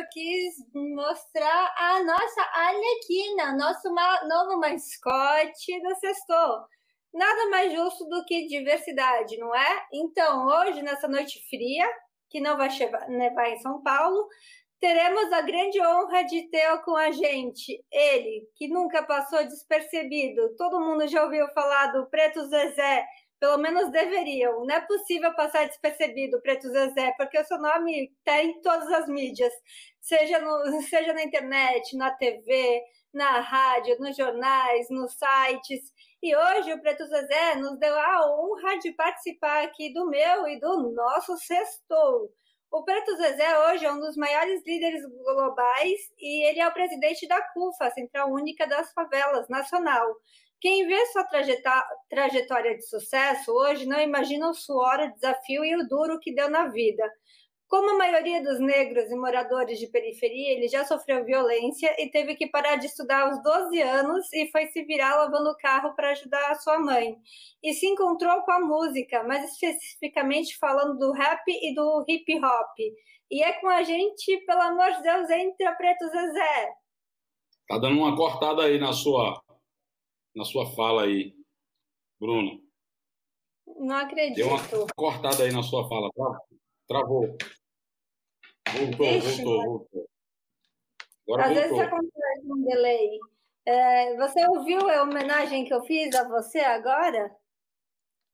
eu quis mostrar a nossa Arlequina, nosso novo mascote do Sextou. Nada mais justo do que diversidade, não é? Então, hoje, nessa noite fria, que não vai nevar em São Paulo, teremos a grande honra de ter com a gente ele, que nunca passou despercebido. Todo mundo já ouviu falar do Preto Zezé, pelo menos deveriam. Não é possível passar despercebido Preto Zezé, porque o seu nome está em todas as mídias, seja, no, seja na internet, na TV, na rádio, nos jornais, nos sites. E hoje o Preto Zezé nos deu a honra de participar aqui do meu e do nosso Sextou. O Preto Zezé hoje é um dos maiores líderes globais e ele é o presidente da CUFA, Central Única das Favelas Nacional. Quem vê sua trajetória de sucesso hoje não imagina o suor, o desafio e o duro que deu na vida. Como a maioria dos negros e moradores de periferia, ele já sofreu violência e teve que parar de estudar aos 12 anos e foi se virar lavando o carro para ajudar a sua mãe. E se encontrou com a música, mais especificamente falando do rap e do hip hop. E é com a gente, pelo amor de Deus, entra Preto Zezé. Tá dando uma cortada aí na sua na sua fala aí, Bruno. Não acredito. Deu uma cortada aí na sua fala, tá? Travou. Voltou, Ixi, voltou, voltou. Agora Às voltou. vezes acontece um delay. É, você ouviu a homenagem que eu fiz a você agora?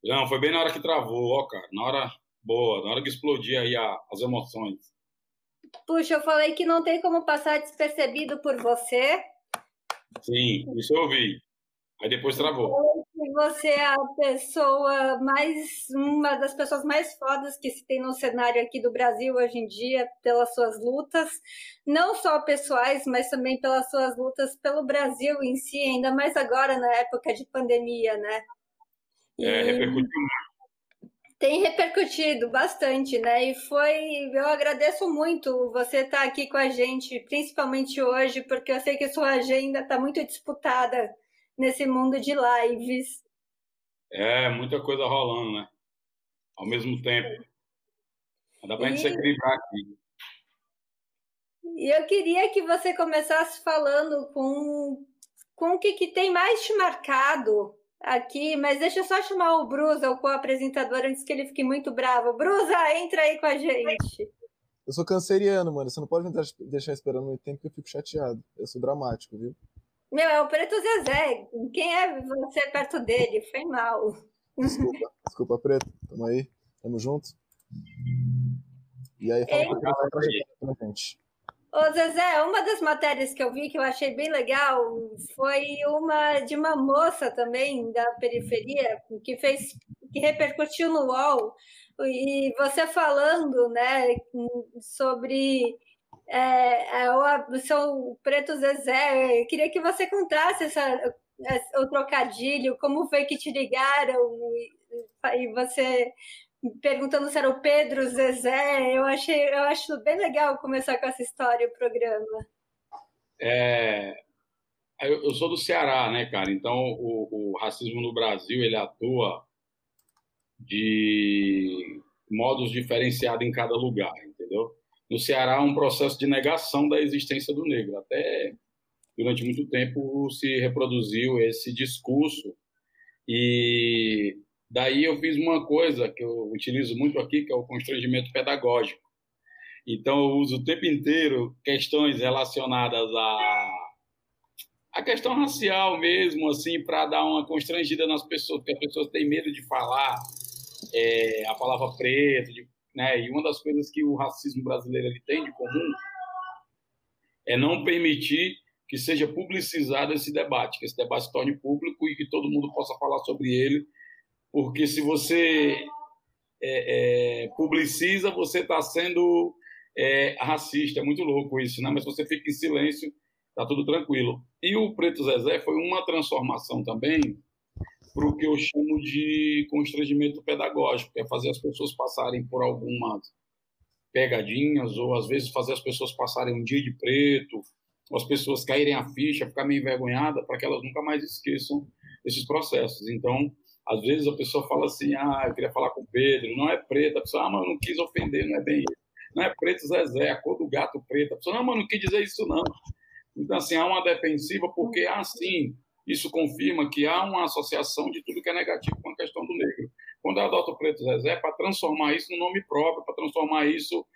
Não, foi bem na hora que travou, ó, cara. Na hora boa, na hora que explodia aí a, as emoções. Puxa, eu falei que não tem como passar despercebido por você. Sim, isso eu ouvi. Aí depois travou. Você é a pessoa mais, uma das pessoas mais fodas que se tem no cenário aqui do Brasil hoje em dia, pelas suas lutas, não só pessoais, mas também pelas suas lutas pelo Brasil em si, ainda mais agora na época de pandemia, né? É, repercutiu muito. Tem repercutido bastante, né? E foi. Eu agradeço muito você estar aqui com a gente, principalmente hoje, porque eu sei que sua agenda está muito disputada nesse mundo de lives. É, muita coisa rolando, né? Ao mesmo tempo. Dá para a gente se equilibrar aqui. E eu queria que você começasse falando com, com o que, que tem mais te marcado aqui, mas deixa eu só chamar o Brusa, o co-apresentador, antes que ele fique muito bravo. Brusa, entra aí com a gente. Eu sou canceriano, mano. Você não pode me deixar esperando muito tempo que eu fico chateado. Eu sou dramático, viu? Meu, é o Preto Zezé. Quem é você perto dele? Foi mal. Desculpa, desculpa, Preto. Tamo aí. Tamo junto. E aí, fala um pouquinho pra gente. Ô, Zezé, uma das matérias que eu vi que eu achei bem legal foi uma de uma moça também da periferia que fez que repercutiu no UOL e você falando, né, sobre é, é, o Preto Zezé, eu queria que você contasse essa, o trocadilho, como foi que te ligaram e, e você perguntando se era o Pedro Zezé. Eu achei, eu acho bem legal começar com essa história o programa. É, eu, eu sou do Ceará, né, cara? Então o, o racismo no Brasil ele atua de modos diferenciados em cada lugar, entendeu? No Ceará um processo de negação da existência do negro. Até durante muito tempo se reproduziu esse discurso e daí eu fiz uma coisa que eu utilizo muito aqui, que é o constrangimento pedagógico. Então eu uso o tempo inteiro questões relacionadas a a questão racial mesmo, assim, para dar uma constrangida nas pessoas, porque as pessoas têm medo de falar é, a palavra preto, de né? E uma das coisas que o racismo brasileiro ele tem de comum é não permitir que seja publicizado esse debate, que esse debate se torne público e que todo mundo possa falar sobre ele, porque se você é, é, publiciza, você está sendo é, racista. É muito louco isso, né? Mas se você fica em silêncio, tá tudo tranquilo. E o Preto Zezé foi uma transformação também para o que eu chamo de constrangimento pedagógico, que é fazer as pessoas passarem por algumas pegadinhas, ou às vezes fazer as pessoas passarem um dia de preto, ou as pessoas caírem a ficha, ficar meio envergonhada, para que elas nunca mais esqueçam esses processos. Então, às vezes a pessoa fala assim, ah, eu queria falar com o Pedro, não é preto, a pessoa, ah, mas eu não quis ofender, não é bem isso. não é preto Zezé, a cor do gato preto. A pessoa, não, mas não quis dizer isso, não. Então, assim, há uma defensiva porque, assim, isso confirma que há uma associação de tudo que é negativo com a questão do negro. Quando eu adoto o preto Zezé, é para transformar isso no nome próprio, para transformar isso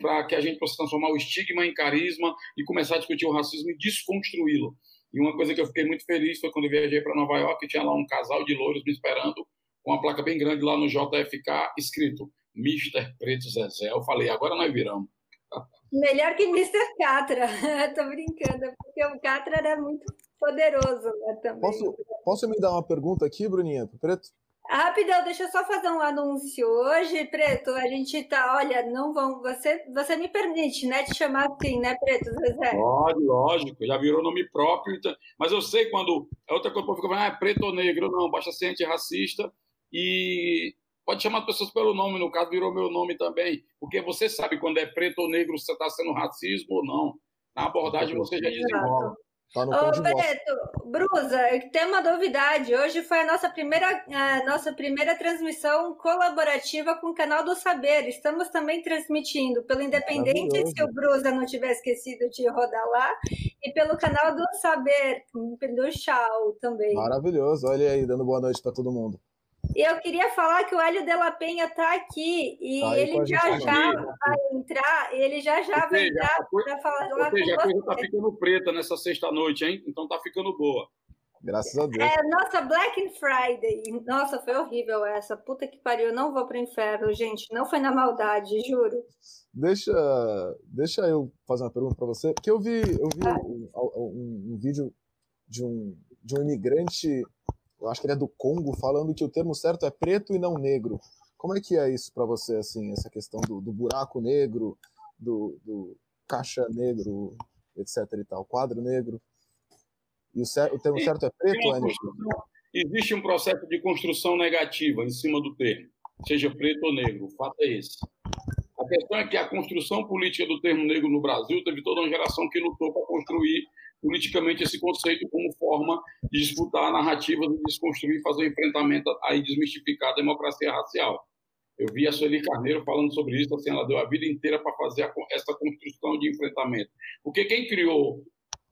para que a gente possa transformar o estigma em carisma e começar a discutir o racismo e desconstruí-lo. E uma coisa que eu fiquei muito feliz foi quando viajei para Nova York tinha lá um casal de louros me esperando com uma placa bem grande lá no JFK escrito Mr. Preto Zezé. Eu falei, agora nós viramos. Melhor que Mr. Catra. Tô brincando, porque o Catra era muito poderoso né, também. Posso, posso me dar uma pergunta aqui, Bruninha, pro Preto? Rapidão, deixa eu só fazer um anúncio. Hoje, Preto, a gente tá, olha, não vão. Você, você me permite, né, te chamar assim, né, Preto? Zezé? Pode, lógico, já virou nome próprio. Então, mas eu sei quando. É outra coisa que eu fico falando, ah, é preto ou negro, não, basta ser antirracista e pode chamar as pessoas pelo nome, no caso virou meu nome também, porque você sabe quando é preto ou negro, você está sendo racismo ou não. Na abordagem você já desenvolve. Tá no Ô, Beto, Brusa, tem uma novidade. Hoje foi a nossa primeira, a nossa primeira transmissão colaborativa com o canal do Saber. Estamos também transmitindo pelo Independente, se o Brusa não tiver esquecido de rodar lá, e pelo canal do Saber, do Chau também. Maravilhoso. Olha aí, dando boa noite para todo mundo. E eu queria falar que o Hélio de la Penha está aqui e tá ele já já vai entrar, ele já já vai entrar para falar lá seja, com a coisa está ficando preta nessa sexta-noite, hein? Então está ficando boa. Graças a Deus. É, nossa, Black Friday. Nossa, foi horrível essa. Puta que pariu. Eu não vou pro inferno, gente. Não foi na maldade, juro. Deixa, deixa eu fazer uma pergunta para você. Porque eu vi, eu vi ah. um, um, um, vídeo de um, de um imigrante eu acho que ele é do Congo, falando que o termo certo é preto e não negro. Como é que é isso para você, assim, essa questão do, do buraco negro, do, do, caixa negro, etc e tal, quadro negro? E o, cer o termo certo é preto ou é negro? Existe um processo de construção negativa em cima do termo, seja preto ou negro, o fato é esse. A questão é que a construção política do termo negro no Brasil teve toda uma geração que lutou para construir politicamente esse conceito como forma de disputar narrativas e desconstruir, fazer um enfrentamento e desmistificar a democracia racial. Eu vi a Sueli Carneiro falando sobre isso, assim, ela deu a vida inteira para fazer a, essa construção de enfrentamento. Porque quem criou,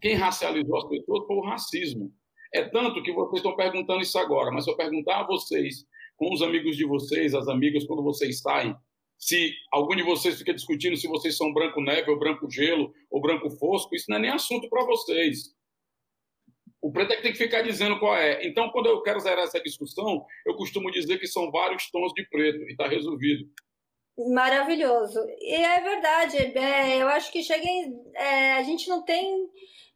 quem racializou as pessoas foi o racismo. É tanto que vocês estão perguntando isso agora, mas se eu perguntar a vocês, com os amigos de vocês, as amigas, quando vocês saem, se algum de vocês fica discutindo se vocês são branco neve ou branco gelo ou branco fosco, isso não é nem assunto para vocês. O preto é que tem que ficar dizendo qual é. Então, quando eu quero zerar essa discussão, eu costumo dizer que são vários tons de preto e está resolvido. Maravilhoso. E é verdade. É, eu acho que chega em, é, a gente não tem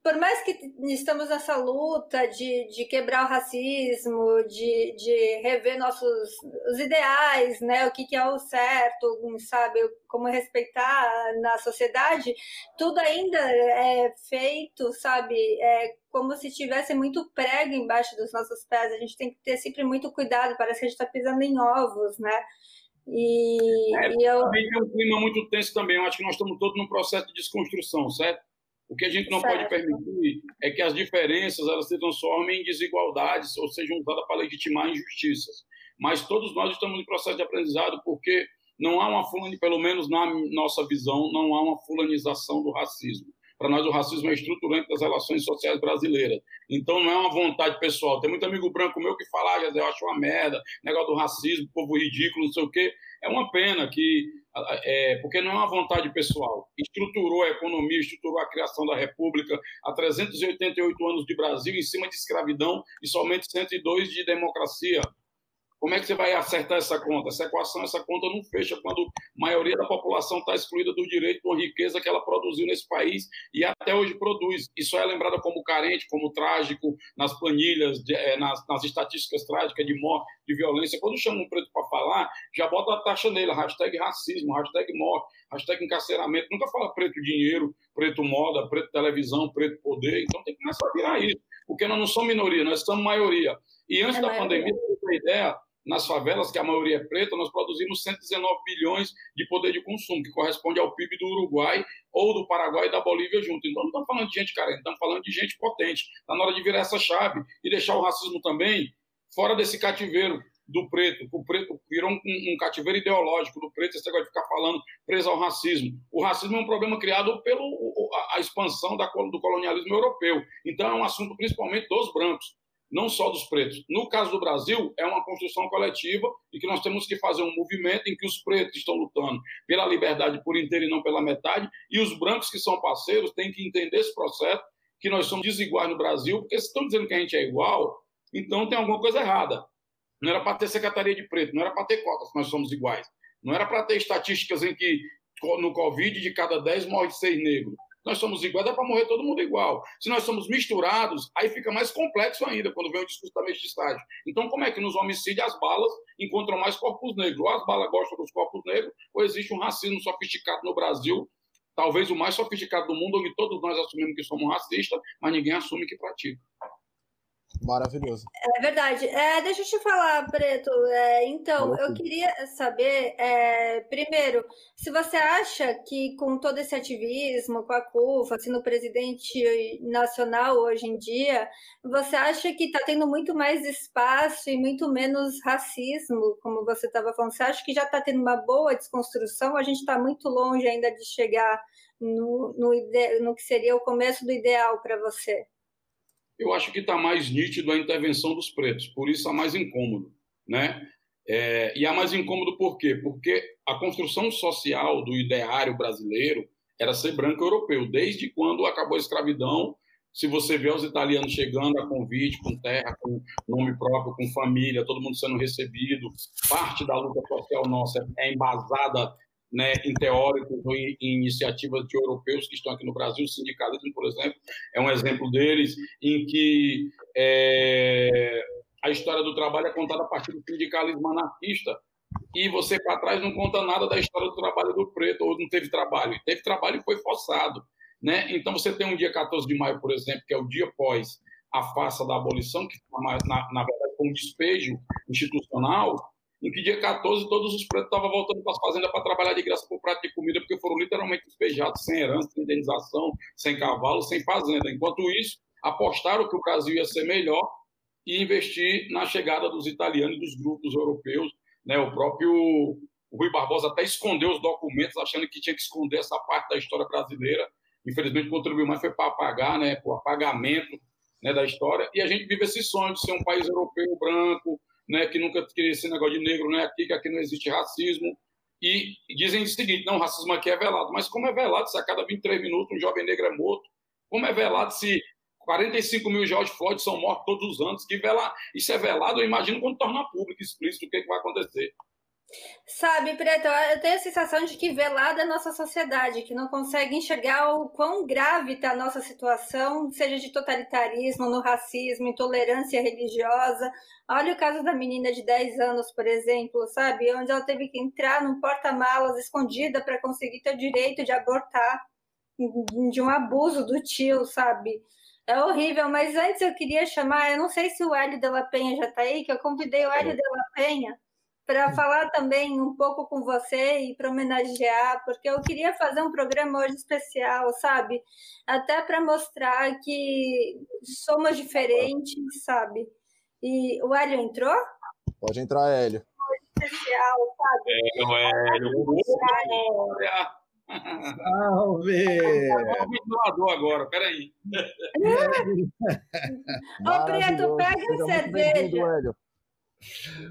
por mais que estamos nessa luta de, de quebrar o racismo, de, de rever nossos os ideais, né, o que, que é o certo, sabe, como respeitar na sociedade, tudo ainda é feito, sabe, é como se tivesse muito prego embaixo dos nossos pés. A gente tem que ter sempre muito cuidado, parece que a gente está pisando em ovos, né? E, é, e eu... Também tem um clima muito tenso também. Eu acho que nós estamos todos num processo de desconstrução, certo? O que a gente não certo. pode permitir é que as diferenças elas se transformem em desigualdades ou sejam usadas para legitimar injustiças. Mas todos nós estamos em processo de aprendizado porque não há uma fulani, pelo menos na nossa visão, não há uma fulanização do racismo. Para nós, o racismo é estruturante das relações sociais brasileiras. Então, não é uma vontade pessoal. Tem muito amigo branco meu que fala, ah, eu acho uma merda, negócio do racismo, povo ridículo, não sei o quê. É uma pena que é, porque não é uma vontade pessoal. Estruturou a economia, estruturou a criação da República há 388 anos de Brasil em cima de escravidão e somente 102 de democracia. Como é que você vai acertar essa conta? Essa equação, essa conta não fecha quando a maioria da população está excluída do direito de uma riqueza que ela produziu nesse país e até hoje produz. Isso é lembrada como carente, como trágico, nas planilhas, é, nas, nas, estatísticas trágicas de morte, de violência. Quando chama um preto para falar, já bota a taxa nele, hashtag racismo, hashtag morte, hashtag encarceramento. Nunca fala preto dinheiro, preto moda, preto televisão, preto poder. Então tem que começar a virar isso, porque nós não somos minoria, nós somos maioria. E antes é da maioria. pandemia, a ideia nas favelas, que a maioria é preta, nós produzimos 119 bilhões de poder de consumo, que corresponde ao PIB do Uruguai ou do Paraguai e da Bolívia junto. Então não estamos falando de gente carente, estamos falando de gente potente. Está na hora de virar essa chave e deixar o racismo também fora desse cativeiro do preto. O preto virou um, um, cativeiro ideológico do preto, esse negócio de ficar falando preso ao racismo. O racismo é um problema criado pela a, expansão da, do colonialismo europeu. Então, é um assunto principalmente dos brancos, não só dos pretos. No caso do Brasil, é uma construção coletiva e que nós temos que fazer um movimento em que os pretos estão lutando pela liberdade por inteiro e não pela metade, e os brancos que são parceiros têm que entender esse processo, que nós somos desiguais no Brasil, porque se estão dizendo que a gente é igual, então tem alguma coisa errada. Não era para ter secretaria de preto, não era para ter cotas, nós somos iguais. Não era para ter estatísticas em que no Covid de cada 10 morre seis negros. Nós somos iguais, é para morrer todo mundo igual. Se nós somos misturados, aí fica mais complexo ainda quando vem o discurso da mestiçagem. Então, como é que nos homicídios as balas encontram mais corpos negros? Ou as balas gostam dos corpos negros, ou existe um racismo sofisticado no Brasil, talvez o mais sofisticado do mundo, onde todos nós assumimos que somos racistas, mas ninguém assume que pratica. Maravilhoso. É verdade. É, deixa eu te falar, Preto. É, então, eu queria saber, é, primeiro, se você acha que com todo esse ativismo, com a CUFA, sendo presidente nacional hoje em dia, você acha que está tendo muito mais espaço e muito menos racismo, como você estava falando? Você acha que já está tendo uma boa desconstrução? A gente está muito longe ainda de chegar no, no, no que seria o começo do ideal para você? Eu acho que está mais nítido a intervenção dos pretos, por isso é mais incômodo, né? É, e é mais incômodo por quê? Porque a construção social do ideário brasileiro era ser branco europeu. Desde quando acabou a escravidão, se você vê os italianos chegando a convite, com terra, com nome próprio, com família, todo mundo sendo recebido, parte da luta social nossa é embasada né, em teóricos ou em, em, iniciativas de europeus que estão aqui no Brasil, o sindicalismo, por exemplo, é um exemplo deles, em que é, a história do trabalho é contada a partir do sindicalismo anarquista, e você para trás não conta nada da história do trabalho do preto, ou não teve trabalho. Teve trabalho e foi forçado. Né? Então você tem um dia 14 de maio, por exemplo, que é o dia após a farsa da abolição, que na, na verdade foi um despejo institucional, em que dia 14 todos os pretos estavam voltando para as fazendas para trabalhar de graça por prato de comida, porque foram literalmente despejados sem herança, sem indenização, sem cavalo, sem fazenda. Enquanto isso, apostaram que o Brasil ia ser melhor e investir na chegada dos italianos e dos grupos europeus. Né? O próprio Rui Barbosa até escondeu os documentos, achando que tinha que esconder essa parte da história brasileira. Infelizmente, contribuiu mais foi para apagar, né? para o apagamento né, da história. E a gente vive esse sonho de ser um país europeu branco, né, que nunca queria esse negócio de negro, né, aqui, que aqui não existe racismo. E dizem o seguinte: não, racismo aqui é velado. Mas como é velado se a cada 23 minutos um jovem negro é morto? Como é velado se 45 mil George Floyd são mortos todos os anos? Que vela... Isso é velado, eu imagino quando torna público, explícito, o que, é que vai acontecer. Sabe, Preto, eu tenho a sensação de que velada a nossa sociedade, que não consegue enxergar o quão grave está a nossa situação, seja de totalitarismo, no racismo, intolerância religiosa. Olha o caso da menina de 10 anos, por exemplo, sabe? Onde ela teve que entrar num porta-malas escondida para conseguir ter o direito de abortar, de um abuso do tio, sabe? É horrível, mas antes eu queria chamar, eu não sei se o Hélio de la Penha já está aí, que eu convidei o Hélio de la Penha para falar também um pouco com você e para homenagear, porque eu queria fazer um programa hoje especial, sabe? Até para mostrar que somos diferentes, sabe? E o Hélio entrou? Pode entrar, Hélio. Hoje especial, sabe? É, Hélio. Olha! Salve! Ventilador agora, peraí. Ô, Preto, pega a cerveja.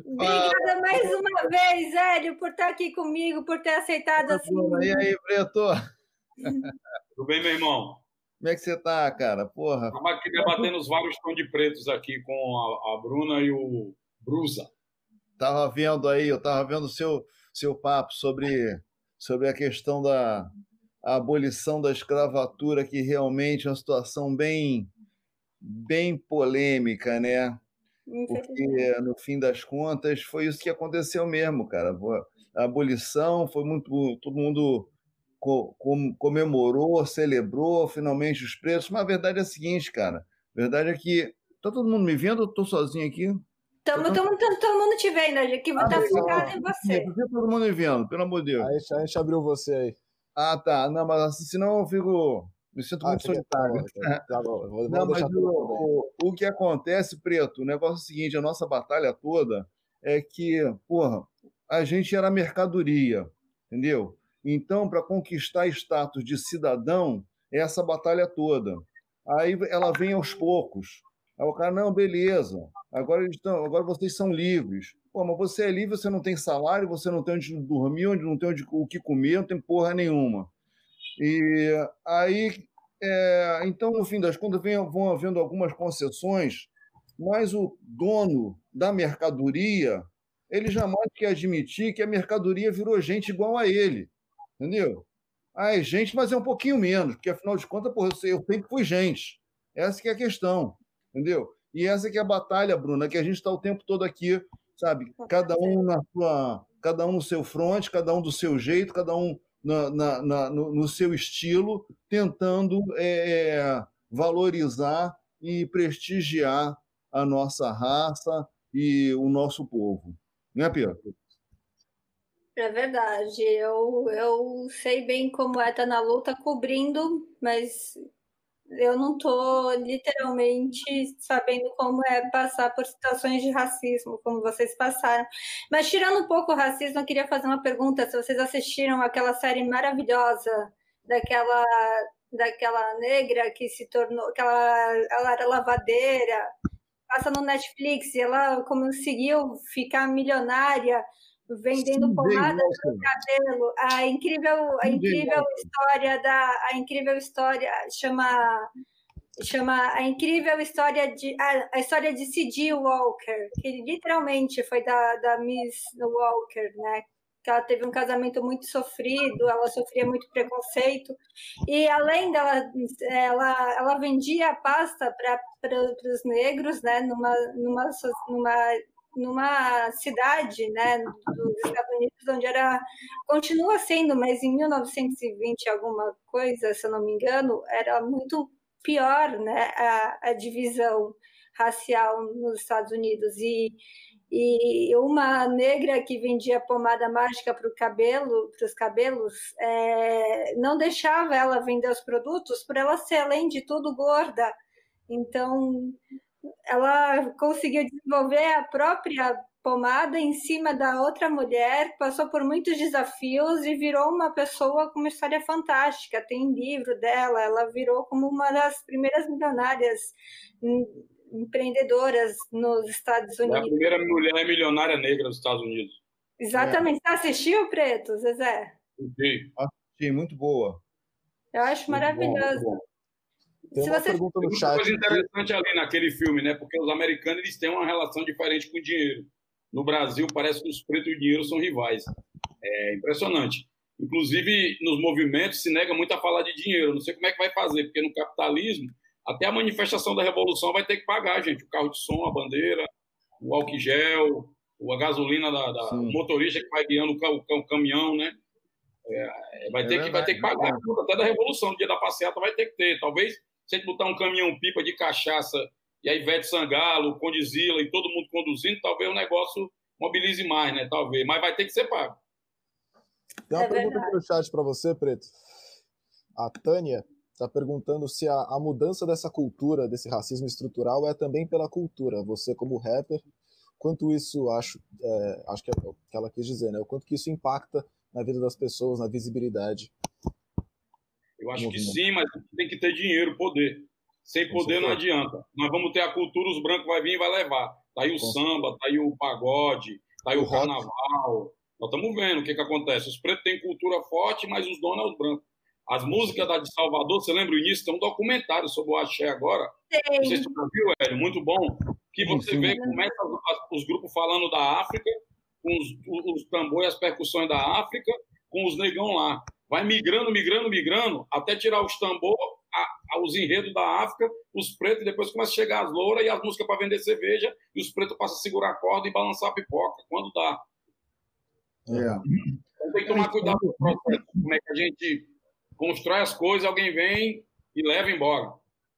Obrigada mais uma vez, Hélio, por estar aqui comigo, por ter aceitado assim. E aí, Preto? Tudo bem, meu irmão? Como é que você tá, cara? Porra. Estava aqui debatendo os vários tons de pretos aqui com a, a Bruna e o Brusa. Tava vendo aí, eu tava vendo o seu, seu papo sobre, sobre a questão da a abolição da escravatura, que realmente é uma situação bem, bem polêmica, né? Porque, no fim das contas, foi isso que aconteceu mesmo, cara. A abolição foi muito. Todo mundo comemorou, celebrou finalmente os preços, mas a verdade é a seguinte, cara. A verdade é que. Tá todo mundo me vendo ou tô sozinho aqui? Estamos todo, todo mundo te vendo, que ah, tá focado em você. Por que todo mundo me vendo? Pelo amor de Deus. Aí a gente abriu você aí. Ah, tá. Não, mas assim, senão eu fico. Me sinto ah, muito solitário. Tá, tá bom, vou, Não, mas o, o, que acontece, Preto, o negócio é o seguinte: a nossa batalha toda é que, porra, a gente era mercadoria, entendeu? Então, para conquistar status de cidadão, é essa batalha toda. Aí ela vem aos poucos. Aí o cara, não, beleza, agora, eles estão, agora vocês são livres. Pô, mas você é livre, você não tem salário, você não tem onde dormir, onde não tem onde, o que comer, não tem porra nenhuma. E aí, é, então, no fim das contas, vem, vão havendo algumas concessões, mas o dono da mercadoria, ele jamais quer admitir que a mercadoria virou gente igual a ele, entendeu? Ah, é gente, mas é um pouquinho menos, porque afinal de contas, porra, eu sempre fui gente. Essa que é a questão, entendeu? E essa que é a batalha, Bruna, que a gente está o tempo todo aqui, sabe? Cada um na sua, cada um no seu front, cada um do seu jeito, cada um na, na, na no, no, seu estilo, tentando é, é, valorizar e prestigiar a nossa raça e o nosso povo. Né, Pedro? É verdade. Eu, eu sei bem como é estar na luta cobrindo, mas eu não estou literalmente sabendo como é passar por situações de racismo, como vocês passaram. Mas tirando um pouco o racismo, eu queria fazer uma pergunta: se vocês assistiram aquela série maravilhosa daquela daquela negra que se tornou, que ela, ela era lavadeira, passa no Netflix, e ela conseguiu ficar milionária vendendo Sim, pomada no cabelo. A incrível, a incrível história da, a incrível história chama chama a incrível história de a, a história de C.D. Walker, que literalmente foi da, da Miss Walker, né? Que ela teve um casamento muito sofrido, ela sofria muito preconceito e além dela, ela, ela vendia pasta para os negros, né? Numa, numa, numa numa cidade, né, dos Estados Unidos, onde era continua sendo, mas em 1920 alguma coisa, se eu não me engano, era muito pior, né, a, a divisão racial nos Estados Unidos e e uma negra que vendia pomada mágica para o cabelo, para os cabelos, é, não deixava ela vender os produtos por ela ser além de tudo gorda. Então ela conseguiu desenvolver a própria pomada em cima da outra mulher, passou por muitos desafios e virou uma pessoa com uma história fantástica. Tem livro dela, ela virou como uma das primeiras milionárias empreendedoras nos Estados Unidos. É a primeira mulher milionária negra dos Estados Unidos. Exatamente. É. Você assistiu, Preto, Zezé? Assisti. Assisti, muito boa. Eu acho muito maravilhoso. Bom, tem Se uma você... pergunta no Tem chat. coisa interessante ali naquele filme, né? Porque os americanos eles têm uma relação diferente com o dinheiro. No Brasil, parece que os pretos e o dinheiro são rivais. É impressionante. Inclusive, nos movimentos se nega muito a falar de dinheiro. Não sei como é que vai fazer, porque no capitalismo, até a manifestação da revolução vai ter que pagar, gente. O carro de som, a bandeira, o álcool gel, a gasolina da, da motorista que vai guiando o, o, o caminhão, né? É, vai, ter é que, vai ter que pagar. Até da revolução, dia da passeata vai ter que ter. Talvez se a gente botar um caminhão-pipa de cachaça e a Ivete Sangalo, Condizila e todo mundo conduzindo, talvez o negócio mobilize mais, né? Talvez. Mas vai ter que ser pago. Tem uma é pergunta aqui no chat para você, Preto. A Tânia está perguntando se a, a, mudança dessa cultura, desse racismo estrutural, é também pela cultura. Você, como rapper, quanto isso, acho, é, acho que é o que ela quis dizer, né? O quanto que isso impacta na vida das pessoas, na visibilidade eu acho que sim, mas tem que ter dinheiro, poder. Sem poder não adianta. Nós vamos ter a cultura, os brancos vai vir e vai levar. Tá aí o samba, tá aí o pagode, tá aí o, carnaval. Nós estamos vendo o que, que acontece. Os pretos têm cultura forte, mas os donos são os brancos. As músicas da de Salvador, você lembra o início? Tem um documentário sobre o axé agora. Sim. Não sei se você viu, Hélio, muito bom. Que você vê, começa os grupos falando da África, com os, os tambores, as percussões da África, com os negão lá vai migrando, migrando, migrando, até tirar os tambor, a, a, os enredos da África, os pretos, e depois começa a chegar as louras e as músicas para vender cerveja, e os pretos passam a segurar a corda e balançar a pipoca, quando dá. É. Então tem que tomar cuidado com o processo, como é que a gente constrói as coisas, alguém vem e leva embora.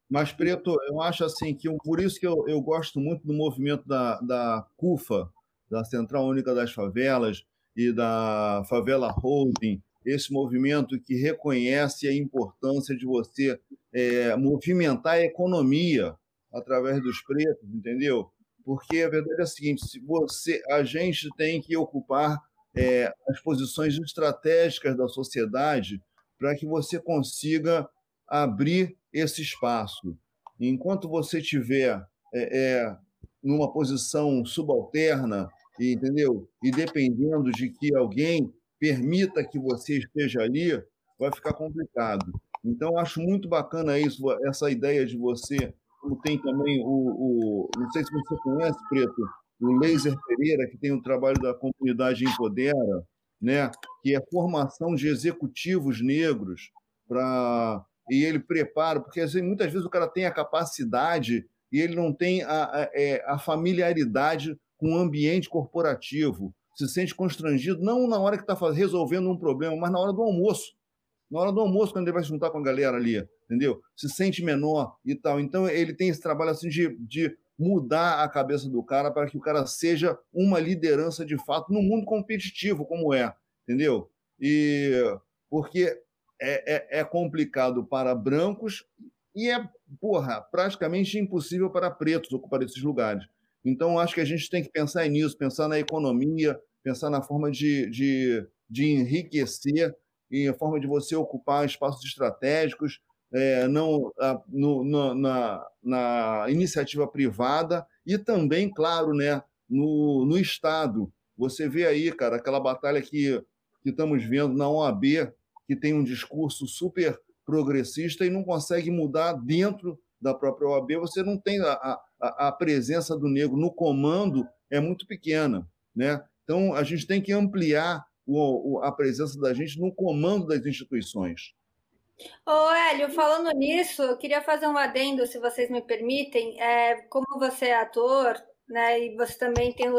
Mas, Preto, eu acho assim que por isso que eu, eu gosto muito do movimento da, da CUFA, da Central Única das Favelas, e da Favela Holding, esse movimento que reconhece a importância de você é, movimentar a economia através dos pretos, entendeu? porque a verdade é a seguinte: se você, a gente tem que ocupar é, as posições estratégicas da sociedade para que você consiga abrir esse espaço. Enquanto você tiver é, é, numa posição subalterna, entendeu? E dependendo de que alguém permita que você esteja ali, vai ficar complicado. Então, acho muito bacana isso, essa ideia de você, como tem também o, o não sei se você conhece, Preto, o Laser Pereira, que tem o trabalho da comunidade Empodera, né? que é formação de executivos negros para e ele prepara, porque assim, muitas vezes o cara tem a capacidade e ele não tem a, a, é, a familiaridade com o ambiente corporativo, se sente constrangido, não na hora que está resolvendo um problema, mas na hora do almoço. Na hora do almoço, quando ele vai se juntar com a galera ali, entendeu? Se sente menor e tal. Então, ele tem esse trabalho assim de, de mudar a cabeça do cara para que o cara seja uma liderança de fato no mundo competitivo, como é, entendeu? E porque é, é, é complicado para brancos e é, porra, praticamente impossível para pretos ocupar esses lugares. Então, acho que a gente tem que pensar nisso, pensar na economia, pensar na forma de, de, de enriquecer e a forma de você ocupar espaços estratégicos, é, não no, no, na, na iniciativa privada e também, claro, né, no, no Estado. Você vê aí, cara, aquela batalha que, que estamos vendo na OAB, que tem um discurso super progressista e não consegue mudar dentro da própria OAB, você não tem a, a, a presença do negro no comando é muito pequena, né? Então a gente tem que ampliar o, a presença da gente no comando das instituições. Ô, Hélio, falando nisso, eu queria fazer um adendo, se vocês me permitem. É, como você é ator, né, e você também tem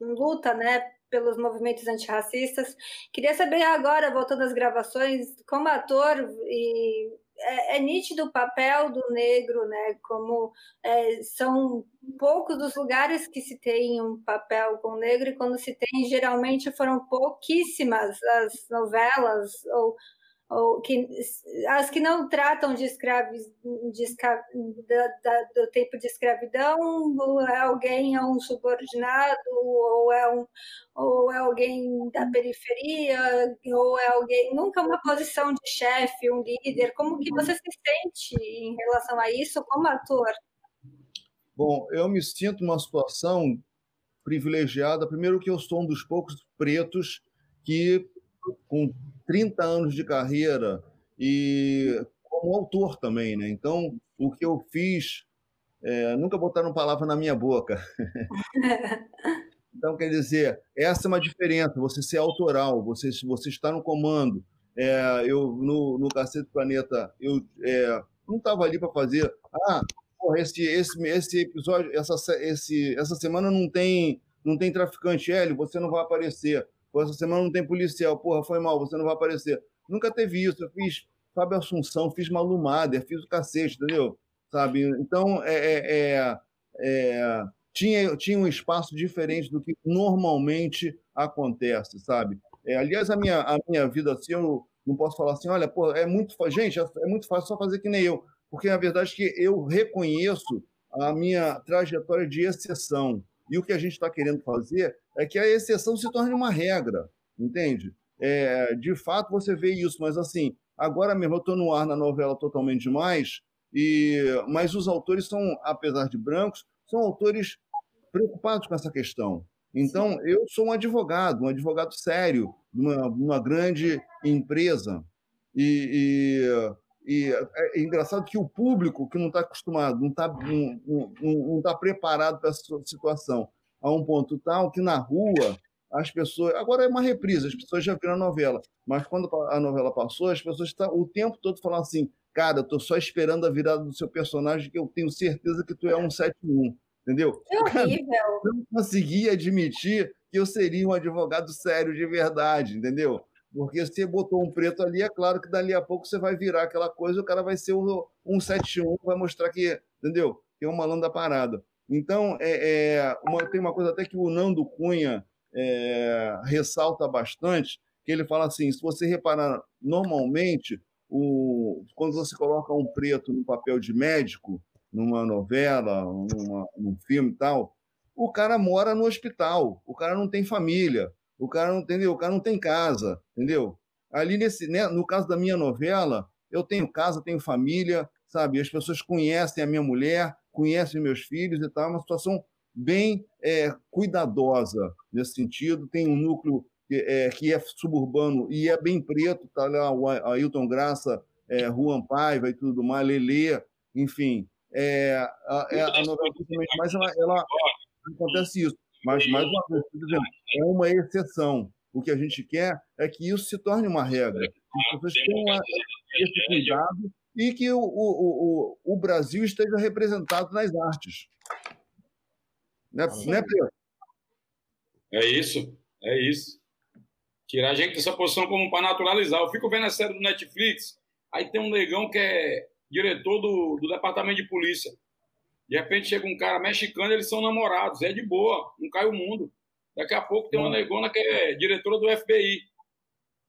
luta, né, pelos movimentos antirracistas, queria saber agora, voltando às gravações, como ator e é, é, nítido o papel do negro, né? Como é, são poucos os lugares que se tem um papel com o negro, e quando se tem, geralmente foram pouquíssimas as novelas ou ou que, as que não tratam de escravos de escra, da, da, do tempo de escravidão, é alguém é um subordinado, ou é, um, ou é alguém da periferia, ou é alguém, nunca uma posição de chefe, um líder. Como que você se sente em relação a isso como ator? Bom, eu me sinto numa situação privilegiada. Primeiro que eu sou um dos poucos pretos que com 30 anos de carreira e como autor também, né? Então, o que eu fiz, é, nunca botaram palavra na minha boca. então, quer dizer, essa é uma diferença, você ser autoral, você, você está no comando. É, eu, no, no Cacete Planeta, eu é, não estava ali para fazer, ah, porra, esse, esse, esse episódio, essa, esse, essa semana não tem, não tem traficante, Hélio, você não vai aparecer. Pô, essa semana não tem policial, porra, foi mal, você não vai aparecer. Nunca teve isso. Eu fiz Fábio Assunção, fiz Malu Mader, fiz o cacete, entendeu? Sabe? Então, é, é, é, é, tinha, tinha um espaço diferente do que normalmente acontece, sabe? É, aliás, a minha, a minha vida assim, eu não posso falar assim, olha, pô, é muito gente, é muito fácil só fazer que nem eu, porque a verdade é que eu reconheço a minha trajetória de exceção. E o que a gente está querendo fazer é que a exceção se torne uma regra, entende? É, de fato, você vê isso, mas assim, agora mesmo eu estou no ar na novela Totalmente Demais, e, mas os autores são, apesar de brancos, são autores preocupados com essa questão. Então, eu sou um advogado, um advogado sério, de uma, uma grande empresa. E, e, e, é engraçado que o público que não está acostumado, não está não, não, não tá preparado para essa situação, a um ponto tal que na rua as pessoas. Agora é uma reprise, as pessoas já viram a novela, mas quando a novela passou, as pessoas estão o tempo todo falando assim: cara, eu tô só esperando a virada do seu personagem, que eu tenho certeza que tu é um 71. Entendeu? Que horrível. Eu não conseguia admitir que eu seria um advogado sério de verdade, entendeu? Porque você botou um preto ali, é claro que dali a pouco você vai virar aquela coisa, o cara vai ser um 171, vai mostrar que, entendeu? Que é um malandro da parada. Então, é, é, uma, tem uma coisa até que o Nando Cunha é, ressalta bastante, que ele fala assim, se você reparar, normalmente, o, quando você coloca um preto no papel de médico, numa novela, numa, num filme e tal, o cara mora no hospital, o cara não tem família, o cara não entendeu, o cara não tem casa, entendeu? Ali nesse, né, no caso da minha novela, eu tenho casa, tenho família, sabe? As pessoas conhecem a minha mulher, conhecem meus filhos e tal, é uma situação bem é, cuidadosa nesse sentido. Tem um núcleo que é, que é suburbano e é bem preto, tá lá o Ailton Graça, é, Juan Paiva e tudo mais, Lelê, enfim. É, a, é, a novela mas ela, ela acontece isso. Mas, mais uma vez, dizendo, é uma exceção. O que a gente quer é que isso se torne uma regra. Que as pessoas tenham esse cuidado e que o, o, o, o Brasil esteja representado nas artes. Né, né Pedro? É isso, é isso. Tirar a gente dessa posição como para naturalizar. Eu fico vendo a série do Netflix, aí tem um negão que é diretor do, do departamento de polícia. De repente chega um cara mexicano, eles são namorados, é de boa, não cai o mundo. Daqui a pouco tem uma negona que é diretora do FBI.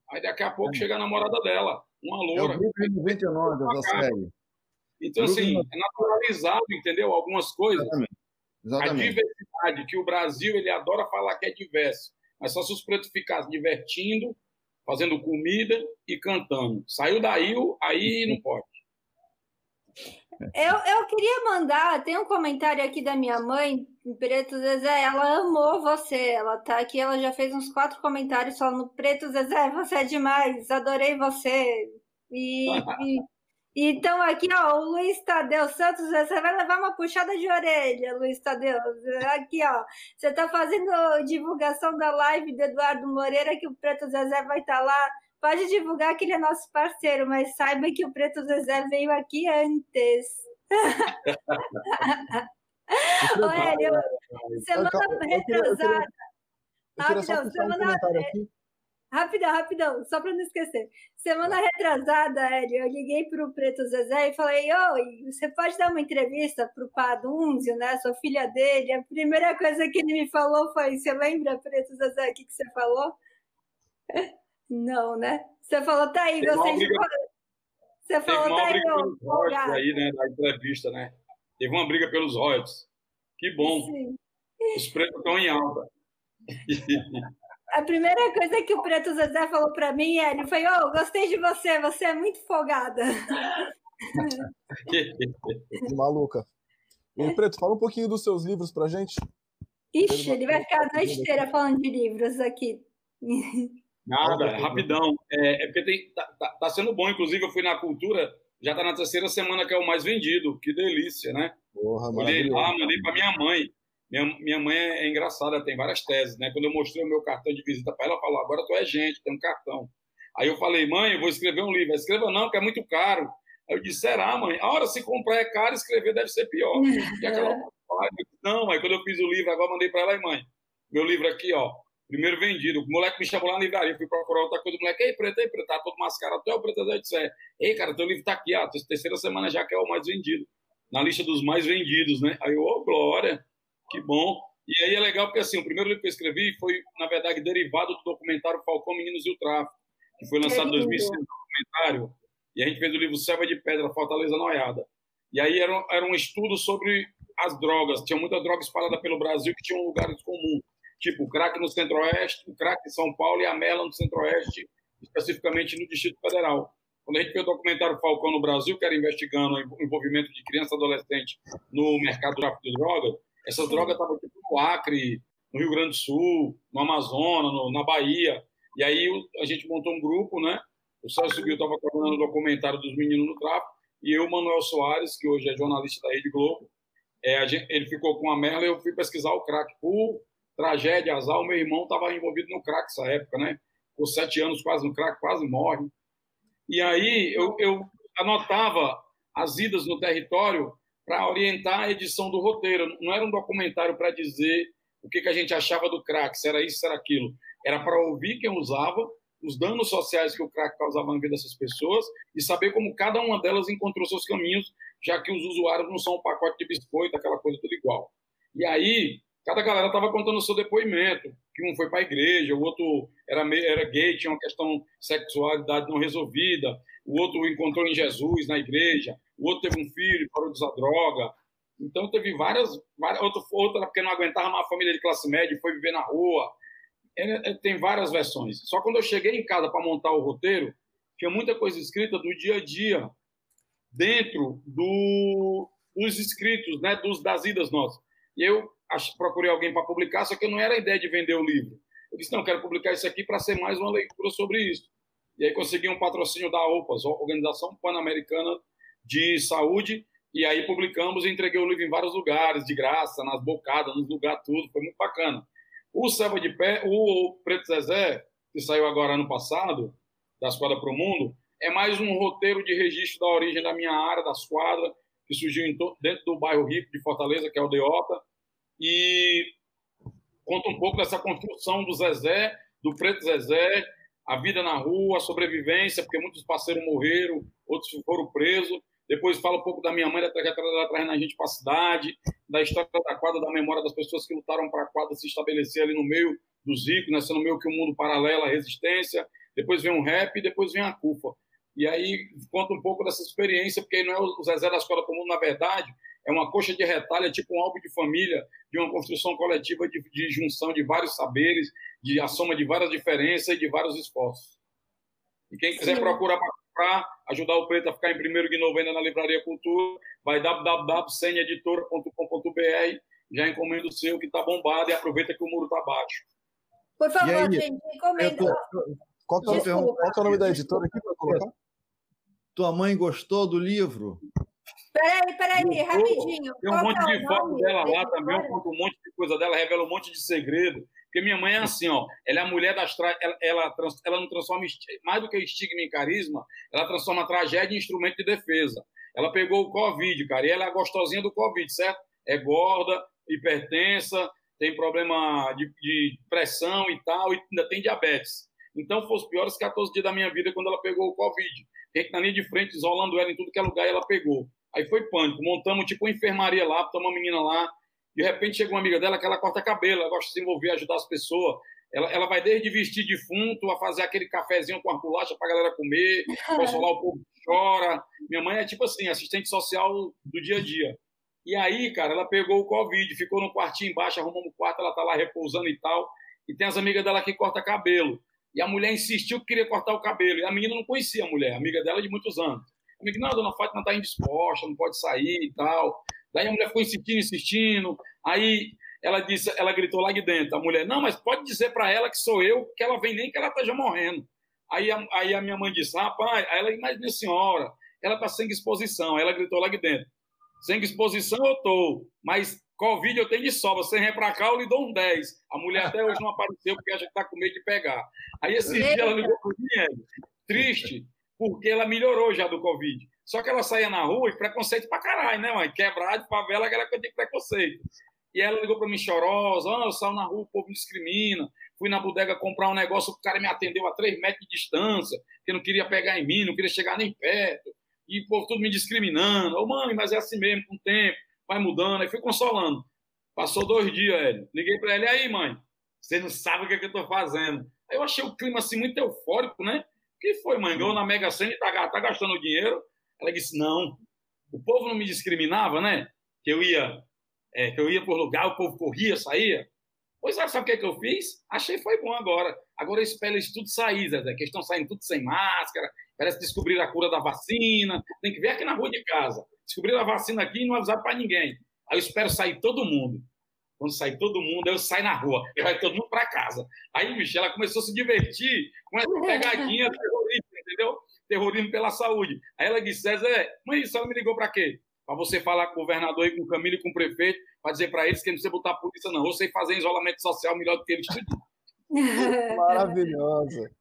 Aí daqui a pouco é. chega a namorada dela, uma loura. É o grupo 99 da série. Então, assim, é naturalizado, entendeu? Algumas coisas. Exatamente. Exatamente. A diversidade, que o Brasil ele adora falar que é diverso. Mas só se os pretos ficassem divertindo, fazendo comida e cantando. Saiu daí, aí não pode. Eu, eu queria mandar, tem um comentário aqui da minha mãe, Preto Zezé, ela amou você, ela tá aqui, ela já fez uns quatro comentários no Preto Zezé, você é demais, adorei você. E, e, então aqui, ó, o Luiz Tadeu Santos, você vai levar uma puxada de orelha, Luiz Tadeu. Aqui, ó, você tá fazendo divulgação da live do Eduardo Moreira, que o Preto Zezé vai estar tá lá Pode divulgar que ele é nosso parceiro, mas saiba que o Preto Zezé veio aqui antes. Olha, eu, semana retrasada. Rapidão, semana. Rapidão, rapidão, só para não esquecer. Semana retrasada, Hélio, eu liguei para o Preto Zezé e falei: Oi, você pode dar uma entrevista para o Padunzio, né? Sua filha dele. A primeira coisa que ele me falou foi: Você lembra, Preto Zezé, o que, que você falou? Não, né? Você falou, tá aí, você briga... Você falou, tá aí, ó. aí, né, da entrevista, né? Teve uma briga pelos royalties. Que bom. Sim. Os pretos estão em alta. A primeira coisa que o Preto Zezé falou para mim, ele foi: Oh, gostei de você, você é muito folgada. que maluca. E Preto, fala um pouquinho dos seus livros pra gente. Ixi, ele vai ficar a noite inteira falando de livros aqui. Nada, rapidão. É, é porque tem, tá, tá, tá, sendo bom, inclusive eu fui na cultura, já tá na terceira semana que é o mais vendido. Que delícia, né? Porra, Olhei lá, mandei para minha mãe. Minha, minha mãe é, é engraçada, tem várias teses, né? Quando eu mostrei o meu cartão de visita para ela, ela falou: agora tu é gente, tem um cartão. Aí eu falei, mãe, eu vou escrever um livro. Escreva não, que é muito caro. Aí eu disse, será, mãe? A hora se comprar é caro, escrever deve ser pior. E aquela... Não, aí quando eu fiz o livro, agora mandei para ela, mãe, meu livro aqui, ó, primeiro vendido. O moleque me chamou lá na livraria, fui procurar outra coisa. O moleque, ei, preto, ei, preto, tá todo mascarado. Tu é o preto, eu disse, ei, cara, teu livro tá aqui, ó, terceira semana já que é o mais vendido. Na lista dos mais vendidos, né? Aí eu, ô, oh, glória, que bom. E aí é legal porque, assim, o primeiro livro que eu escrevi foi, na verdade, derivado do documentário Falcão Meninos e o Tráfico, que foi lançado em 2006, documentário. E a gente fez o livro Selva de Pedra, Fortaleza Noiada. E aí era, era um estudo sobre as drogas. Tinha muita droga espalhada pelo Brasil que tinham lugares comuns tipo o crack no Centro-Oeste, o crack em São Paulo e a Mela no Centro-Oeste, especificamente no Distrito Federal. Quando a gente fez o documentário Falcão no Brasil, que era investigando o envolvimento de criança e adolescente no mercado de drogas, essas drogas estavam tipo, no Acre, no Rio Grande do Sul, no Amazonas, no, na Bahia. E aí a gente montou um grupo, né? O Celso Bill estava coordenando o documentário dos meninos no tráfico, e eu, Manuel Soares, que hoje é jornalista da Rede Globo, é, gente, ele ficou com a Merla e eu fui pesquisar o crack por tragédia, azar. O meu irmão estava envolvido no crack nessa época, né? Com sete anos quase no crack, quase morre. E aí eu, eu anotava as idas no território para orientar a edição do roteiro. Não era um documentário para dizer o que, que a gente achava do crack, se era isso, se era aquilo. Era para ouvir quem usava, os danos sociais que o crack causava na vida dessas pessoas e saber como cada uma delas encontrou seus caminhos, já que os usuários não são um pacote de biscoito, aquela coisa tudo igual. E aí cada galera estava contando o seu depoimento, que um foi para a igreja, o outro era, era gay, tinha uma questão de sexualidade não resolvida, o outro encontrou em Jesus na igreja, o outro teve um filho, parou de usar droga, Então teve várias, várias outra, outra porque não aguentava uma família de classe média, foi viver na rua. É, tem várias versões. Só quando eu cheguei em casa para montar o roteiro, tinha muita coisa escrita do dia a dia dentro do, dos escritos, né, dos das idas nossas. E eu procurei alguém para publicar, só que não era a ideia de vender o livro. Eu disse, não, quero publicar isso aqui para ser mais uma leitura sobre isso. E aí consegui um patrocínio da OPAS, Organização Pan-Americana de Saúde, e aí publicamos e entreguei o livro em vários lugares, de graça, nas bocadas, nos lugares, tudo. Foi muito bacana. O Selva de Pé, o Preto Zezé, que saiu agora ano passado, da Esquadra para o Mundo, é mais um roteiro de registro da origem da minha área, da esquadra, que surgiu dentro do bairro rico de Fortaleza, que é o Deota, e conta um pouco dessa construção do Zezé, do Preto Zezé, a vida na rua, a sobrevivência, porque muitos parceiros morreram, outros foram presos, depois fala um pouco da minha mãe, da trajetória dela trazendo a gente para a cidade, da história da quadra, da memória das pessoas que lutaram para a quadra se estabelecer ali no meio dos ricos, né, sendo meio que um mundo paralelo à resistência. Depois vem um rap e depois vem a CUFA. E aí conta um pouco dessa experiência, porque não é o Zezé da Escola Comum, na verdade, é uma coxa de retalho, é tipo um álbum de família, de uma construção coletiva de, de junção de vários saberes, de a soma de várias diferenças e de vários esforços. E quem quiser Sim. procurar para ajudar o Preto a ficar em primeiro de novembro na Livraria Cultura, vai www.seneditora.com.br, já encomenda o seu que está bombado e aproveita que o muro está baixo. Por favor, gente, encomenda. Tô... Qual, que é, qual que é o nome da editora aqui para colocar? Tua mãe gostou do livro? Peraí, peraí, rapidinho. Tem um monte é de foto dela lá também, eu conto um monte de coisa dela, revela um monte de segredo. Porque minha mãe é assim, ó, ela é a mulher das tra... ela, ela, ela não transforma mais do que estigma em carisma, ela transforma tragédia em instrumento de defesa. Ela pegou o Covid, cara, e ela é a gostosinha do Covid, certo? É gorda, hipertensa, tem problema de, de pressão e tal, e ainda tem diabetes. Então, foi os piores 14 dias da minha vida quando ela pegou o Covid. Tem que na linha de frente, isolando ela em tudo que é lugar, e ela pegou. Aí foi pânico. Montamos tipo uma enfermaria lá, botou uma menina lá, de repente chega uma amiga dela que ela corta cabelo, ela gosta de se envolver, ajudar as pessoas. Ela, ela vai desde vestir defunto a fazer aquele cafezinho com a bolacha para a galera comer, consolar o povo que chora. Minha mãe é tipo assim, assistente social do dia a dia. E aí, cara, ela pegou o Covid, ficou no quartinho embaixo, arrumamos um quarto, ela tá lá repousando e tal. E tem as amigas dela que corta cabelo. E a mulher insistiu que queria cortar o cabelo. E a menina não conhecia a mulher, amiga dela de muitos anos. A menina, não, dona Fátima está indisposta, não pode sair e tal. Daí a mulher ficou insistindo, insistindo. Aí ela disse, ela gritou lá de dentro. A mulher, não, mas pode dizer para ela que sou eu, que ela vem nem que ela esteja morrendo. Aí a, aí a minha mãe disse, rapaz, aí ela, mas minha senhora, ela está sem exposição. Aí ela gritou lá de dentro. Sem exposição eu tô, mas Covid eu tenho de sobra. Você vem para cá, eu lhe dou um 10. A mulher até hoje não apareceu porque a gente está com medo de pegar. Aí esse dia ela ligou para o triste, porque ela melhorou já do Covid. Só que ela saía na rua e preconceito pra caralho, né, mãe? Quebrar de favela, aquela coisa de preconceito. E ela ligou pra mim chorosa, oh, eu saio na rua, o povo me discrimina. Fui na bodega comprar um negócio, o cara me atendeu a três metros de distância, que não queria pegar em mim, não queria chegar nem perto. E o povo tudo me discriminando. Ô, oh, mãe, mas é assim mesmo, com o tempo, vai mudando. Aí fui consolando. Passou dois dias, ele. Liguei pra ele, aí, mãe, você não sabe o que, é que eu tô fazendo. Aí eu achei o clima assim muito eufórico, né? O que foi, mãe? Ganhou na Mega Sena e tá, tá gastando dinheiro ela disse: não, o povo não me discriminava, né? Que eu ia, é, que eu ia por lugar, o povo corria, saía. Pois é, sabe o que, é que eu fiz? Achei foi bom agora. Agora eu espero isso tudo sair, Zé, que estão saindo tudo sem máscara, parece descobrir a cura da vacina. Tem que ver aqui na rua de casa. Descobrir a vacina aqui e não avisar para ninguém. Aí eu espero sair todo mundo. Quando sair todo mundo, eu saio na rua. E vai todo mundo para casa. Aí, Michelle, ela começou a se divertir com essa pegadinha terrorista, entendeu? terrorismo pela saúde. Aí ela disse, Zé, mãe, isso ela me ligou para quê? Para você falar com o governador e com o Camilo e com o prefeito, para dizer para eles que não precisa botar a polícia, não. Ou sei fazer isolamento social melhor do que eles. Maravilhosa.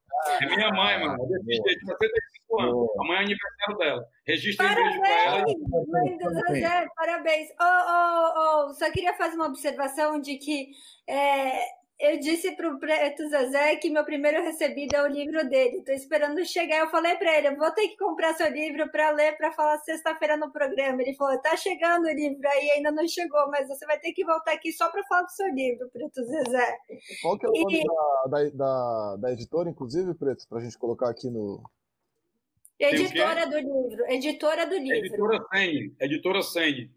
É minha mãe, mano. De 65 anos. Amanhã é aniversário dela. Registra um beijo para ela. Mãe do Zezé, parabéns. Oh, oh, oh, só queria fazer uma observação de que é, eu disse para o Preto Zezé que meu primeiro recebido é o livro dele. Estou esperando chegar. Eu falei para ele: eu vou ter que comprar seu livro para ler, para falar sexta-feira no programa. Ele falou: tá chegando o livro aí, ainda não chegou, mas você vai ter que voltar aqui só para falar do seu livro, Preto Zezé. Qual que é o nome e... da, da, da, editora, inclusive, Preto, para a gente colocar aqui no. Editora do livro. Editora do livro. Editora Sene. Editora Sene.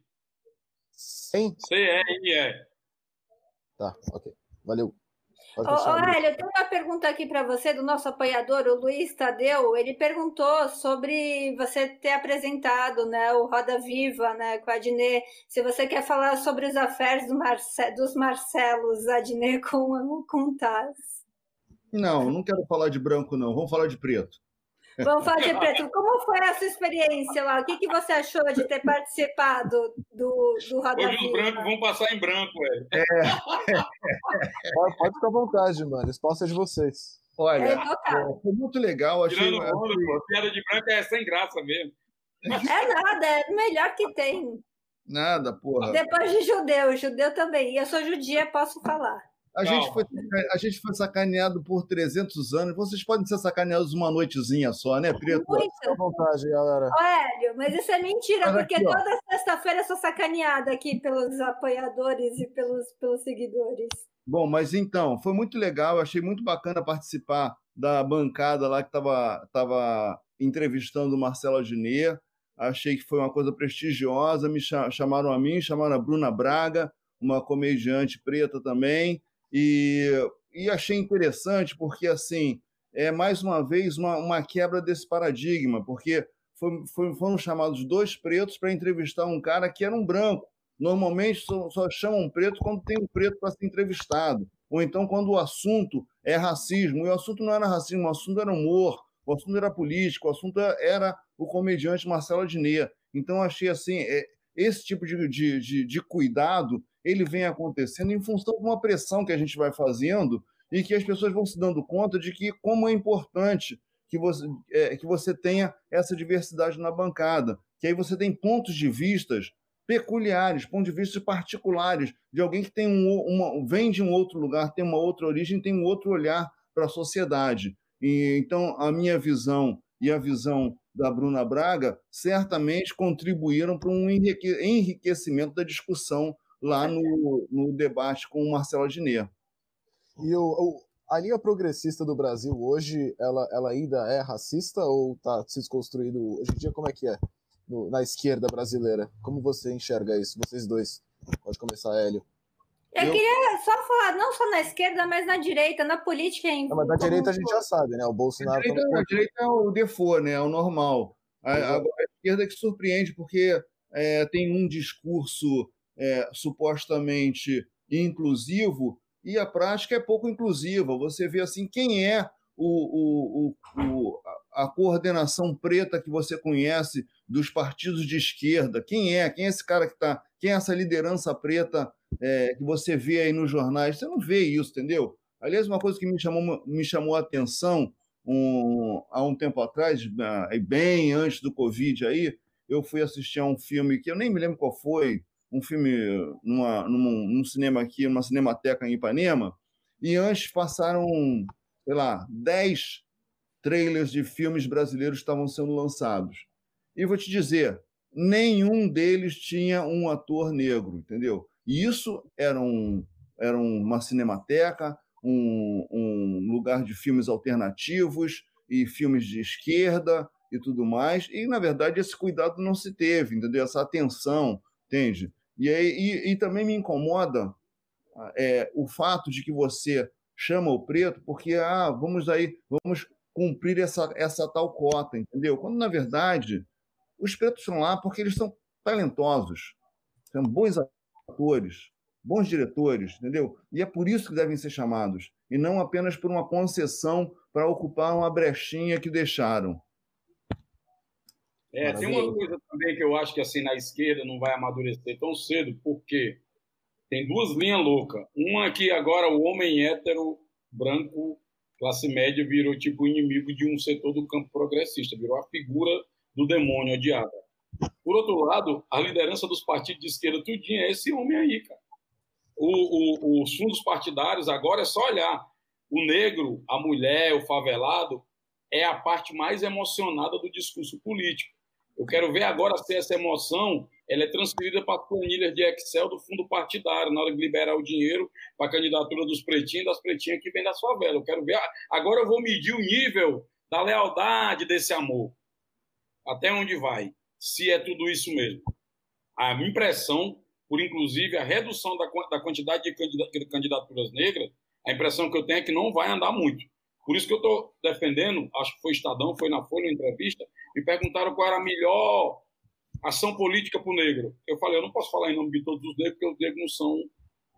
C-R-E. Tá, ok. Valeu. Hélio, eu tenho uma pergunta aqui para você do nosso apoiador, o Luiz Tadeu. Ele perguntou sobre você ter apresentado né, o Roda Viva né, com a Adnê. Se você quer falar sobre os affairs do Marce- dos Marcelos Adnê com, com o Taz. Não, não quero falar de branco, não. Vamos falar de preto. Vamos falar de preto. Como foi a sua experiência lá? O que, que você achou de ter participado do, do Roda Hoje os Viva? brancos vão passar em branco, velho. Pode, pode ficar à vontade, mano. O espaço é de vocês. Olha, É, é, foi muito legal. Achei, Tirando onda, pô. Piada de branco é sem graça mesmo. É nada, é o melhor que tem. Nada, porra. Depois de judeu, judeu também. E eu sou judia, posso falar. A gente, foi, a gente foi sacaneado por 300 anos. Vocês podem ser sacaneados uma noitezinha só, né, Preto? Fica Muito. vontade, galera. Ô, Hélio, mas isso é mentira, Mas porque aqui, toda sexta-feira eu sou sacaneada aqui pelos apoiadores e pelos, pelos seguidores. Bom, mas então, foi muito legal. Eu achei muito bacana participar da bancada lá que estava tava entrevistando o Marcelo Adnet. Achei que foi uma coisa prestigiosa. Me cha- chamaram a mim, chamaram a Bruna Braga, uma comediante preta também. E, e achei interessante porque, assim, é mais uma vez uma, uma quebra desse paradigma, porque foi- foi- foram chamados dois pretos para entrevistar um cara que era um branco. Normalmente só, só chamam um preto quando tem um preto para ser entrevistado. Ou então quando o assunto é racismo. E o assunto não era racismo, o assunto era humor, o assunto era político, o assunto era o comediante Marcelo Adnet. Então, achei assim, é, esse tipo de, de, de, de cuidado ele vem acontecendo em função de uma pressão que a gente vai fazendo e que as pessoas vão se dando conta de que como é importante que você, é, que você tenha essa diversidade na bancada, que aí você tem pontos de vistas peculiares, pontos de vista particulares de alguém que tem um, uma, vem de um outro lugar, tem uma outra origem, tem um outro olhar para a sociedade. E, então, a minha visão e a visão da Bruna Braga certamente contribuíram para um enrique- enriquecimento da discussão lá no, no debate com o Marcelo Adnet. E o, o- a linha progressista do Brasil hoje, ela, ela ainda é racista ou está se desconstruindo? Hoje em dia, como é que é no- na esquerda brasileira? Como você enxerga isso? Vocês dois. Pode começar, Hélio. Eu, Eu- queria só falar, não só na esquerda, mas na direita, na política. Em, Não, mas da como direita a gente já sabe, né? O A Bolsonaro tá direita, a direita é o default, né? é o normal. A, agora, a esquerda que surpreende, porque é, tem um discurso é, supostamente inclusivo e a prática é pouco inclusiva. Você vê assim quem é o, o, o, a coordenação preta que você conhece dos partidos de esquerda. Quem é? Quem é esse cara que está? Quem é essa liderança preta é, que você vê aí nos jornais? Você não vê isso, entendeu? Aliás, uma coisa que me chamou, me chamou a atenção um, há um tempo atrás, ah, bem antes do Covid aí, eu fui assistir a um filme que eu nem me lembro qual foi, um filme numa, num, num cinema aqui, numa cinemateca em Ipanema, e antes passaram, sei lá, 10 trailers de filmes brasileiros estavam sendo lançados. E vou te dizer, nenhum deles tinha um ator negro, entendeu? E isso era, um, era uma cinemateca, um, um lugar de filmes alternativos e filmes de esquerda e tudo mais. E, na verdade, esse cuidado não se teve, entendeu? Essa atenção, entende? E, e, e também me incomoda é, o fato de que você chama o preto porque, ah, vamos aí, vamos cumprir essa, essa tal cota, entendeu? Quando, na verdade, os pretos estão lá porque eles são talentosos, são bons atores, bons diretores, entendeu? E é por isso que devem ser chamados, e não apenas por uma concessão para ocupar uma brechinha que deixaram. É, tem uma coisa também que eu acho que assim na esquerda não vai amadurecer tão cedo, porque tem duas linhas loucas. Uma que agora o homem hétero, branco, classe média, virou tipo inimigo de um setor do campo progressista, virou a figura do demônio odiada. Por outro lado, a liderança dos partidos de esquerda tudinho é esse homem aí, cara. O, o, os fundos partidários agora é só olhar. O negro, a mulher, o favelado é a parte mais emocionada do discurso político. Eu quero ver agora se essa emoção ela é transferida para planilhas de Excel do fundo partidário, na hora de liberar o dinheiro para a candidatura dos pretinhos das pretinhas que vem da favela. Eu quero ver. Agora eu vou medir o nível da lealdade desse amor. Até onde vai? Se é tudo isso mesmo. A minha impressão por inclusive a redução da quantidade de candidaturas negras, a impressão que eu tenho é que não vai andar muito. Por isso que eu estou defendendo, acho que foi Estadão, foi na Folha, uma entrevista, me perguntaram qual era a melhor ação política para o negro. Eu falei, eu não posso falar em nome de todos os negros, porque os negros não são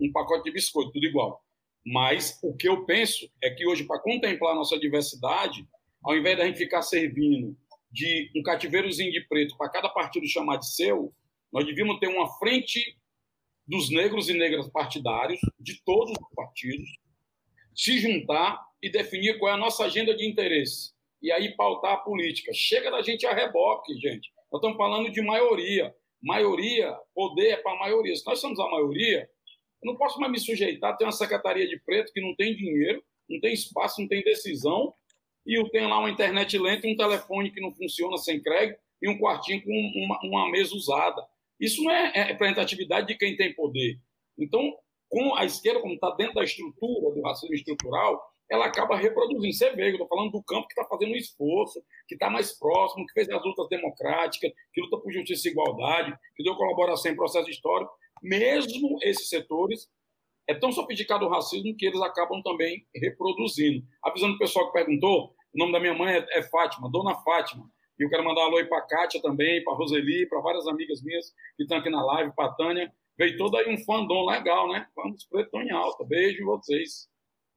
um pacote de biscoito, tudo igual. Mas o que eu penso é que hoje, para contemplar a nossa diversidade, ao invés da gente ficar servindo de um cativeirozinho de preto para cada partido chamar de seu, nós devíamos ter uma frente dos negros e negras partidários, de todos os partidos, se juntar e definir qual é a nossa agenda de interesse. E aí pautar a política. Chega da gente a reboque, gente. Nós estamos falando de maioria. Maioria, poder é para a maioria. Se nós somos a maioria, eu não posso mais me sujeitar a ter uma secretaria de preto que não tem dinheiro, não tem espaço, não tem decisão, e eu tenho lá uma internet lenta, um telefone que não funciona sem crédito e um quartinho com uma, uma mesa usada. Isso não é representatividade de quem tem poder. Então, com a esquerda, como está dentro da estrutura do racismo estrutural, ela acaba reproduzindo. Você vê, eu estou falando do campo que está fazendo um esforço, que está mais próximo, que fez as lutas democráticas, que luta por justiça e igualdade, que deu colaboração em processo histórico. Mesmo esses setores, é tão sofisticado o racismo que eles acabam também reproduzindo. Avisando o pessoal que perguntou, o nome da minha mãe é, é Fátima, Dona Fátima. E eu quero mandar um alô para a Kátia também, para a Roseli, para várias amigas minhas que estão aqui na live, para a Tânia. Veio todo aí um fandom legal, né? Vamos, Preto em alta. Beijo vocês.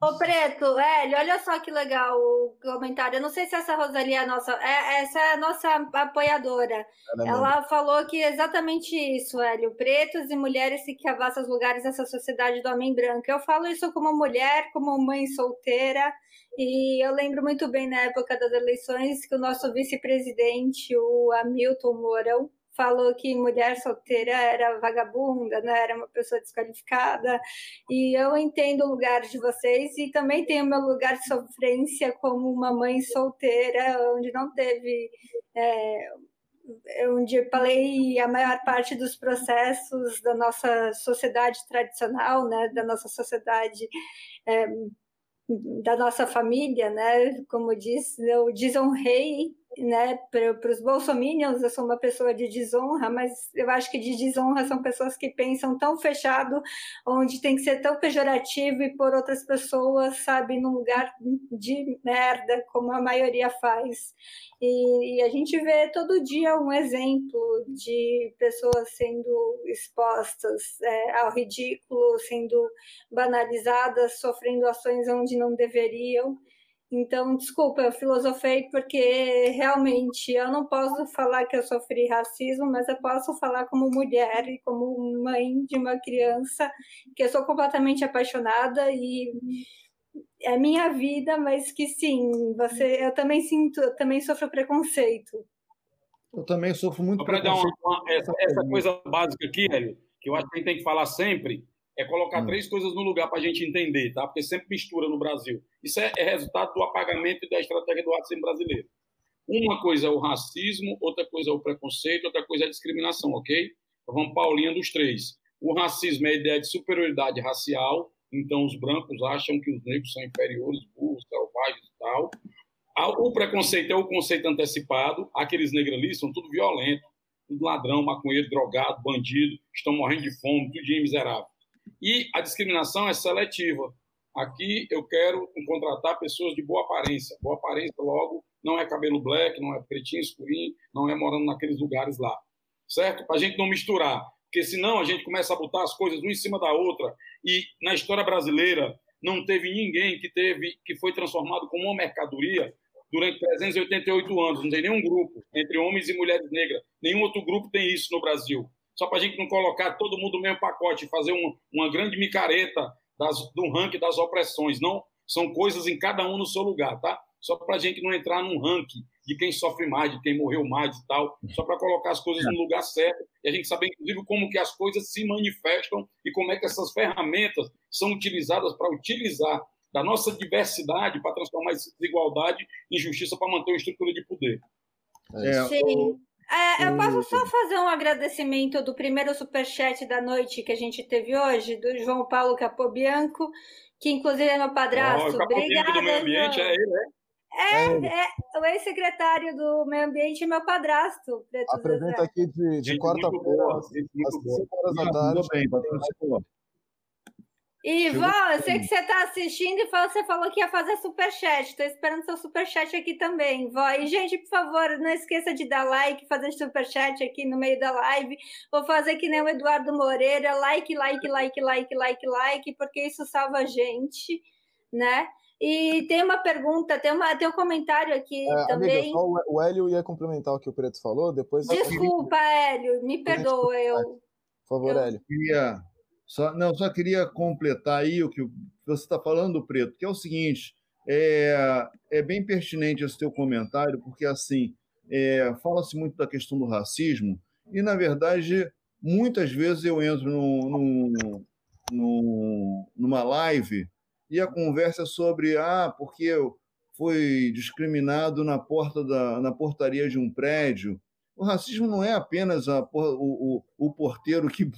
Ô, Preto, Hélio, olha só que legal o comentário. Eu não sei se essa Roseli é a nossa. É, essa é a nossa apoiadora. Ela falou que é exatamente isso, Hélio. Pretos e mulheres que cavassam os lugares dessa sociedade do homem branco. Eu falo isso como mulher, como mãe solteira. E eu lembro muito bem na época das eleições que o nosso vice-presidente, o Hamilton Mourão, falou que mulher solteira era vagabunda, né? era uma pessoa desqualificada. E eu entendo o lugar de vocês e também tenho meu lugar de sofrência como uma mãe solteira, onde não teve. É, onde eu falei a maior parte dos processos da nossa sociedade tradicional, né, da nossa sociedade é, da nossa família, né? Como diz, eu desonrei né, para os bolsominions, eu sou uma pessoa de desonra, mas eu acho que de desonra são pessoas que pensam tão fechado, onde tem que ser tão pejorativo e por outras pessoas, sabe, num lugar de merda, como a maioria faz. E, e a gente vê todo dia um exemplo de pessoas sendo expostas é, ao ridículo, sendo banalizadas, sofrendo ações onde não deveriam. Então, desculpa, eu filosofei porque realmente eu não posso falar que eu sofri racismo, mas eu posso falar como mulher e como mãe de uma criança que eu sou completamente apaixonada e é minha vida, mas que sim, você, eu também sinto, eu também sofro preconceito. Eu também sofro muito Para dar uma, uma, essa, essa coisa básica aqui, Hélio, que eu acho que a gente tem que falar sempre, é colocar hum. três coisas no lugar para a gente entender, tá? Porque sempre mistura no Brasil. Isso é, é resultado do apagamento e da estratégia do racismo brasileiro. Uma coisa é o racismo, outra coisa é o preconceito, outra coisa é a discriminação, ok? Então vamos para a linha dos três. O racismo é a ideia de superioridade racial, então os brancos acham que os negros são inferiores, burros, selvagens e tal. O preconceito é o conceito antecipado, aqueles negros ali são tudo violento, tudo ladrão, maconheiro, drogado, bandido, estão morrendo de fome, tudo de miserável. E a discriminação é seletiva. Aqui eu quero contratar pessoas de boa aparência. Boa aparência, logo, não é cabelo black, não é pretinho, escurinho, não é morando naqueles lugares lá. Certo? Para a gente não misturar. Porque senão a gente começa a botar as coisas uma em cima da outra. E na história brasileira não teve ninguém que teve que foi transformado como uma mercadoria durante 388 anos. Não tem nenhum grupo entre homens e mulheres negras. Nenhum outro grupo tem isso no Brasil só para a gente não colocar todo mundo no mesmo pacote, fazer um, uma grande micareta das, do ranking das opressões. Não, são coisas em cada um no seu lugar, tá? Só para a gente não entrar num ranking de quem sofre mais, de quem morreu mais e tal, só para colocar as coisas no lugar certo e a gente saber, inclusive, como que as coisas se manifestam e como é que essas ferramentas são utilizadas para utilizar da nossa diversidade para transformar essa desigualdade em justiça para manter uma estrutura de poder. É, Sim. É, eu posso só fazer um agradecimento do primeiro superchat da noite que a gente teve hoje, do João Paulo Capobianco, que inclusive é meu padrasto. Oh, o Obrigada, do meio ambiente João. é ele, né? É, é, o ex-secretário do Meio Ambiente é meu padrasto. Apresenta aqui de, de quarta-feira, às 5 horas da tarde. Bem, Ivan, eu sei que você está assistindo e você falou que ia fazer superchat. Estou esperando seu superchat aqui também, vó. E, gente, por favor, não esqueça de dar like, fazer superchat aqui no meio da live. Vou fazer que nem o Eduardo Moreira. Like, like, like, like, like, like, porque isso salva a gente, né? E tem uma pergunta, tem, uma, tem um comentário aqui é, também. Amiga, só o Hélio ia complementar o que o Preto falou, depois... Desculpa, Hélio, me perdoa, eu... Por favor, eu... Hélio. Queria só, não, só queria completar aí o que você está falando, Preto, que é o seguinte: é, é bem pertinente esse teu comentário, porque assim é, fala-se muito da questão do racismo, e na verdade, muitas vezes eu entro no, no, numa live e a conversa é sobre ah, porque foi discriminado na porta da na portaria de um prédio. O racismo não é apenas a, o, o, o porteiro que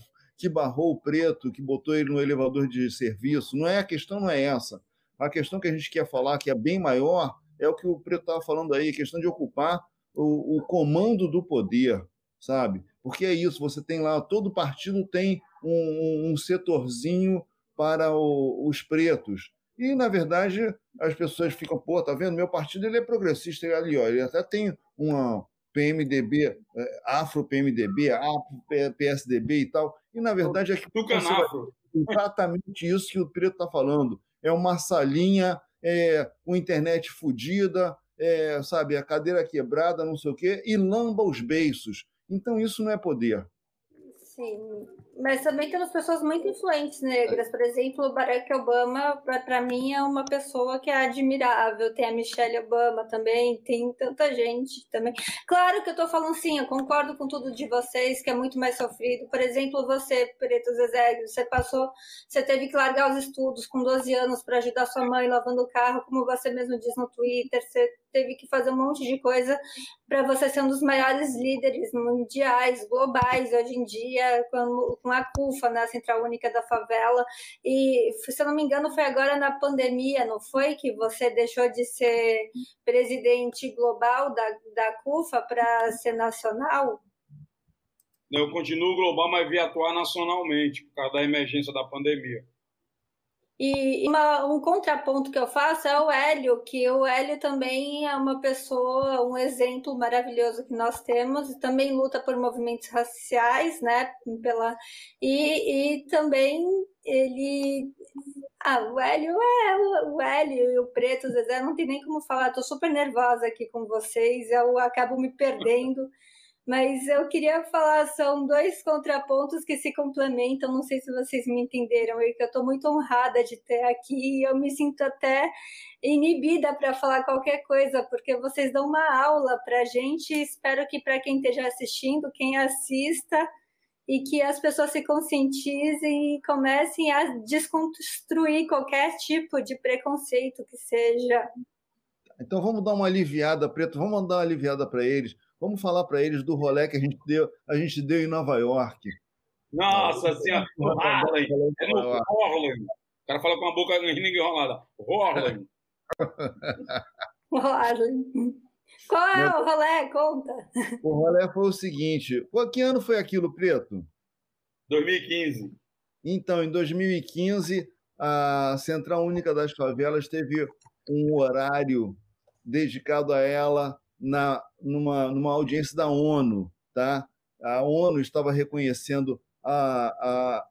que barrou o preto, que botou ele no elevador de serviço. Não é a questão, não é essa. A questão que a gente quer falar, que é bem maior, é o que o preto estava falando aí, a questão de ocupar o, o, comando do poder, sabe? Porque é isso, você tem lá, todo partido tem um, um setorzinho para o, os pretos. E, na verdade, as pessoas ficam, pô, tá vendo? Meu partido ele é progressista, ele, ali, ó, ele até tem uma, PMDB, é, Afro-PMDB, Afro-PSDB e tal. E, na verdade, é que exatamente isso que o Preto está falando. É uma salinha é, com internet fodida, é, sabe, a cadeira quebrada, não sei o quê, e lamba os beiços. Então, isso não é poder. Sim, mas também temos pessoas muito influentes negras. Por exemplo, o Barack Obama, para mim, é uma pessoa que é admirável. Tem a Michelle Obama também, tem tanta gente também. Claro que eu estou falando sim, eu concordo com tudo de vocês, que é muito mais sofrido. Por exemplo, você, Preto Zezé, você passou, você teve que largar os estudos com 12 anos para ajudar sua mãe lavando o carro, como você mesmo diz no Twitter. Você teve que fazer um monte de coisa para você ser um dos maiores líderes mundiais, globais, hoje em dia, com, com a CUFA, né, a Central Única da Favela. E, se eu não me engano, foi agora na pandemia, não foi? Que você deixou de ser presidente global da, da CUFA para ser nacional? Eu continuo global, mas vi atuar nacionalmente, por causa da emergência da pandemia. E uma, um contraponto que eu faço é o Hélio, que o Hélio também é uma pessoa, um exemplo maravilhoso que nós temos, e também luta por movimentos raciais, né? Pela, e, e também ele. Ah, o Hélio é o Hélio e o Preto, o Zezé, não tem nem como falar, estou super nervosa aqui com vocês, eu acabo me perdendo. Mas eu queria falar, são dois contrapontos que se complementam, não sei se vocês me entenderam, eu estou muito honrada de ter aqui, e eu me sinto até inibida para falar qualquer coisa, porque vocês dão uma aula para a gente, espero que para quem esteja assistindo, quem assista, e que as pessoas se conscientizem e comecem a desconstruir qualquer tipo de preconceito que seja. Então vamos dar uma aliviada, Preto, vamos dar uma aliviada para eles Vamos falar para eles do rolê que a gente deu, a gente deu em Nova York. Nossa Senhora, Harlem, é no Harlem. O cara fala com a boca enrolada. Harlem. Harlem. Qual é o rolê? Conta. O rolê foi o seguinte: que ano foi aquilo, Preto? 2015. Então, em 2015, a Central Única das Favelas teve um horário dedicado a ela na, numa, numa audiência da ONU. Tá? A ONU estava reconhecendo a,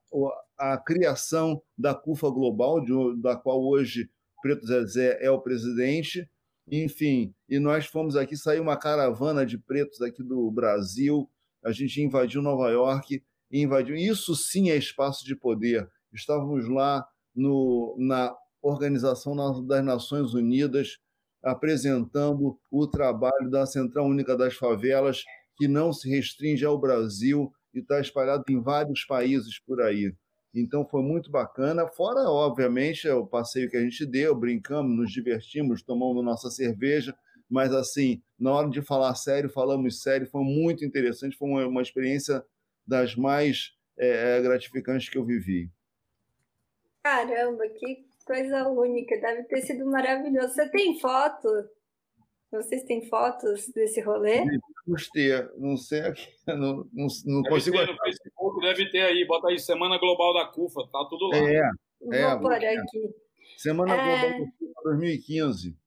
a, a criação da CUFA Global, de, da qual hoje Preto Zezé é o presidente. Enfim, e nós fomos aqui, saiu uma caravana de pretos aqui do Brasil, a gente invadiu Nova York, invadiu. Isso sim é espaço de poder. Estávamos lá no, na Organização das Nações Unidas, apresentando o trabalho da Central Única das Favelas, que não se restringe ao Brasil e está espalhado em vários países por aí. Então foi muito bacana, fora, obviamente, o passeio que a gente deu, brincamos, nos divertimos, tomamos nossa cerveja, mas assim, na hora de falar sério, falamos sério, foi muito interessante, foi uma, uma experiência das mais é, gratificantes que eu vivi. Caramba, que coisa única, deve ter sido maravilhoso. Você tem foto? Vocês têm fotos desse rolê? Vamos ter, não sei aqui, não, não, não Deve consigo. ter no Facebook, deve ter aí, bota aí Semana Global da CUFA, tá tudo lá. É, Vou É, vou- aqui. Semana É. Global do Clima 2015.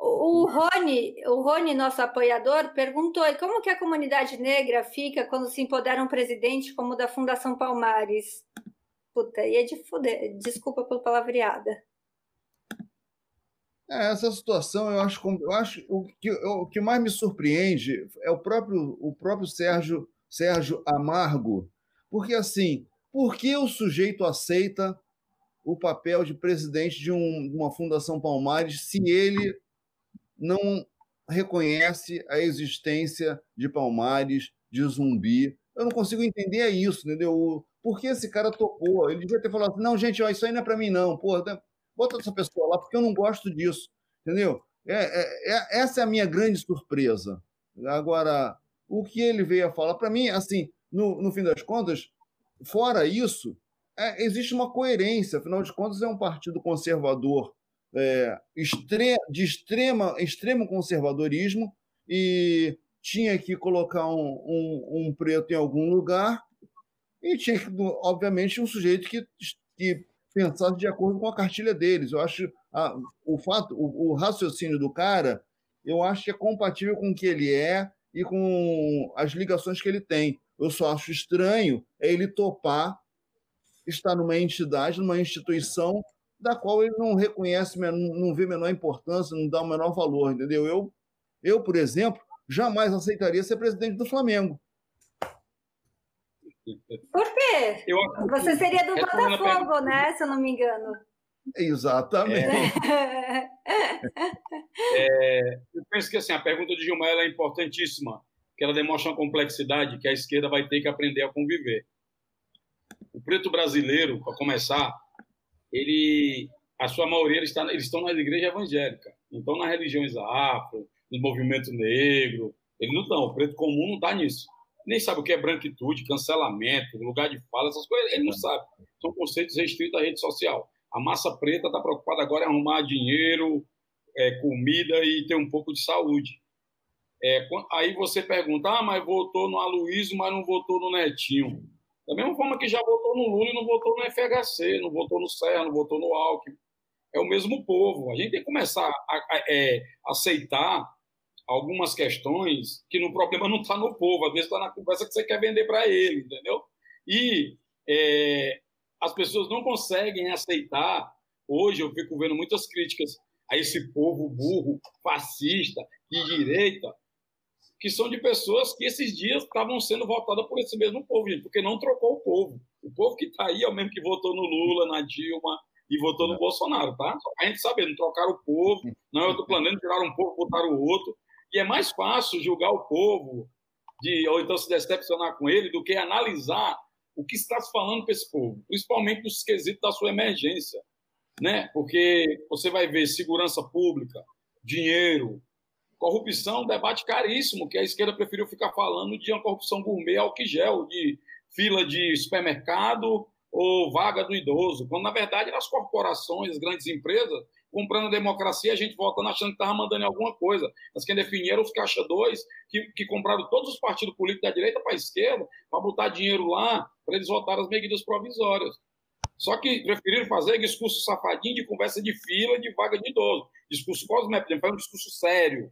O Rony, o Rony, nosso apoiador, perguntou como que a comunidade negra fica quando se empodera um presidente como o da Fundação Palmares. Puta, ia de fuder. Desculpa pela palavreada. É, essa situação eu acho, eu acho o que, o que mais me surpreende é o próprio, o próprio Sérgio, Sérgio Amargo, porque assim, por que o sujeito aceita o papel de presidente de, um- uma Fundação Palmares se ele não reconhece a existência de Palmares, de Zumbi? Eu não consigo entender isso, entendeu? O- Por que esse cara topou? Ele devia ter falado assim, não, gente, ó, isso aí não é para mim não, pô, bota essa pessoa lá, porque eu não gosto disso, entendeu? É, é- é- essa é a minha grande surpresa. Agora, o que ele veio a falar, para mim, assim, no, no fim das contas, fora isso, é, existe uma coerência, afinal de contas, é um partido conservador é, extre- de extrema, extremo conservadorismo e tinha que colocar um, um, um preto em algum lugar e tinha que, obviamente, um sujeito que, que pensasse de acordo com a cartilha deles. Eu acho a, o fato, o, o raciocínio do cara, eu acho que é compatível com o que ele é e com as ligações que ele tem. Eu só acho estranho é ele topar estar numa entidade, numa instituição da qual ele não reconhece, não vê menor importância, não dá o menor valor, entendeu? Eu, eu, por exemplo, jamais aceitaria ser presidente do Flamengo. Por quê? Eu Você seria do a Botafogo, né? Se eu não me engano. Exatamente. Eu penso que assim, a pergunta de Gilmar ela é importantíssima, que ela demonstra uma complexidade que a esquerda vai ter que aprender a conviver. O preto brasileiro, para começar, ele, a sua maioria está, eles estão na igreja evangélica, não estão nas religiões afro, no movimento negro, eles não estão, o preto comum não está nisso. Nem sabe o que é branquitude, cancelamento, lugar de fala, essas coisas, ele não sabe. São conceitos restritos à rede social. A massa preta está preocupada agora em arrumar dinheiro, é, comida e ter um pouco de saúde. É, aí você pergunta, ah, mas votou no Aloysio, mas não votou no Netinho. Da mesma forma que já votou no Lula e não votou no FHC, não votou no Serra, não votou no Alckmin. É o mesmo povo. A gente tem que começar a, a é, aceitar algumas questões que no problema não está no povo, às vezes está na conversa que você quer vender para ele, entendeu? E é, as pessoas não conseguem aceitar. Hoje eu fico vendo muitas críticas a esse povo burro, fascista, de direita, que são de pessoas que esses dias estavam sendo votadas por esse mesmo povo, gente, porque não trocou o povo. O povo que está aí é o mesmo que votou no Lula, na Dilma e votou no Bolsonaro, tá? Só pra gente saber, não trocaram o povo, não é outro planeta, tiraram um povo, botaram o outro. E é mais fácil julgar o povo, de, ou então se decepcionar com ele, do que analisar o que está se falando para esse povo, principalmente nos quesitos da sua emergência. Né? Porque você vai ver segurança pública, dinheiro, corrupção, debate caríssimo, que a esquerda preferiu ficar falando de uma corrupção gourmet álcool gel, de fila de supermercado ou vaga do idoso, quando na verdade as corporações, as grandes empresas, comprando democracia, a gente voltando achando que estava mandando alguma coisa. Mas quem definiram os caixa que, que compraram todos os partidos políticos da direita para a esquerda, para botar dinheiro lá, para eles votarem as medidas provisórias. Só que preferiram fazer discurso safadinho de conversa de fila, de vaga de idoso. Discurso cosmético, faz um discurso sério.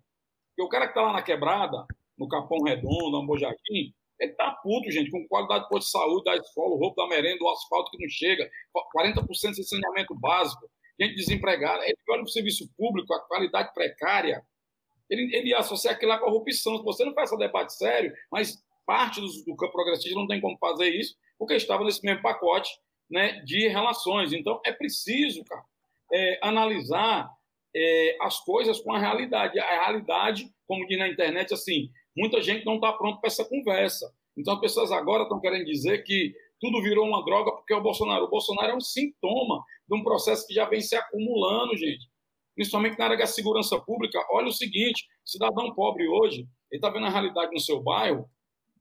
Porque o cara que está lá na quebrada, no Capão Redondo, no Ambojaquim, ele tá puto, gente, com qualidade de saúde, da escola, o roubo da merenda, o asfalto que não chega, 40% de saneamento básico, gente desempregada. Ele olha para o serviço público, a qualidade precária. Ele, ele associa aquilo à corrupção. Se você não faz esse debate sério, mas parte do, do campo progressista não tem como fazer isso, porque estava nesse mesmo pacote né, de relações. Então, é preciso, cara, é, analisar é, as coisas com a realidade. A realidade, como diz na internet, assim, muita gente não está pronto para essa conversa. Então, as pessoas agora estão querendo dizer que tudo virou uma droga porque é o Bolsonaro. O Bolsonaro é um sintoma de um processo que já vem se acumulando, gente. Principalmente na área da segurança pública. Olha o seguinte: cidadão pobre hoje, ele está vendo a realidade no seu bairro,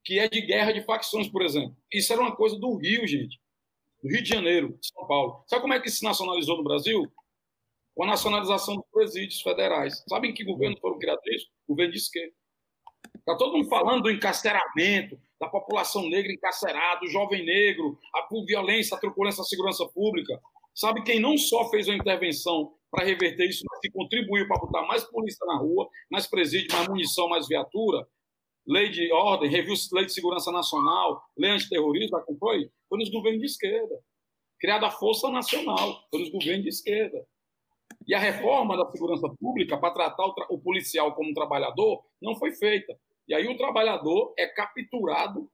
que é de guerra de facções, por exemplo. Isso era uma coisa do Rio, gente. Do Rio de Janeiro, São Paulo. Sabe como é que se nacionalizou no Brasil? com a nacionalização dos presídios federais. Sabem que governo foram criados isso? Governo de esquerda. Está todo mundo falando do encarceramento, da população negra encarcerada, do jovem negro, a violência, a truculência da segurança pública. Sabe quem não só fez uma intervenção para reverter isso, mas que contribuiu para botar mais polícia na rua, mais presídio, mais munição, mais viatura? Lei de ordem, review lei de segurança nacional, lei antiterrorismo, acompanhe? Foi nos governos de esquerda. Criada a Força Nacional, foi nos governos de esquerda. E a reforma da segurança pública para tratar o, o, policial como um trabalhador não foi feita. E aí o trabalhador é capturado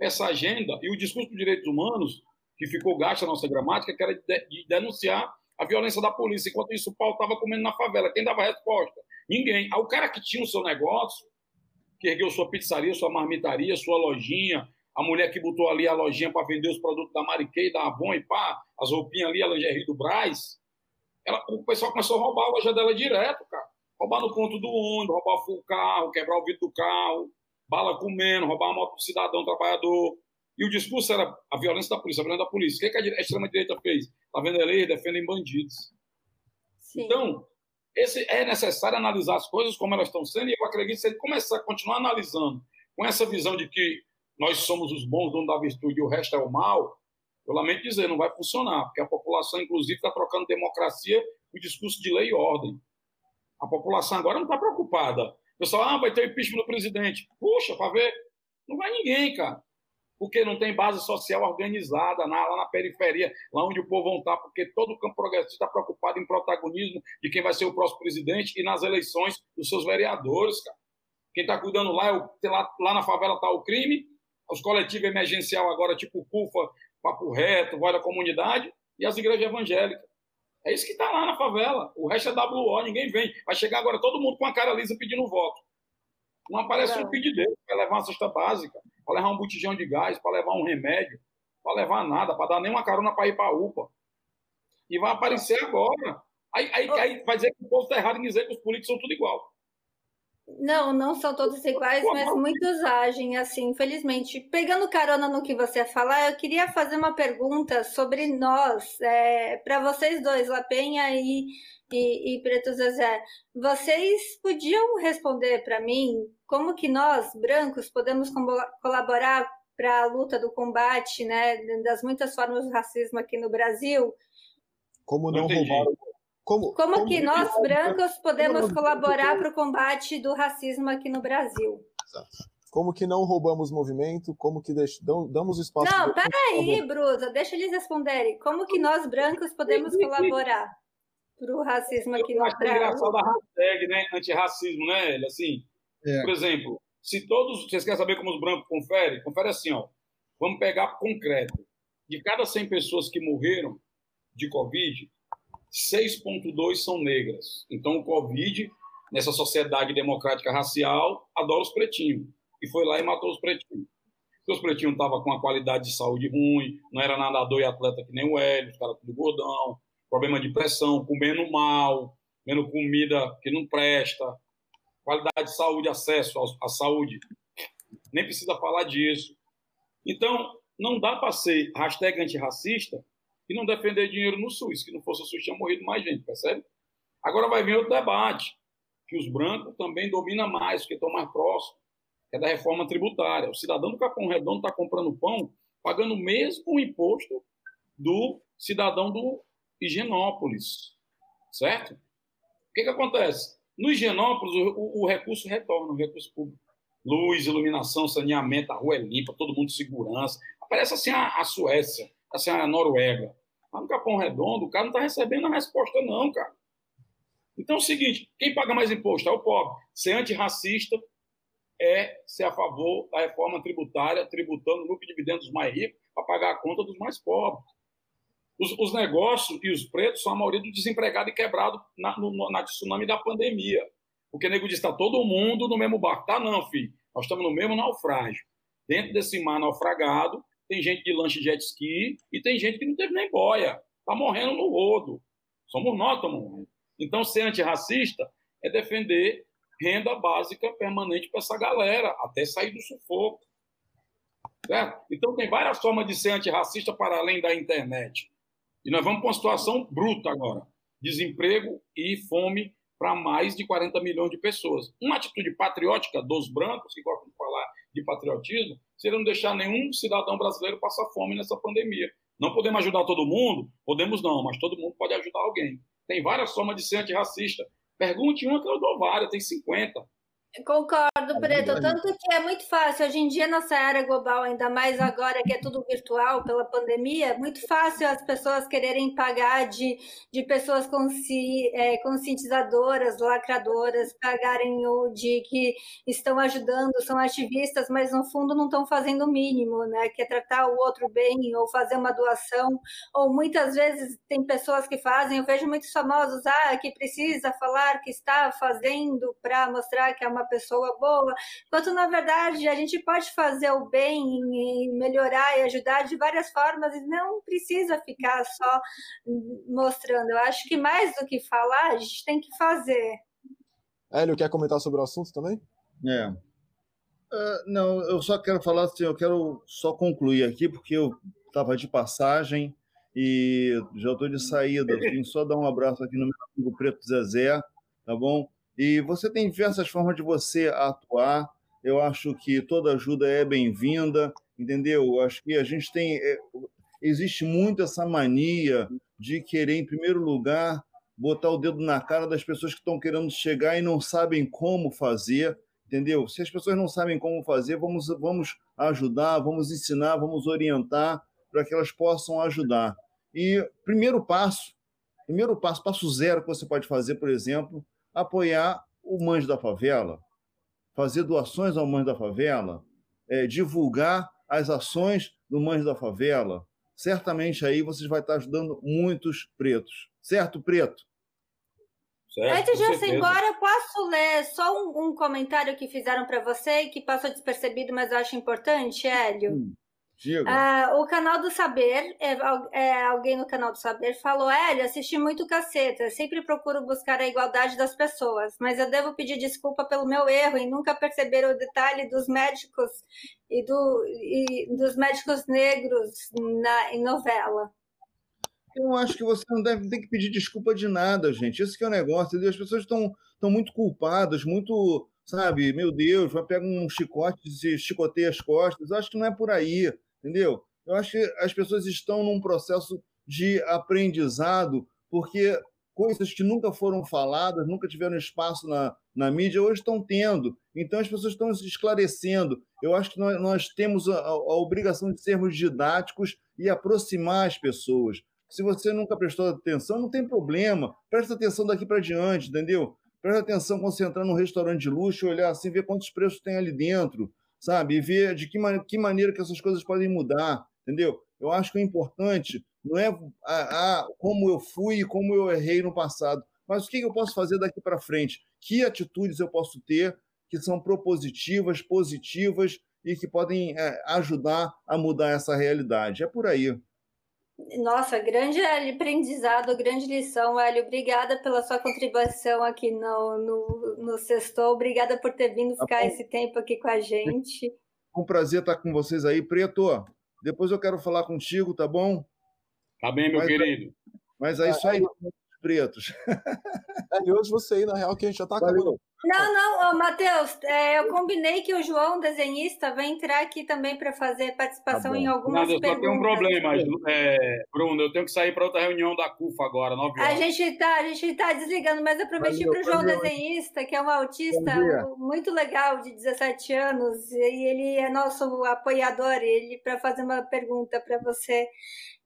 essa agenda e o discurso dos direitos humanos, que ficou gasto na nossa gramática, que era de, de denunciar a violência da polícia. Enquanto isso, o pau estava comendo na favela. Quem dava resposta? Ninguém. O cara que tinha o seu negócio, que ergueu sua pizzaria, sua marmitaria, sua lojinha, a mulher que botou ali a lojinha para vender os produtos da Mariquei, da Avon e pá, as roupinhas ali, a lingerie do Braz, ela, o pessoal começou a roubar a loja dela direto, cara. Roubar no ponto do ônibus, roubar o carro, quebrar o vidro do carro, bala comendo, roubar a moto do cidadão trabalhador. E o discurso era a violência da polícia, a violência da polícia. O que, é que a extrema-direita fez? Está vendo a lei, defendem bandidos. Sim. Então, esse, é necessário analisar as coisas como elas estão sendo, e eu acredito que se ele começar a continuar analisando com essa visão de que nós somos os bons, donos da virtude e o resto é o mal, eu lamento dizer, não vai funcionar, porque a população, inclusive, está trocando democracia com discurso de lei e ordem. A população agora não está preocupada. O pessoal, ah, vai ter impeachment do presidente. Puxa, para ver. Não vai ninguém, cara. Porque não tem base social organizada na, lá na periferia, lá onde o povo vão estar, porque todo o campo progressista está preocupado em protagonismo de quem vai ser o próximo presidente e nas eleições dos seus vereadores, cara. Quem está cuidando lá, é o, lá, lá na favela está o crime, os coletivos emergencial agora, tipo CUFA, Papo Reto, Voz da Comunidade e as igrejas evangélicas. É isso que está lá na favela. O resto é WO, ninguém vem. Vai chegar agora todo mundo com a cara lisa pedindo voto. Não aparece um pedideiro para levar uma cesta básica, para levar um botijão de gás, para levar um remédio, para levar nada, para dar nem uma carona para ir para a UPA. E vai aparecer agora. Aí, aí, aí vai dizer que o povo está errado em dizer que os políticos são tudo igual. Não, não são todos iguais, mas muitos agem assim, infelizmente. Pegando carona no que você ia falar, eu queria fazer uma pergunta sobre nós, é, para vocês dois, Lapenha e, e, e Preto Zezé. Vocês podiam responder para mim como que nós, brancos, podemos colaborar para a luta do combate né, das muitas formas de racismo aqui no Brasil? Como não roubar como, como, como que nós, brancos, podemos colaborar para o combate do racismo aqui no Brasil? Como que não roubamos movimento? Como que deix... damos espaço... Não, peraí, Brusa, deixa eles responderem. Como que nós, brancos, podemos colaborar para o racismo aqui no Brasil? É engraçado a hashtag, né? Antirracismo, né, ele? Assim, é. por exemplo, se todos... Vocês querem saber como os brancos conferem? Confere assim, ó. Vamos pegar concreto. De cada 100 pessoas que morreram de Covid, 6,2 são negras. Então, o Covid, nessa sociedade democrática racial, adora os pretinhos. E foi lá e matou os pretinhos. Porque os pretinhos estavam com uma qualidade de saúde ruim, não era nadador e atleta que nem o Hélio, os caras tudo gordão, problema de pressão, comendo mal, comendo comida que não presta, qualidade de saúde, acesso à saúde. Nem precisa falar disso. Então, não dá para ser hashtag antirracista e não defender dinheiro no SUS, que não fosse o SUS tinha morrido mais gente, percebe? Agora vai vir outro debate, que os brancos também dominam mais, porque estão mais próximos, que é da reforma tributária. O cidadão do Capão Redondo está comprando pão pagando o mesmo imposto do cidadão do Higienópolis, certo? O que, que acontece? No Higienópolis, o, o, recurso retorna, o recurso público. Luz, iluminação, saneamento, a rua é limpa, todo mundo segurança. Aparece assim a, a Suécia assim, a Noruega. Lá no Capão Redondo, o cara não está recebendo a resposta, não, cara. Então é o seguinte: quem paga mais imposto é o pobre. Ser antirracista é ser a favor da reforma tributária, tributando lucro e dividendos mais ricos para pagar a conta dos mais pobres. Os, os, negócios e os pretos são a maioria do desempregado e quebrado na, no, na tsunami da pandemia. Porque nego diz: está todo mundo no mesmo barco. Tá, não, filho. Nós estamos no mesmo naufrágio. Dentro desse mar naufragado, tem gente de lanche jet ski e tem gente que não teve nem boia. Está morrendo no rodo. Somos nós estamos morrendo. Então, ser antirracista é defender renda básica permanente para essa galera, até sair do sufoco. Certo? Então, tem várias formas de ser antirracista para além da internet. E nós vamos para uma situação bruta agora. desemprego e fome para mais de 40 milhões de pessoas. Uma atitude patriótica dos brancos, que gostam de falar de patriotismo, seria não deixar nenhum cidadão brasileiro passar fome nessa pandemia. Não podemos ajudar todo mundo? Podemos não, mas todo mundo pode ajudar alguém. Tem várias formas de ser antirracista. Pergunte uma que eu dou várias, tem 50. Concordo, Preto. Tanto que é muito fácil. Hoje em dia, nossa era global, ainda mais agora que é tudo virtual pela pandemia, é muito fácil as pessoas quererem pagar de, de pessoas consci, é, conscientizadoras, lacradoras, pagarem o de que estão ajudando, são ativistas, mas no fundo não estão fazendo o mínimo, né? Que é tratar o outro bem ou fazer uma doação. Ou muitas vezes tem pessoas que fazem, eu vejo muitos famosos, ah, que precisa falar que está fazendo para mostrar que é uma pessoa boa, enquanto na verdade a gente pode fazer o bem e melhorar e ajudar de várias formas e não precisa ficar só mostrando. Eu acho que mais do que falar, a gente tem que fazer. Hélio, quer comentar sobre o assunto também? É. Uh, não, eu só quero falar assim, eu quero só concluir aqui, porque eu estava de passagem e já estou de saída. Vim só dar um abraço aqui no meu amigo Preto Zezé, tá bom? E você tem diversas formas de você atuar. Eu acho que toda ajuda é bem-vinda, entendeu? Eu acho que a gente tem. É, existe muito essa mania de querer, em primeiro lugar, botar o dedo na cara das pessoas que estão querendo chegar e não sabem como fazer, entendeu? Se as pessoas não sabem como fazer, vamos, vamos ajudar, vamos ensinar, vamos orientar para que elas possam ajudar. E primeiro passo, primeiro passo, passo zero que você pode fazer, por exemplo, apoiar o Mães da Favela, fazer doações ao Mães da Favela, é, divulgar as ações do Mães da Favela. Certamente aí vocês vão estar ajudando muitos pretos. Certo, Preto? Certo, Antes de ir embora, eu posso ler só um, um comentário que fizeram para você que passou despercebido, mas eu acho importante, Hélio? Hum. Uh, o canal do Saber, é, é, alguém no canal do Saber falou: Hélio, assisti muito caceta, sempre procuro buscar a igualdade das pessoas, mas eu devo pedir desculpa pelo meu erro em nunca perceber o detalhe dos médicos e, do, e dos médicos negros na, em novela. Eu acho que você não deve ter que pedir desculpa de nada, gente. Esse que é o negócio, entendeu? As pessoas estão, muito culpadas, muito, sabe, meu Deus, vai pegar um chicote e chicoteia as costas. Eu acho que não é por aí entendeu? Eu acho que as pessoas estão num processo de aprendizado, porque coisas que nunca foram faladas, nunca tiveram espaço na, na mídia, hoje estão tendo. Então as pessoas estão se esclarecendo. Eu acho que nós, nós temos a, a, obrigação de sermos didáticos e aproximar as pessoas. Se você nunca prestou atenção, não tem problema. Presta atenção daqui para diante, entendeu? Presta atenção quando você entrar num restaurante de luxo, olhar assim, ver quantos preços tem ali dentro sabe? E ver de que, man que maneira que essas coisas podem mudar, entendeu? Eu acho que o importante não é a, a, como eu fui e como eu errei no passado, mas o que eu posso fazer daqui para frente? Que atitudes eu posso ter que são propositivas, positivas e que podem é, ajudar a mudar essa realidade? É por aí. Nossa, grande aprendizado, grande lição, Hélio. Obrigada pela sua contribuição aqui no, no, no Sextou. Obrigada por ter vindo tá ficar tá esse tempo aqui com a gente. É um prazer estar com vocês aí. Preto, depois eu quero falar contigo, tá bom? Tá bem, meu mas, querido. Mas é isso aí, pretos. É, e hoje você aí, na real, que a gente já está acabando. Não, não, Matheus, é, eu combinei que o João, desenhista, vai entrar aqui também para fazer participação tá em algumas não, perguntas. Só tem um problema, é, Bruno, eu tenho que sair para outra reunião da CUFA agora, 9 horas. A gente está a gente tá desligando, mas eu prometi para o João, desenhista, que é um autista muito legal, de 17 anos, e ele é nosso apoiador, ele para fazer uma pergunta para você.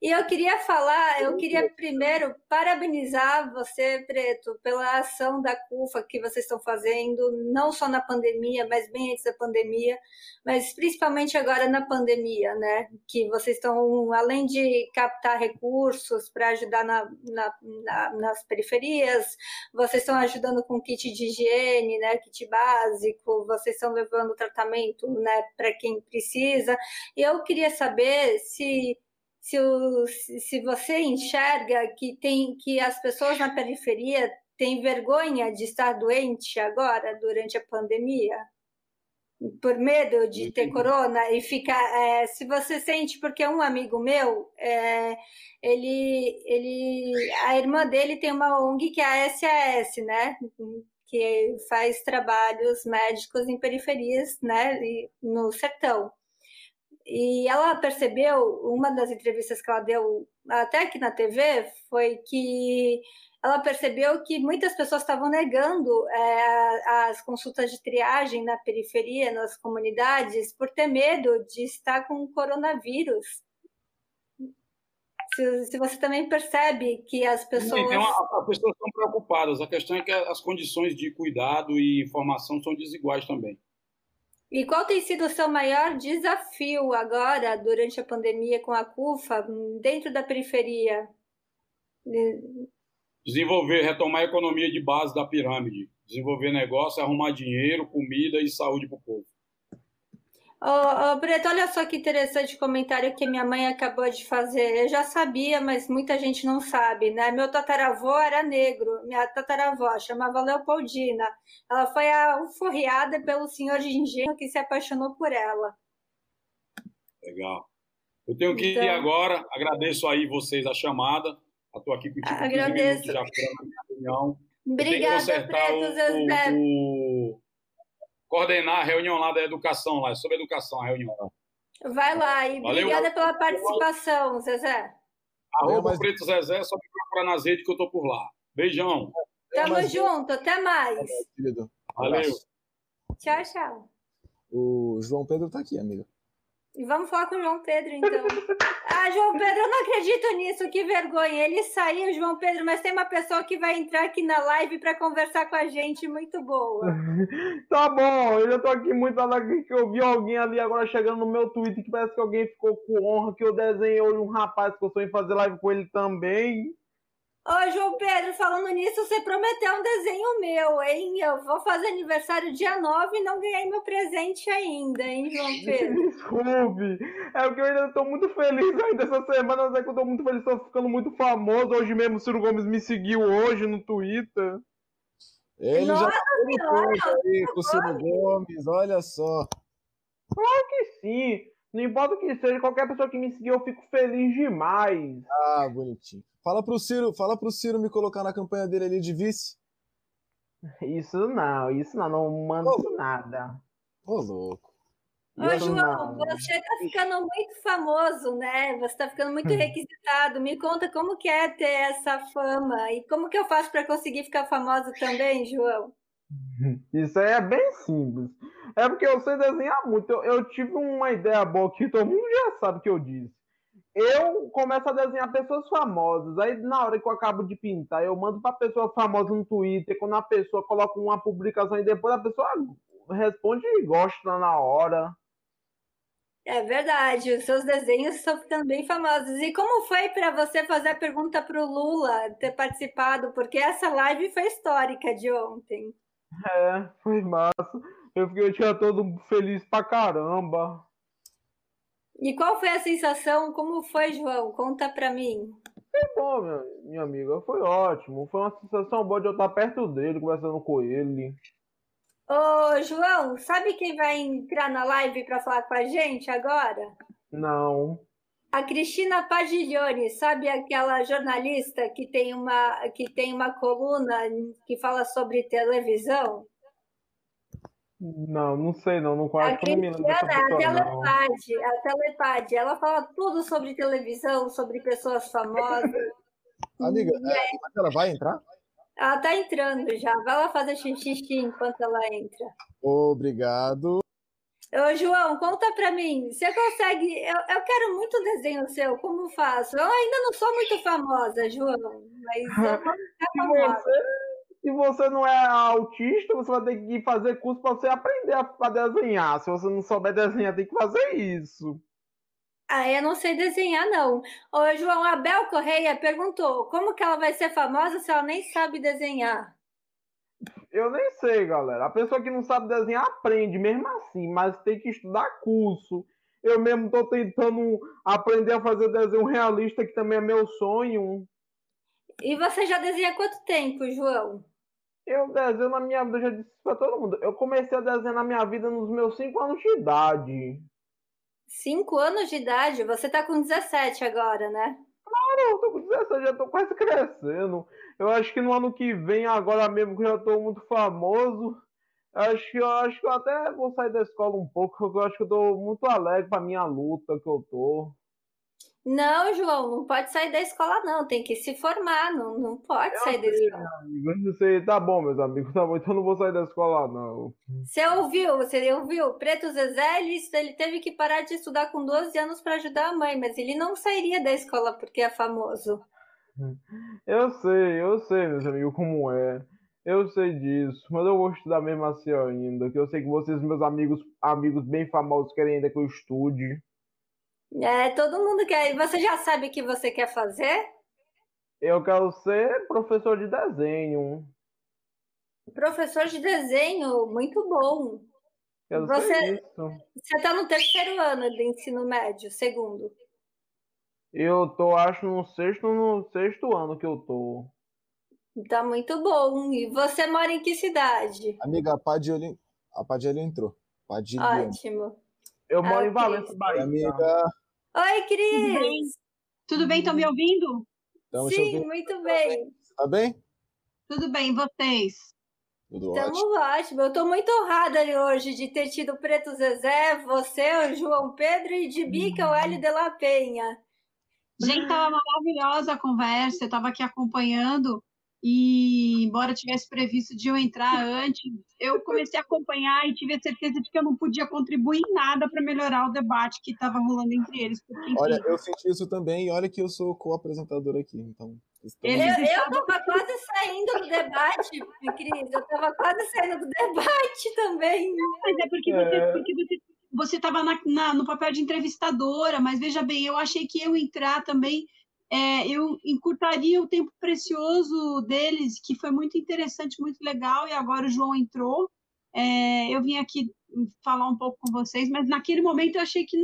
E eu queria falar, eu queria primeiro parabenizar você, Preto, pela ação da CUFA que vocês estão fazendo, não só na pandemia, mas bem antes da pandemia, mas principalmente agora na pandemia, né? Que vocês estão, além de captar recursos para ajudar na, na, na, nas periferias, vocês estão ajudando com kit de higiene, né? Kit básico, vocês estão levando tratamento, né? Para quem precisa. E eu queria saber se se, o, se você enxerga que tem que as pessoas na periferia têm vergonha de estar doente agora durante a pandemia? por medo de ter corona e ficar. É, se você sente, porque um amigo meu, é, ele, ele, a irmã dele tem uma ONG que é a SAS, né? Que faz trabalhos médicos em periferias, né? No sertão. E ela percebeu, uma das entrevistas que ela deu até aqui na TV, foi que ela percebeu que muitas pessoas estavam negando é, as consultas de triagem na periferia, nas comunidades, por ter medo de estar com o coronavírus. Se, se você também percebe que as pessoas. Então, as pessoas estão preocupadas. A questão é que as condições de cuidado e informação são desiguais também. E qual tem sido o seu maior desafio agora, durante a pandemia com a CUFA, dentro da periferia? desenvolver, retomar a economia de base da pirâmide, desenvolver negócio, arrumar dinheiro, comida e saúde para o povo. Ô, ô, Preto, olha só que interessante o comentário que minha mãe acabou de fazer. Eu já sabia, mas muita gente não sabe, né? Meu tataravô era negro, minha tataravó chamava Leopoldina. Ela foi alforriada pelo senhor de engenho que se apaixonou por ela. Legal. Eu tenho que então... ir agora, agradeço aí vocês a chamada. Estou aqui contigo Agradeço. já na reunião. Obrigada, Preto, Zezé. O, o, coordenar a reunião lá da educação, lá, sobre educação, a reunião lá. Vai lá e Valeu. obrigada pela participação, Zezé. Arroba mas... Preto Zezé, só me procurar nas redes que eu tô por lá. Beijão. Tamo mas... junto, até mais. Valeu. Tchau, tchau. O João Pedro tá aqui, amiga. E vamos falar com o João Pedro, então. ah, João Pedro, eu não acredito nisso, que vergonha. Ele saiu, João Pedro, mas tem uma pessoa que vai entrar aqui na live para conversar com a gente, muito boa. tá bom, eu já tô aqui muito alegre que eu vi alguém ali agora chegando no meu Twitter que parece que alguém ficou com honra que eu desenhei hoje um rapaz que eu sonhei fazer live com ele também. Ô, João Pedro, falando nisso, você prometeu um desenho meu, hein? Eu vou fazer aniversário dia 9 e não ganhei meu presente ainda, hein, João Pedro? Desculpe. É porque eu ainda tô muito feliz ainda essa semana, mas é que eu tô muito feliz, tô ficando muito famoso. Hoje mesmo o Ciro Gomes me seguiu hoje no Twitter. Ele Nossa já tá aí com o Ciro Gomes, olha só. Claro que sim. Não importa o que seja, qualquer pessoa que me seguir, eu fico feliz demais. Ah, bonitinho. Fala pro Ciro, fala pro Ciro me colocar na campanha dele ali de vice. Isso não, isso não, não mando Ô, nada. Ô, louco. Ô, João, não. você tá ficando muito famoso, né? Você tá ficando muito hum. requisitado. Me conta como que é ter essa fama e como que eu faço para conseguir ficar famoso também, João? Isso aí é bem simples. É porque eu sei desenhar muito. Eu, eu tive uma ideia boa que todo mundo já sabe que eu disse eu começo a desenhar pessoas famosas. Aí, na hora que eu acabo de pintar, eu mando para pessoa famosa no Twitter. Quando a pessoa coloca uma publicação e depois a pessoa responde e gosta na hora. É verdade, os seus desenhos ficando bem famosos. E como foi para você fazer a pergunta para o Lula ter participado? Porque essa live foi histórica de ontem. É, foi massa. Eu fiquei eu tinha todo feliz pra caramba. E qual foi a sensação? Como foi, João? Conta para mim. Foi bom, minha, minha amiga. Foi ótimo. Foi uma sensação boa de eu estar perto dele, conversando com ele. Ô, João, sabe quem vai entrar na live para falar com a gente agora? Não. A Cristina Pagiglione, sabe aquela jornalista que tem uma que tem uma coluna que fala sobre televisão? Não, não sei não, não quase a Cristiana, a Telepade, a Telepade, ela fala tudo sobre televisão, sobre pessoas famosas. Amiga, é, ela vai entrar? Ela tá entrando já, vai lá fazer xixi enquanto ela entra. Obrigado. Ô, João, conta pra mim, você consegue, eu, eu quero muito desenho seu, como faço? Eu ainda não sou muito famosa, João, mas eu vou ficar famosa. Se você não é autista, você vai ter que fazer curso para você aprender a, a desenhar. Se você não souber desenhar, tem que fazer isso. Ah, eu não sei desenhar, não. Ô, João, a Bel Correia perguntou como que ela vai ser famosa se ela nem sabe desenhar? Eu nem sei, galera. A pessoa que não sabe desenhar aprende mesmo assim, mas tem que estudar curso. Eu mesmo estou tentando aprender a fazer desenho realista, que também é meu sonho. E você já desenha há quanto tempo, João? Eu desenho na minha vida, já disse pra todo mundo. Eu comecei a desenhar na minha vida nos meus 5 anos de idade. 5 anos de idade? Você tá com 17 agora, né? Claro, eu tô com 17, já tô quase crescendo. Eu acho que no ano que vem, agora mesmo que eu já tô muito famoso, acho que eu acho que eu até vou sair da escola um pouco, porque eu acho que eu tô muito alegre pra minha luta que eu tô. Não, João, não pode sair da escola, não. Tem que se formar, não, não pode Eu sair da sei, escola. meu amigo, sei. Tá bom, meus amigos, tá bom, então eu não vou sair da escola, não. Você ouviu, você ouviu? Preto Zezé, ele, ele teve que parar de estudar com 12 anos para ajudar a mãe, mas ele não sairia da escola porque é famoso. Eu sei, eu sei, meus amigos, como é. Eu sei disso, mas eu vou estudar mesmo assim ainda, que eu sei que vocês, meus amigos, amigos bem famosos, querem ainda que eu estude. É, todo mundo quer. E você já sabe o que você quer fazer? Eu quero ser professor de desenho. Professor de desenho, muito bom. Quero Você- ser isso. Você está no terceiro ano de ensino médio, segundo. Eu tô, acho, no sexto, no sexto ano que eu tô. Tá muito bom. E você mora em que cidade? Amiga, a Padilha, a Padilha entrou. Padilha. Ótimo. Eu moro Ah, em Valença. Bahia. Amiga, Oi, Cris! bem? Tudo bem? Estão me ouvindo? estamos Sim, ouvindo. muito bem. Tá bem? Tudo bem, vocês? Tudo Estamos ótimo. ótimo. Eu estou muito honrada hoje de ter tido o Preto Zezé, você, o João Pedro e de Bica, o Hélio de la Penha. Gente, tava maravilhosa a conversa, eu estava aqui acompanhando e embora tivesse previsto de eu entrar antes, eu comecei a acompanhar e tive a certeza de que eu não podia contribuir em nada para melhorar o debate que estava rolando entre eles, porque enfim, Olha, eu senti isso também e olha que eu sou co-apresentador aqui, então. Eles Eu, eu estavam- tava quase saindo do debate, Cris. Eu tava quase saindo do debate também. Mas é porque É. você porque você você estava na, na- no papel de entrevistadora, mas veja bem, eu achei que eu entrar também, é, eu encurtaria o tempo precioso deles, que foi muito interessante, muito legal, e agora o João entrou. É, eu vim aqui falar um pouco com vocês, mas naquele momento eu achei que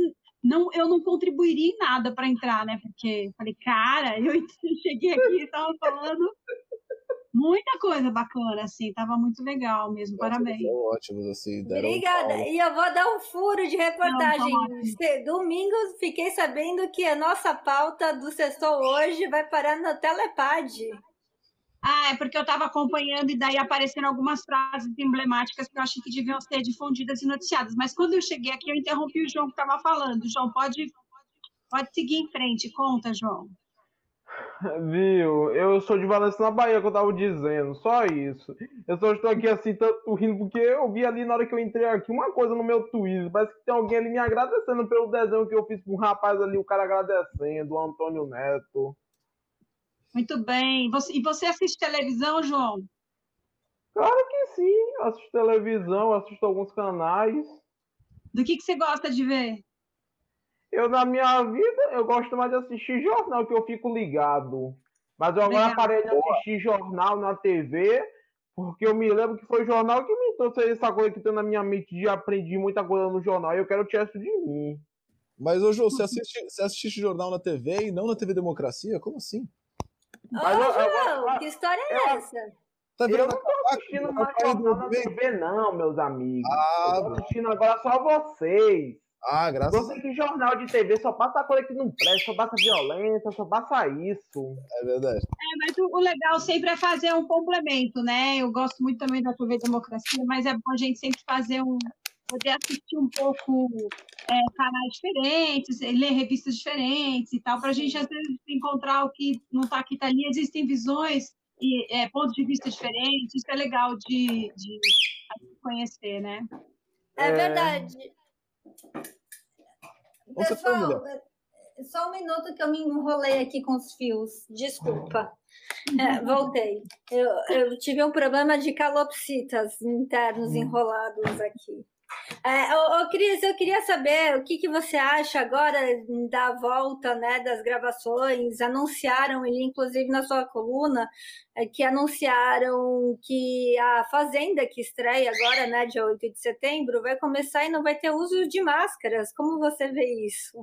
não, eu não contribuiria em nada para entrar, né? Porque falei, cara, eu cheguei aqui e estava falando muita coisa bacana, assim, tava muito legal mesmo, parabéns. São ótimos, assim. Deram Obrigada. aula. E eu vou dar um furo de reportagem. Não, tá Domingo fiquei sabendo que a nossa pauta do Sextou hoje vai parar no Telepad. Ah, é porque eu estava acompanhando e daí apareceram algumas frases emblemáticas que eu achei que deviam ser difundidas e noticiadas. Mas quando eu cheguei aqui, eu interrompi o João que estava falando. João, pode, pode seguir em frente. Conta, João. Viu? Eu sou de Valença na Bahia, que eu tava dizendo, só isso. Eu só estou aqui assim, tanto rindo, porque eu vi ali na hora que eu entrei aqui uma coisa no meu Twitter. Parece que tem alguém ali me agradecendo pelo desenho que eu fiz com um rapaz ali, o cara agradecendo, o Antônio Neto. Muito bem. Você- e você assiste televisão, João? Claro que sim, assisto televisão, assisto alguns canais. Do que, que você gosta de ver? Eu, na minha vida, eu gosto mais de assistir jornal, que eu fico ligado. Mas eu agora Legal. parei de assistir jornal na TV, porque eu me lembro que foi o jornal que me trouxe essa coisa que tem na minha mente de aprender muita coisa no jornal, e eu quero tirar isso de mim. Mas, ô, Jô, você assiste, você assiste jornal na TV e não na TV Democracia? Como assim? Ô, Mas eu- eu- João, eu- que história é eu- essa? Tá Eu não tô assistindo mais Tá jornal na bem? TV, não, meus amigos. Ah, eu tô assistindo agora só vocês. Ah, graças a Você que jornal de TV só passa coisa que não presta, só passa violência, só passa isso. É verdade. É, mas o, o legal sempre é fazer um complemento, né? Eu gosto muito também da TV Democracia, mas é bom a gente sempre fazer um. poder assistir um pouco é, canais diferentes, ler revistas diferentes e tal, para a gente às vezes encontrar o que não está aqui, tá ali. Existem visões e é, pontos de vista diferentes, isso é legal de, de conhecer, né? É, É. verdade. Pessoal, só um minuto que eu me enrolei aqui com os fios. Desculpa. É, voltei. Eu, eu tive um problema de calopsitas internos enrolados aqui. É, ô, ô, Cris, eu queria saber o que, que você acha agora da volta né, das gravações. Anunciaram, e inclusive na sua coluna, é, que anunciaram que a Fazenda, que estreia agora, né, dia 8 de setembro, vai começar e não vai ter uso de máscaras. Como você vê isso?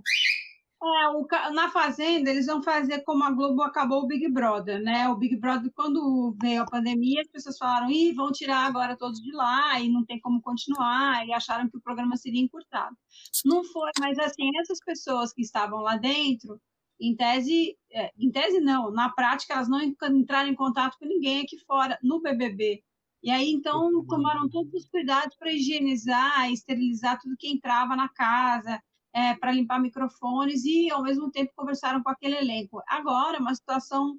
É, o, na Fazenda, eles vão fazer como a Globo acabou o Big Brother, né? O Big Brother, quando veio a pandemia, as pessoas falaram, ih, vão tirar agora todos de lá e não tem como continuar, e acharam que o programa seria encurtado. Não foi, mas assim, essas pessoas que estavam lá dentro, em tese, é, em tese não, na prática elas não entraram em contato com ninguém aqui fora, no BBB. E aí, então, tomaram todos os cuidados para higienizar, esterilizar tudo que entrava na casa, é, para limpar microfones e, ao mesmo tempo, conversaram com aquele elenco. Agora, uma situação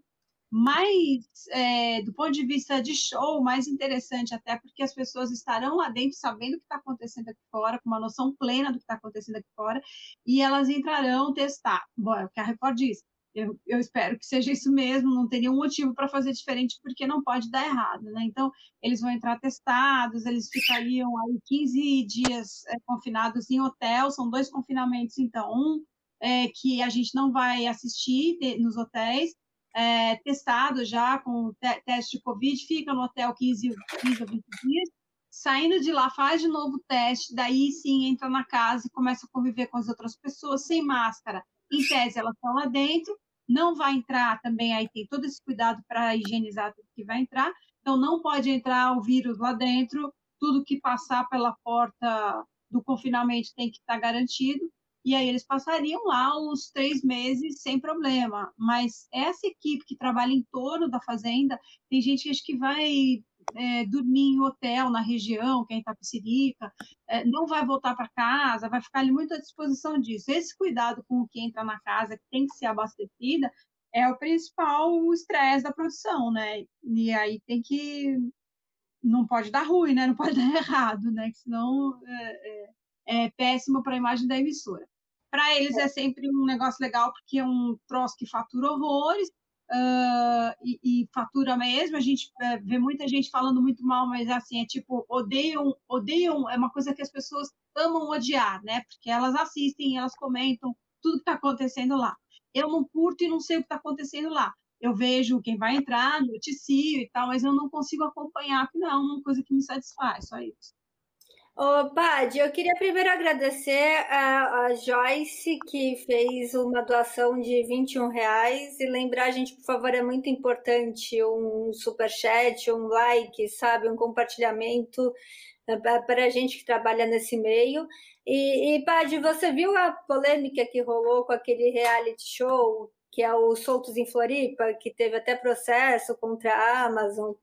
mais, é, do ponto de vista de show, mais interessante, até porque as pessoas estarão lá dentro sabendo o que está acontecendo aqui fora, com uma noção plena do que está acontecendo aqui fora, e elas entrarão testar. Bom, é o que a Record diz. Eu, eu, espero que seja isso mesmo, não tem nenhum motivo para fazer diferente, porque não pode dar errado, né? Então, eles vão entrar testados, eles ficariam aí 15 dias é, confinados em hotel, são dois confinamentos, então, um é, que a gente não vai assistir de, nos hotéis, é, testado já com te teste de Covid, fica no hotel 15, 15 ou 20 dias, saindo de lá, faz de novo o teste, daí sim entra na casa e começa a conviver com as outras pessoas sem máscara. Em tese, elas estão lá dentro, não vai entrar também, aí tem todo esse cuidado para higienizar tudo que vai entrar, então não pode entrar o vírus lá dentro, tudo que passar pela porta do confinamento tem que estar tá garantido, e aí eles passariam lá uns três meses sem problema. Mas essa equipe que trabalha em torno da fazenda, tem gente que acho que vai é, dormir em hotel na região, que é Itapecerica, é, não vai voltar para casa, vai ficar ali muito à disposição disso. Esse cuidado com o que entra na casa, que tem que ser abastecida, é o principal estresse da produção, né? E aí tem que. Não pode dar ruim, né? Não pode dar errado, né? Que senão é, é, é péssimo para a imagem da emissora. Para eles é sempre um negócio legal, porque é um troço que fatura horrores, uh, e, e, fatura mesmo. A gente é, vê muita gente falando muito mal, mas assim, é tipo, odeiam, odeiam, é uma coisa que as pessoas amam odiar, né? Porque elas assistem, elas comentam tudo que está acontecendo lá. Eu não curto e não sei o que está acontecendo lá. Eu vejo quem vai entrar, noticio e tal, mas eu não consigo acompanhar, porque não é uma coisa que me satisfaz, só isso. Ô, Bad, eu queria primeiro agradecer a, a, Joyce, que fez uma doação de 21 reais, e lembrar gente, por favor, é muito importante um superchat, um like, sabe, um compartilhamento né, para a gente que trabalha nesse meio. E, e Bad, você viu a polêmica que rolou com aquele reality show, que é o Soltos em Floripa, que teve até processo contra a Amazon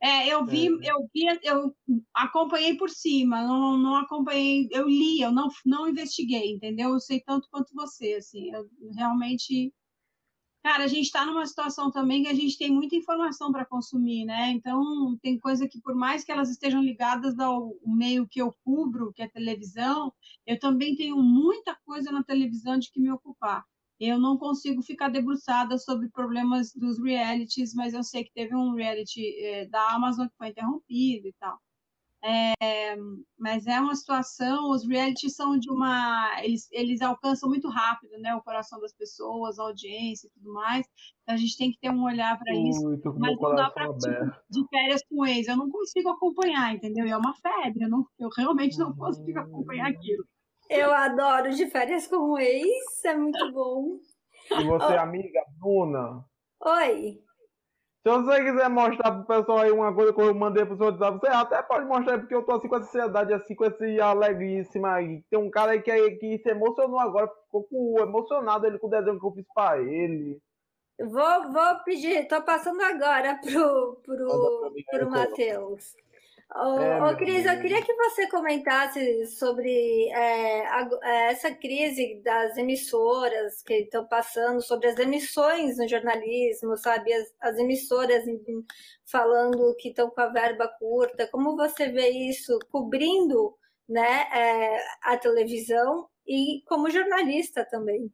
é, eu vi, é. eu vi, eu acompanhei por cima, não, não acompanhei, eu li, eu não, não investiguei, entendeu? Eu sei tanto quanto você, assim, eu realmente. Cara, a gente está numa situação também que a gente tem muita informação para consumir, né? Então, tem coisa que, por mais que elas estejam ligadas ao meio que eu cubro, que é televisão, eu também tenho muita coisa na televisão de que me ocupar eu não consigo ficar debruçada sobre problemas dos realities, mas eu sei que teve um reality é, da Amazon que foi interrompido e tal. É, mas é uma situação, os realities são de uma. Eles, eles alcançam muito rápido né, o coração das pessoas, a audiência e tudo mais. Então a gente tem que ter um olhar para isso. Mas não dá para de férias com ex. Eu não consigo acompanhar, entendeu? É uma febre, eu, não, eu realmente não consigo acompanhar aquilo. Eu adoro de férias com o ex, é muito bom. E você, oh. amiga, Bruna? Oi. Se você quiser mostrar pro pessoal aí uma coisa que eu mandei pro seu WhatsApp, você até pode mostrar, porque eu tô assim com essa ansiedade, assim, com esse alegríssima aí. Tem um cara aí que, que se emocionou agora, ficou com, emocionado ele com o desenho que eu fiz pra ele. Vou, vou pedir, tô passando agora pro, pro, pro Matheus. Ô, é, Cris, eu queria que você comentasse sobre é, a, é, essa crise das emissoras que estão passando, sobre as emissões no jornalismo, sabe? As, as emissoras falando que estão com a verba curta. Como você vê isso cobrindo né, é, a televisão e como jornalista também?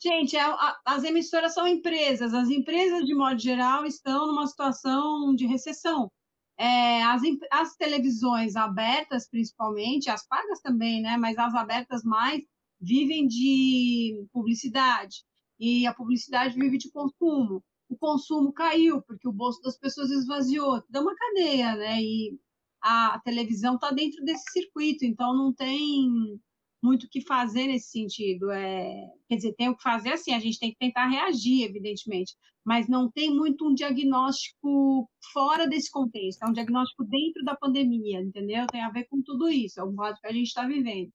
Gente, a, a, as emissoras são empresas. As empresas, de modo geral, estão numa situação de recessão é, as, as televisões abertas, principalmente, as pagas também, né? Mas as abertas mais vivem de publicidade e a publicidade vive de consumo. O consumo caiu porque o bolso das pessoas esvaziou. Dá uma cadeia, né? E a televisão está dentro desse circuito, então não tem muito o que fazer nesse sentido. É, quer dizer, tem o que fazer assim, a gente tem que tentar reagir, evidentemente, mas não tem muito um diagnóstico fora desse contexto, é um diagnóstico dentro da pandemia, entendeu? Tem a ver com tudo isso, é o modo que a gente está vivendo.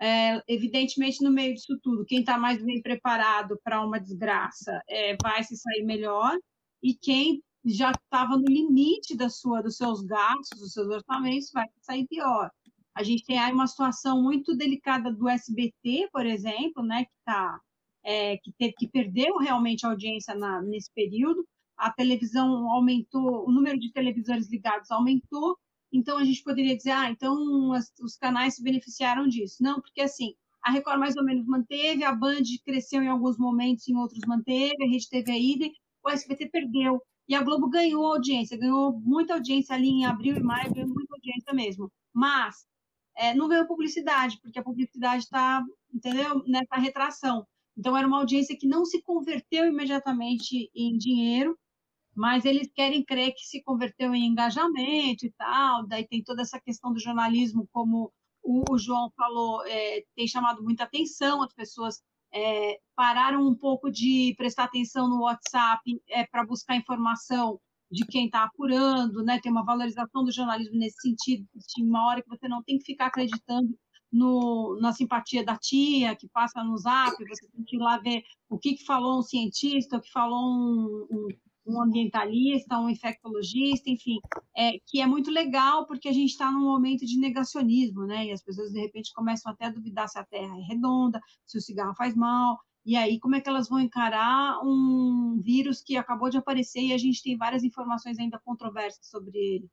É, evidentemente, no meio disso tudo, quem está mais bem preparado para uma desgraça é, vai se sair melhor, e quem já estava no limite da sua, dos seus gastos, dos seus orçamentos, vai sair pior. A gente tem aí uma situação muito delicada do SBT, por exemplo, né, que tá, é, que teve que perdeu realmente a audiência na, nesse período. A televisão aumentou, o número de televisores ligados aumentou. Então a gente poderia dizer, ah, então as, os canais se beneficiaram disso. Não, porque assim, a Record mais ou menos manteve, a Band cresceu em alguns momentos, em outros manteve, a Rede TV a idem, o SBT perdeu. E a Globo ganhou audiência, ganhou muita audiência ali em abril e maio, ganhou muita audiência mesmo. Mas é, não veio publicidade, porque a publicidade está, entendeu, nessa retração. Então, era uma audiência que não se converteu imediatamente em dinheiro, mas eles querem crer que se converteu em engajamento e tal. Daí tem toda essa questão do jornalismo, como o, João falou, é, tem chamado muita atenção, as pessoas é, pararam um pouco de prestar atenção no WhatsApp é, para buscar informação de quem está apurando, né? Tem uma valorização do jornalismo nesse sentido, de uma hora que você não tem que ficar acreditando no, na simpatia da tia que passa no zap, você tem que ir lá ver o que, que falou um cientista, o que falou um, um, um ambientalista, um infectologista, enfim, é, que é muito legal porque a gente está num momento de negacionismo, né? E as pessoas de repente começam até a duvidar se a Terra é redonda, se o cigarro faz mal, e aí, como é que elas vão encarar um vírus que acabou de aparecer e a gente tem várias informações ainda controversas sobre ele?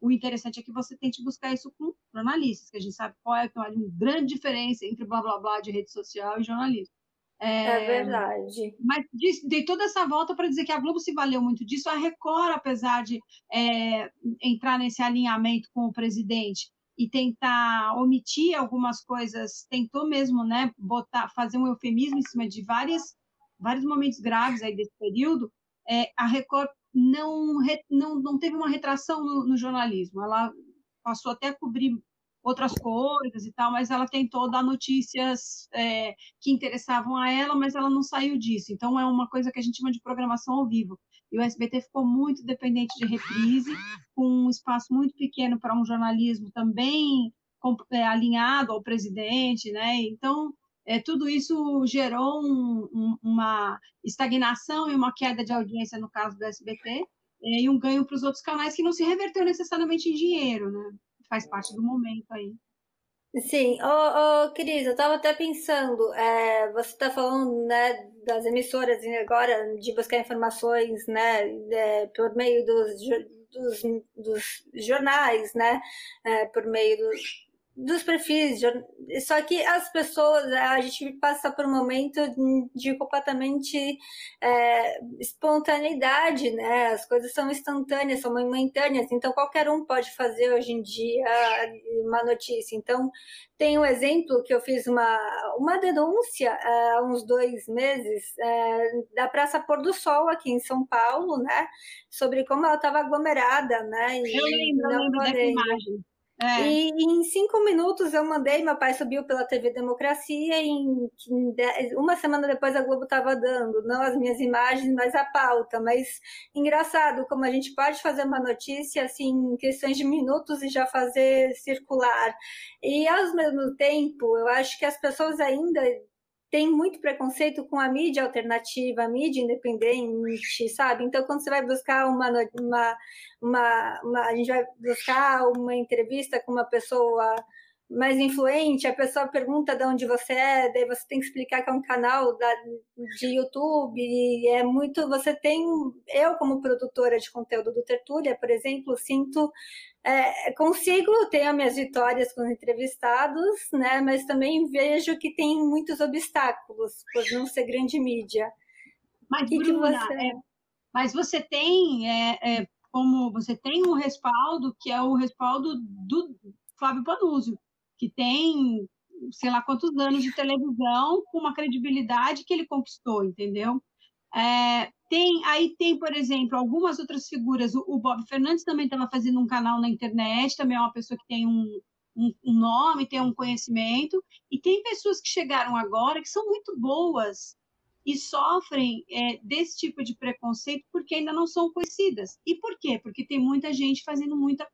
O interessante é que você tente buscar isso com jornalistas, que a gente sabe qual é, uma grande diferença entre blá blá blá de rede social e jornalismo. É, é verdade. Mas dei toda essa volta para dizer que a Globo se valeu muito disso. A Record, apesar de é, entrar nesse alinhamento com o presidente, e tentar omitir algumas coisas, tentou mesmo, né, botar, fazer um eufemismo em cima de várias, vários momentos graves aí desse período, é, a Record não, não, não teve uma retração no, no jornalismo, ela passou até a cobrir outras coisas e tal, mas ela tentou dar notícias é, que interessavam a ela, mas ela não saiu disso. Então é uma coisa que a gente chama de programação ao vivo. E o SBT ficou muito dependente de reprise, com um espaço muito pequeno para um jornalismo também é, alinhado ao presidente, né? Então, é, tudo isso gerou um, um, uma estagnação e uma queda de audiência no caso do SBT, é, e um ganho para os outros canais que não se reverteu necessariamente em dinheiro, né? Faz parte do momento aí. Sim, ô, ô Cris, eu estava até pensando, é, você está falando né, das emissoras agora de buscar informações né, é, por meio dos, dos, dos jornais, né, é, por meio dos, dos perfis, só que as pessoas, a gente passa por um momento de completamente é, espontaneidade, né? As coisas são instantâneas, são momentâneas, então qualquer um pode fazer hoje em dia uma notícia. Então, tem um exemplo que eu fiz uma, uma denúncia é, há uns dois meses é, da Praça Pôr do Sol aqui em São Paulo, né? Sobre como ela estava aglomerada, né? E eu lembro, eu lembro dessa imagem. É. E, em cinco minutos eu mandei, meu pai subiu pela TV Democracia e em, uma semana depois a Globo estava dando, não as minhas imagens, mas a pauta. Mas engraçado como a gente pode fazer uma notícia assim em questões de minutos e já fazer circular. E ao mesmo tempo, eu acho que as pessoas ainda tem muito preconceito com a mídia alternativa, a mídia independente, sabe? Então, quando você vai buscar uma, uma, uma, uma, a gente vai buscar uma entrevista com uma pessoa mais influente, a pessoa pergunta de onde você é, daí você tem que explicar que é um canal da, de YouTube, é muito, você tem, eu como produtora de conteúdo do Tertúlia, por exemplo, sinto, é, consigo, tenho minhas vitórias com os entrevistados, né, mas também vejo que tem muitos obstáculos por não ser grande mídia. Mas, que Bruna, que você... É, mas você tem, é, é, como você tem um respaldo, que é o respaldo do Flávio Panúzio, que tem sei lá quantos anos de televisão com uma credibilidade que ele conquistou, entendeu? É, tem aí tem, por exemplo, algumas outras figuras. O, o Bob Fernandes também estava fazendo um canal na internet, também é uma pessoa que tem um, um, um nome, tem um conhecimento, e tem pessoas que chegaram agora que são muito boas e sofrem é, desse tipo de preconceito porque ainda não são conhecidas. E por quê? Porque tem muita gente fazendo muita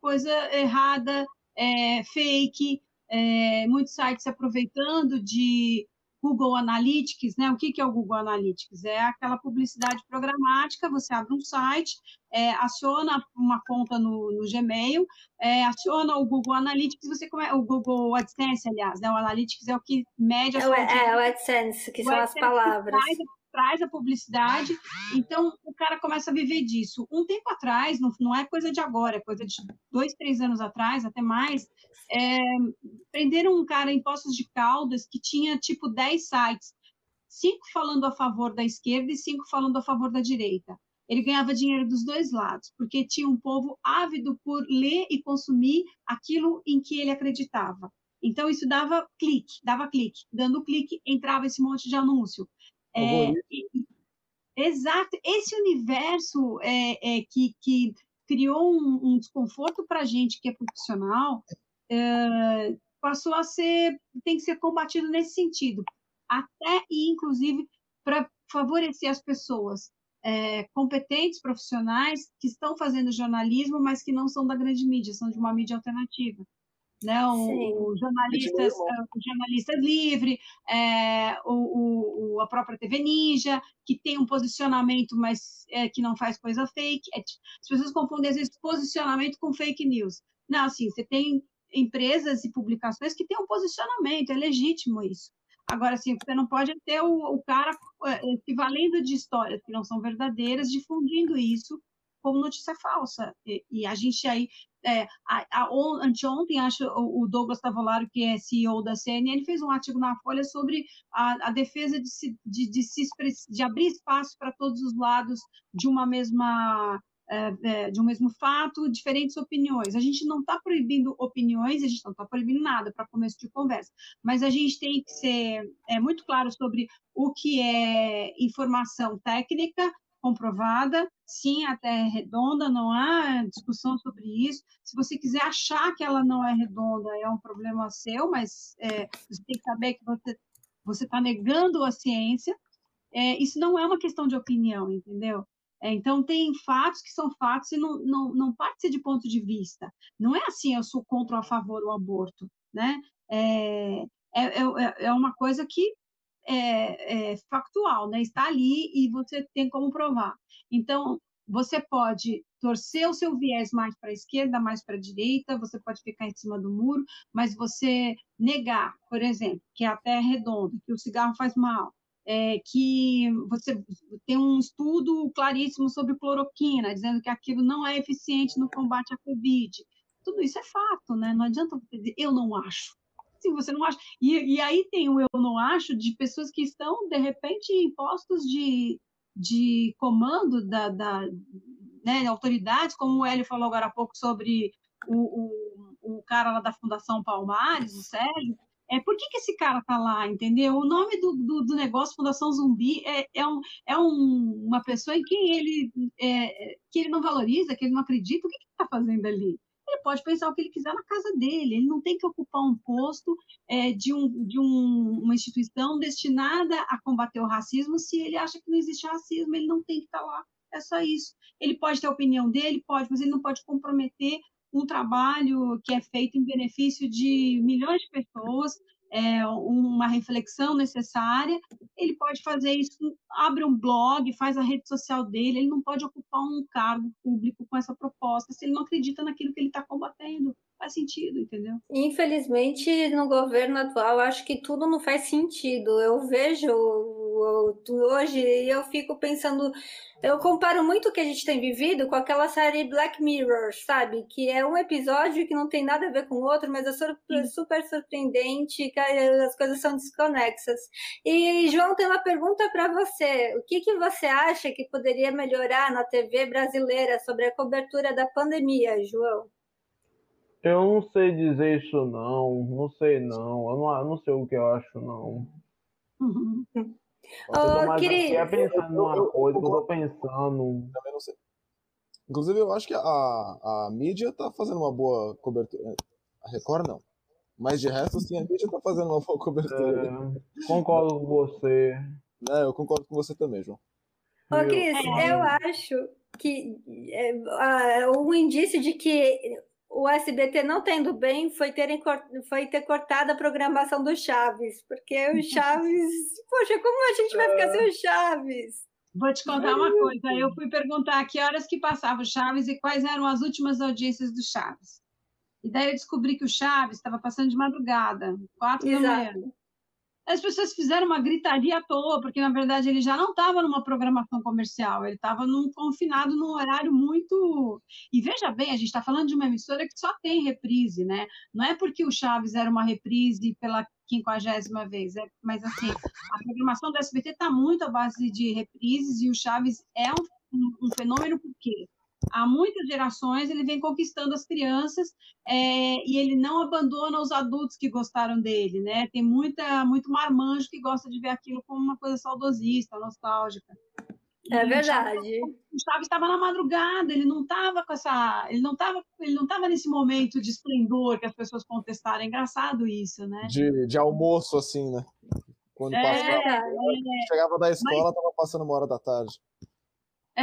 coisa errada, é, fake, é, muitos sites aproveitando de Google Analytics, né? O que, que é o Google Analytics? É aquela publicidade programática, você abre um site, é, aciona uma conta no, no Gmail, é, aciona o Google Analytics, você come... o Google AdSense, aliás, né? O Analytics é o que mede a é, sua... É, o AdSense, que o são AdSense as palavras. Traz, traz, a publicidade, então o cara começa a viver disso. Um tempo atrás, não, não é coisa de agora, é coisa de dois, três anos atrás, até mais, é, prenderam um cara em Poços de Caldas que tinha tipo 10 sites, cinco falando a favor da esquerda e cinco falando a favor da direita. Ele ganhava dinheiro dos dois lados, porque tinha um povo ávido por ler e consumir aquilo em que ele acreditava. Então, isso dava clique, dava clique. Dando clique, entrava esse monte de anúncio. É, exato. Esse universo é, é que, que criou um, um desconforto para a gente que é profissional, é, passou a ser, tem que ser combatido nesse sentido, até e inclusive para favorecer as pessoas é, competentes, profissionais que estão fazendo jornalismo, mas que não são da grande mídia, são de uma mídia alternativa. Né? O, o jornalistas, é, o jornalista livre, é, o, o, a própria TV Ninja, que tem um posicionamento, mas é, que não faz coisa fake. É, as pessoas confundem, às vezes, posicionamento com fake news. Não, assim, você tem empresas e publicações que têm um posicionamento, é legítimo isso. Agora, assim, você não pode ter o, o cara é, se valendo de histórias que não são verdadeiras, difundindo isso como notícia falsa. E, e a gente aí, é, a, a, anteontem, acho, o Douglas Tavolaro, que é CEO da CNN, fez um artigo na Folha sobre a, a defesa de, se, de, de, se, de abrir espaço para todos os lados de uma mesma é, é, de um mesmo fato, diferentes opiniões. A gente não está proibindo opiniões, a gente não está proibindo nada para começo de conversa, mas a gente tem que ser é, muito claro sobre o que é informação técnica comprovada, sim, a Terra é redonda, não há discussão sobre isso. Se você quiser achar que ela não é redonda, é um problema seu, mas é, você tem que saber que você está negando a ciência. É, isso não é uma questão de opinião, entendeu? É, então, tem fatos que são fatos e não, não, não parte de ponto de vista. Não é assim, eu sou contra ou a favor do aborto, né? É, é, é, é uma coisa que é, é, factual, né? Está ali e você tem como provar. Então, você pode torcer o seu viés mais para a esquerda, mais para a direita, você pode ficar em cima do muro, mas você negar, por exemplo, que a Terra é redonda, que o cigarro faz mal, é, que você tem um estudo claríssimo sobre cloroquina, dizendo que aquilo não é eficiente no combate à Covid. Tudo isso é fato, né? Não adianta eu não acho. Se você não acha. E, e aí tem o eu não acho de pessoas que estão, de repente, em postos de, de comando da, da né, autoridades, como o Hélio falou agora há pouco sobre o, o, o cara lá da Fundação Palmares, o Sérgio, é, por que, que esse cara está lá, entendeu? O nome do, do, do, negócio Fundação Zumbi é, é, um, é um, uma pessoa em quem ele, é, que ele não valoriza, que ele não acredita, o que, que ele está fazendo ali? Ele pode pensar o que ele quiser na casa dele, ele não tem que ocupar um posto é, de, um, de um, uma instituição destinada a combater o racismo se ele acha que não existe racismo, ele não tem que estar tá lá. É só isso. Ele pode ter a opinião dele, pode, mas ele não pode comprometer um trabalho que é feito em benefício de milhões de pessoas, é, uma reflexão necessária, ele pode fazer isso, abre um blog, faz a rede social dele, ele não pode ocupar um cargo público com essa proposta se ele não acredita naquilo que ele está combatendo. Faz sentido, entendeu? Infelizmente, no governo atual, acho que tudo não faz sentido. Eu vejo hoje e eu fico pensando, eu comparo muito o que a gente tem vivido com aquela série Black Mirror, sabe? Que é um episódio que não tem nada a ver com o outro, mas é super, super surpreendente, que as coisas são desconexas. E, João, tem uma pergunta para você. O que, que você acha que poderia melhorar na TV brasileira sobre a cobertura da pandemia, João? Eu não sei dizer isso não, não sei não, eu não, eu não sei o que eu acho não. Ô, querido. pensando numa coisa que eu tô pensando. Também não sei. Inclusive, eu acho que a, a mídia tá fazendo uma boa cobertura. A Record não. Mas de resto, sim, a mídia tá fazendo uma boa cobertura. É, concordo com você. É, eu concordo com você também, João. Ô, Cris, eu acho que é, um indício de que o SBT não tendo bem foi, terem, foi ter cortado a programação do Chaves, porque o Chaves, poxa, como a gente vai ficar sem o Chaves? Vou te contar uma coisa. Eu fui perguntar que horas que passava o Chaves e quais eram as últimas audiências do Chaves. E daí eu descobri que o Chaves estava passando de madrugada, quatro Exato. da manhã as pessoas fizeram uma gritaria à toa, porque na verdade ele já não estava numa programação comercial, ele estava confinado num horário muito. E veja bem, a gente está falando de uma emissora que só tem reprise, né? Não é porque o Chaves era uma reprise pela quinquagésima vez, é, mas assim, a programação do SBT está muito à base de reprises e o Chaves é um, um, um fenômeno porque há muitas gerações ele vem conquistando as crianças é, e ele não abandona os adultos que gostaram dele, né? Tem muita muito marmanjo que gosta de ver aquilo como uma coisa saudosista, nostálgica. É verdade. O Chaves estava na madrugada, ele não estava com essa, ele não estava, ele não estava nesse momento de esplendor que as pessoas contestaram. É engraçado isso, né? De, de almoço assim, né? Quando é, passava, é, chegava da escola, estava passando uma hora da tarde.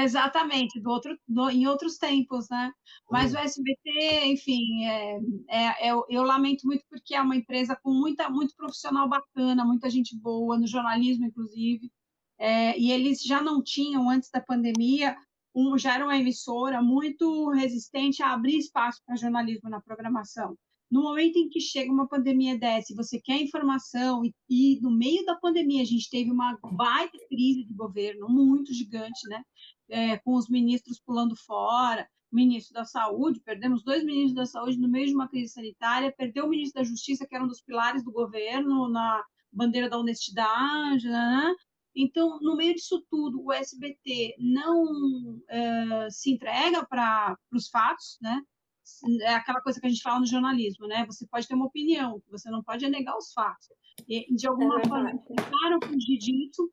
Exatamente, do outro, do, em outros tempos, né? Mas o SBT, enfim, é, é, é, eu lamento muito porque é uma empresa com muita, muito profissional bacana, muita gente boa, no jornalismo, inclusive, é, e eles já não tinham, antes da pandemia, um, já era uma emissora muito resistente a abrir espaço para jornalismo na programação. No momento em que chega uma pandemia dessa, e você quer informação, e, e no meio da pandemia a gente teve uma baita crise de governo, muito gigante, né? É, com os ministros pulando fora, ministro da Saúde, perdemos dois ministros da Saúde no meio de uma crise sanitária, perdeu o ministro da Justiça, que era um dos pilares do governo, na bandeira da honestidade, né? Então, no meio disso tudo, o SBT não é, se entrega para os fatos, né? É aquela coisa que a gente fala no jornalismo, né? Você pode ter uma opinião, você não pode negar os fatos. E, de alguma é forma, tentaram fugir disso.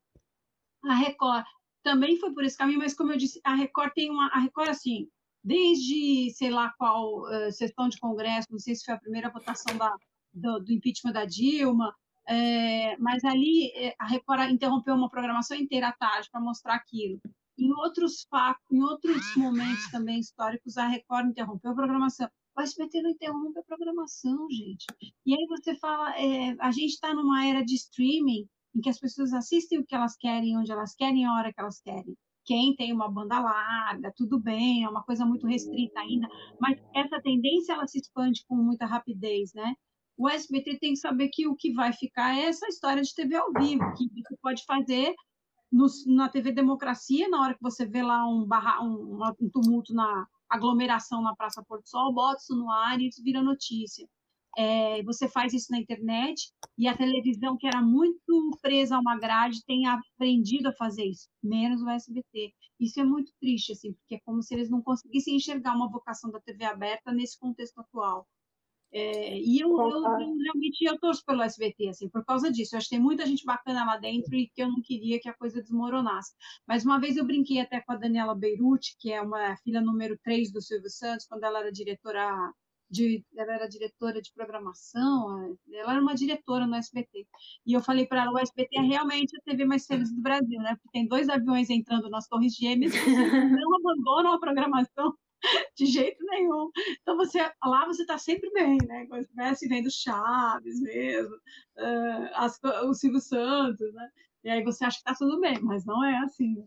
A Record também foi por esse caminho, mas como eu disse, a Record tem uma. A Record, assim, desde sei lá qual uh, sessão de Congresso, não sei se foi a primeira votação da, do, do impeachment da Dilma, é, mas ali eh, a Record interrompeu uma programação inteira à tarde para mostrar aquilo. Em outros em outros momentos também históricos, a Record interrompeu a programação. O SBT não interrompe a programação, gente. E aí você fala, é, a gente está numa era de streaming em que as pessoas assistem o que elas querem, onde elas querem, a hora que elas querem. Quem tem uma banda larga, tudo bem, é uma coisa muito restrita ainda, mas essa tendência ela se expande com muita rapidez, né? O SBT tem que saber que o que vai ficar é essa história de TV ao vivo, que você pode fazer no, na TV Democracia, na hora que você vê lá um, barra, um, um tumulto na aglomeração na Praça Porto Sol, bota isso no ar e isso vira notícia é, você faz isso na internet e a televisão, que era muito presa a uma grade, tem aprendido a fazer isso, menos o SBT. Isso é muito triste, assim, porque é como se eles não conseguissem enxergar uma vocação da TV aberta nesse contexto atual. É, e eu, eu, eu, realmente eu torço pelo SBT, assim, por causa disso. Eu acho que tem muita gente bacana lá dentro e que eu não queria que a coisa desmoronasse. Mas uma vez eu brinquei até com a Daniela Beirute, que é uma filha número 3 do Silvio Santos, quando ela era diretora de, ela era diretora de programação, ela era uma diretora no SBT. E eu falei para ela, o SBT é realmente a TV mais feliz do Brasil, né? Porque tem dois aviões entrando nas Torres Gêmeas, não abandonam a programação de jeito nenhum. Então você lá você está sempre bem, né? Quando estivesse vendo Chaves mesmo, uh, as, o Silvio Santos, né? E aí você acha que está tudo bem, mas não é assim.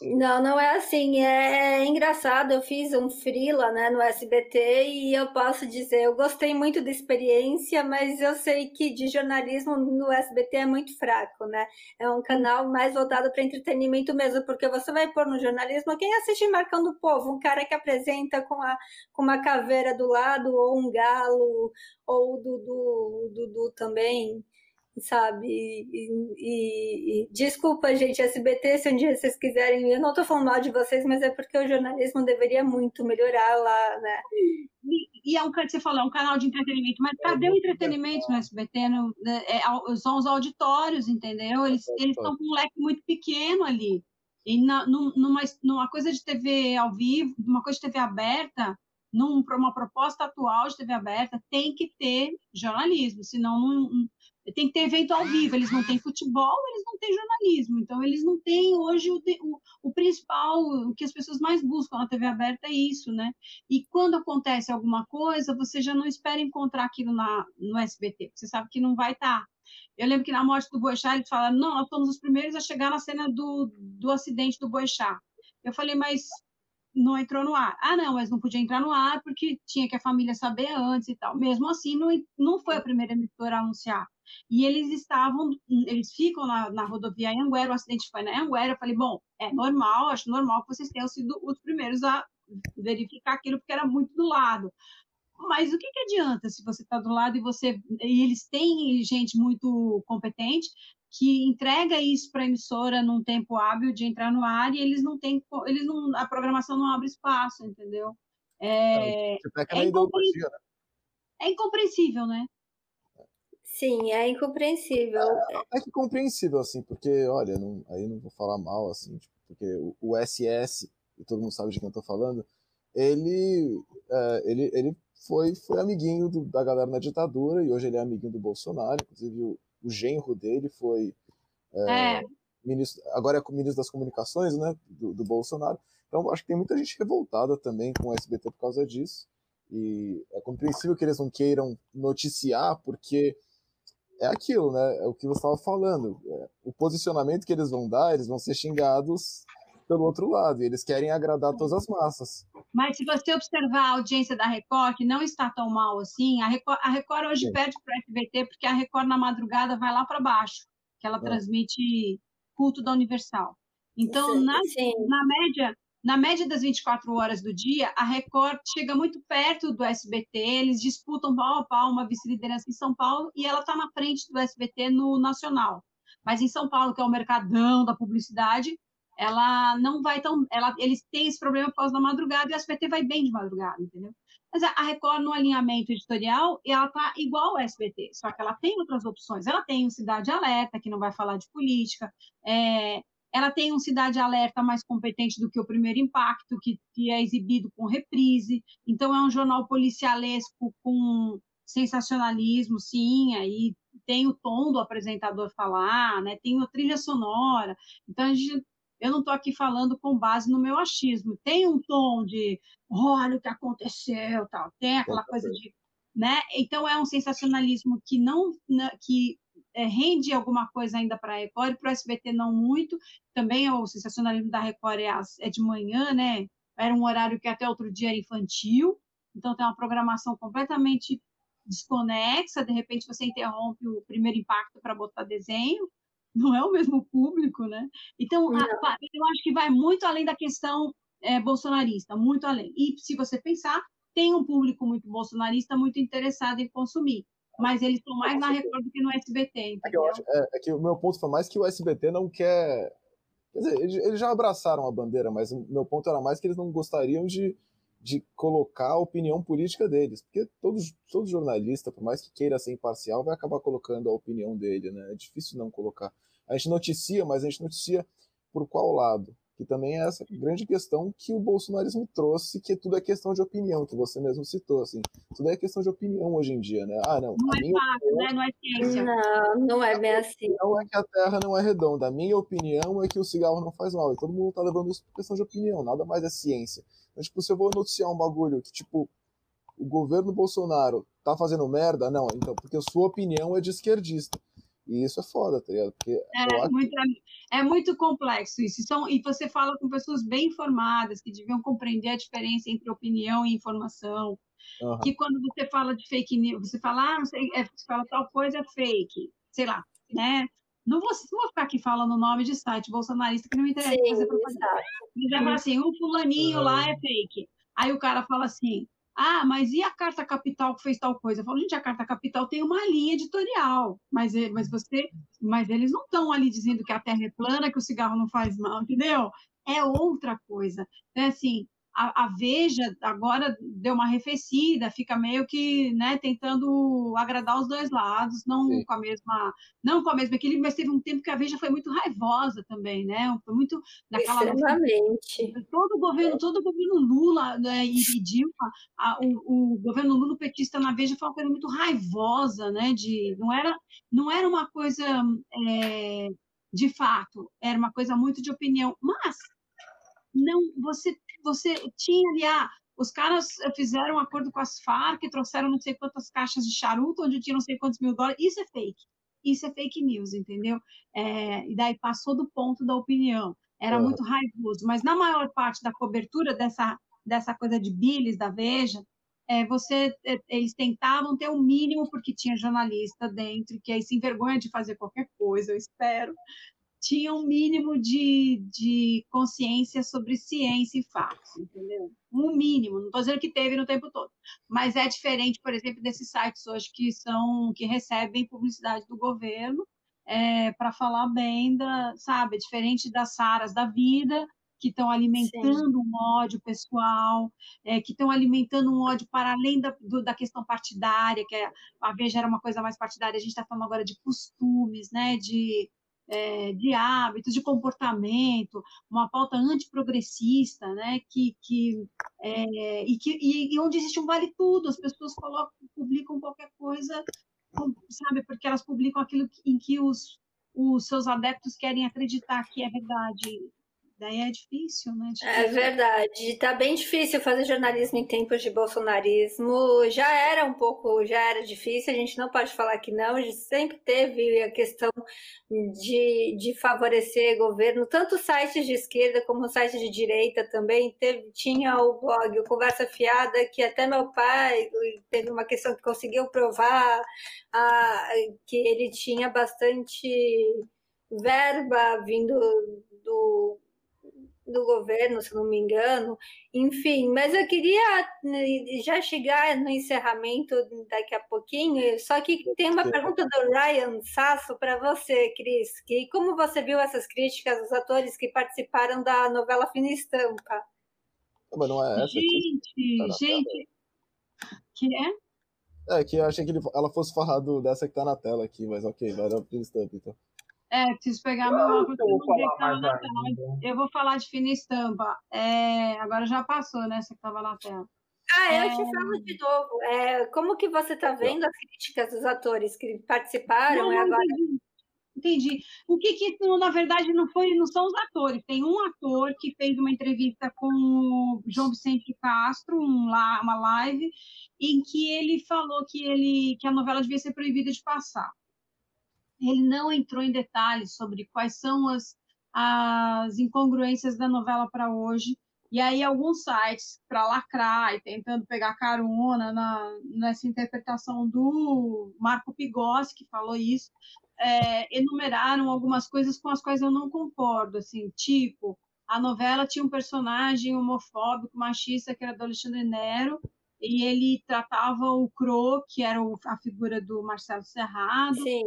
Não, não é assim. É, é engraçado. Eu fiz um freela, né, no SBT e eu posso dizer, eu gostei muito da experiência, mas eu sei que de jornalismo no SBT é muito fraco, né? É um canal mais voltado para entretenimento mesmo, porque você vai pôr no jornalismo quem assiste Marcando o Povo, um cara que apresenta com, a, com uma caveira do lado, ou um galo, ou o Dudu, Dudu também sabe? E, e, e, desculpa, gente, SBT, se um dia vocês quiserem, eu não tô falando mal de vocês, mas é porque o jornalismo deveria muito melhorar lá, né? E, e é um que você falou, é um canal de entretenimento, mas cadê o entretenimento no SBT? No, né, é, são os auditórios, entendeu? Eles estão com um leque muito pequeno ali. E na, numa, numa coisa de TV ao vivo, uma coisa de TV aberta, para uma proposta atual de TV aberta, tem que ter jornalismo, senão não, tem que ter evento ao vivo. Eles não têm futebol, eles não têm jornalismo. Então, eles não têm hoje o, o, o, principal, o que as pessoas mais buscam na TV aberta é isso, né? E quando acontece alguma coisa, você já não espera encontrar aquilo na, no SBT. Você sabe que não vai estar. Tá. Eu lembro que na morte do Boechat, eles falaram, não, nós somos os primeiros a chegar na cena do, do acidente do Boechat. Eu falei, mas não entrou no ar. Ah, não, mas não podia entrar no ar porque tinha que a família saber antes e tal. Mesmo assim, não, não foi a primeira emissora a anunciar. E eles estavam, eles ficam na, na rodovia Anguera, o acidente foi na Anguera. Eu falei, bom, é normal, acho normal que vocês tenham sido os primeiros a verificar aquilo, porque era muito do lado. Mas o que, que adianta se você está do lado e você e eles têm gente muito competente que entrega isso para a emissora num tempo hábil de entrar no ar e eles não têm, eles não, a programação não abre espaço, entendeu? É, é, incompreensível, né? é incompreensível, né? Sim, é incompreensível. É, é que compreensível, assim, porque, olha, não, aí não vou falar mal, assim, tipo, porque o, o, SS, e todo mundo sabe de quem eu tô falando, ele, é, ele, ele foi, foi amiguinho do, da galera na ditadura, e hoje ele é amiguinho do Bolsonaro, inclusive o, o genro dele foi é, é. Ministro, agora é ministro das comunicações, né, do, do, Bolsonaro. Então acho que tem muita gente revoltada também com o SBT por causa disso. E é compreensível que eles não queiram noticiar, porque é aquilo, né? É o que você estava falando. É, o posicionamento que eles vão dar, eles vão ser xingados pelo outro lado, e eles querem agradar todas as massas. Mas se você observar a audiência da Record, que não está tão mal assim, a Record, a Record hoje Sim. perde para o SBT, porque a Record na madrugada vai lá para baixo, que ela é. transmite culto da Universal. Então, Sim. Na, na média, na média das 24 horas do dia, a Record chega muito perto do SBT, eles disputam pau a pau uma vice-liderança em São Paulo e ela está na frente do SBT no nacional. Mas em São Paulo, que é o mercadão da publicidade, ela não vai tão. Ela, eles têm esse problema por causa da madrugada e o SBT vai bem de madrugada, entendeu? Mas a Record, no alinhamento editorial, ela está igual ao SBT, só que ela tem outras opções. Ela tem um Cidade Alerta, que não vai falar de política, é, ela tem um Cidade Alerta mais competente do que o Primeiro Impacto, que, que é exibido com reprise. Então, é um jornal policialesco com sensacionalismo, sim, aí tem o tom do apresentador falar, né? tem a trilha sonora. Então, a gente eu não estou aqui falando com base no meu achismo. Tem um tom de olha o que aconteceu, tal. Tem aquela coisa de, né? Então é um sensacionalismo que não né, que é, rende alguma coisa ainda para a Record, para o SBT não muito. Também o sensacionalismo da Record é, é de manhã, né? Era um horário que até outro dia era infantil. Então tem uma programação completamente desconexa, de repente você interrompe o primeiro impacto para botar desenho, não é o mesmo público, né? Então, a, eu acho que vai muito além da questão é, bolsonarista, muito além. E se você pensar, tem um público muito bolsonarista, muito interessado em consumir. Mas eles estão mais na Record do que no SBT, entendeu? É que, acho, é, é que o meu ponto foi mais que o SBT não quer... Quer dizer, eles, eles já abraçaram a bandeira, mas o meu ponto era mais que eles não gostariam de de colocar a opinião política deles, porque todos, todo jornalista, por mais que queira ser imparcial, vai acabar colocando a opinião dele, né? É difícil não colocar. A gente noticia, mas a gente noticia por qual lado? Que também é essa grande questão que o bolsonarismo trouxe, que tudo é questão de opinião, que você mesmo citou, assim. Tudo é questão de opinião hoje em dia, né? Ah, não. Não é fácil, opinião... né? Não é ciência. Não, não é bem assim. Não é que a Terra não é redonda. A minha opinião é que o cigarro não faz mal. E todo mundo tá levando isso por questão de opinião, nada mais é ciência. Então, tipo, se eu vou noticiar um bagulho que, tipo, o governo Bolsonaro tá fazendo merda, não, então, porque a sua opinião é de esquerdista. E isso é foda, tá ligado? Porque é, muito, é muito complexo isso. São, e você fala com pessoas bem informadas, que deviam compreender a diferença entre opinião e informação. Uhum. Que quando você fala de fake news, você fala, ah, sei, é, você fala tal coisa é fake, sei lá, né? Não vou, não vou ficar aqui falando o nome de site bolsonarista que não me interessa. Sim, você vai falar assim, um fulaninho uhum. lá é fake. Aí o cara fala assim, ah, mas e a carta capital que fez tal coisa? Eu falo, gente, a carta capital tem uma linha editorial, mas, mas você, mas eles não estão ali dizendo que a terra é plana, que o cigarro não faz mal, entendeu? É outra coisa. Então, assim, a, a, Veja agora deu uma arrefecida, fica meio que né, tentando agradar os dois lados, não Sim. com a mesma, não com a mesma equilíbrio, mas teve um tempo que a Veja foi muito raivosa também, né? Foi muito naquela Extremamente. todo o governo, todo o governo Lula né, e, e Dilma, a, o, o, governo Lula petista na Veja foi uma coisa muito raivosa, né? De não era não era uma coisa é, de fato, era uma coisa muito de opinião, mas não você você tinha ali, ah, os caras fizeram um acordo com as Farc, trouxeram não sei quantas caixas de charuto, onde tinha não sei quantos mil dólares. Isso é fake. Isso é fake news, entendeu? É, e daí passou do ponto da opinião. Era muito raivoso. Mas na maior parte da cobertura dessa, dessa coisa de bilis da Veja, é, você, é, eles tentavam ter o um mínimo, porque tinha jornalista dentro, que aí se envergonha de fazer qualquer coisa, eu espero, tinha um mínimo de, de consciência sobre ciência e fatos, entendeu? Um mínimo, não estou dizendo que teve no tempo todo, mas é diferente, por exemplo, desses sites hoje que são que recebem publicidade do governo é, para falar bem da, sabe, é diferente das saras da vida que estão alimentando Sim. um ódio pessoal, é, que estão alimentando um ódio para além da, do, da questão partidária, que é, a Veja era uma coisa mais partidária, a gente está falando agora de costumes, né, de é, de hábitos, de comportamento, uma pauta antiprogressista, né, que, que, é, e, que e, e, onde existe um vale tudo, as pessoas colocam, publicam qualquer coisa, sabe, porque elas publicam aquilo em que os, os seus adeptos querem acreditar que é verdade. Daí é difícil, né? Difícil. É verdade. Está bem difícil fazer jornalismo em tempos de bolsonarismo. Já era um pouco, já era difícil, a gente não pode falar que não. A gente sempre teve a questão de, de favorecer governo, tanto sites de esquerda como sites de direita também. Teve, tinha o blog o Conversa Fiada, que até meu pai teve uma questão que conseguiu provar a, que ele tinha bastante verba vindo do do governo, se não me engano, enfim, mas eu queria né, já chegar no encerramento daqui a pouquinho, só que tem uma pergunta do Ryan Sasso para você, Cris, que como você viu essas críticas dos atores que participaram da novela Fina Estampa? Mas não é essa gente, aqui. gente, que é? É, que eu achei que ele, ela fosse falar do, dessa que tá na tela aqui, mas ok, vai dar Fina Estampa então. É, preciso pegar meu óculos. Eu, vou falar mais eu vou falar de fina estampa. É, agora já passou, né? Você que estava na tela. Ah, eu é... te falo de novo. É, como que você está vendo as críticas dos atores que participaram? Não, agora... entendi. entendi. O que que, na verdade, não foi, não são os atores. Tem um ator que fez uma entrevista com o João Vicente Castro, um, uma live, em que ele falou que, ele, que a novela devia ser proibida de passar ele não entrou em detalhes sobre quais são as, as incongruências da novela para hoje. E aí, alguns sites, para lacrar e tentando pegar carona na, nessa interpretação do Marco Pigossi, que falou isso, é, enumeraram algumas coisas com as quais eu não concordo. Assim, tipo, a novela tinha um personagem homofóbico, machista, que era do Alexandre Nero, e ele tratava o Cro, que era a figura do Marcelo Serrado, Sim.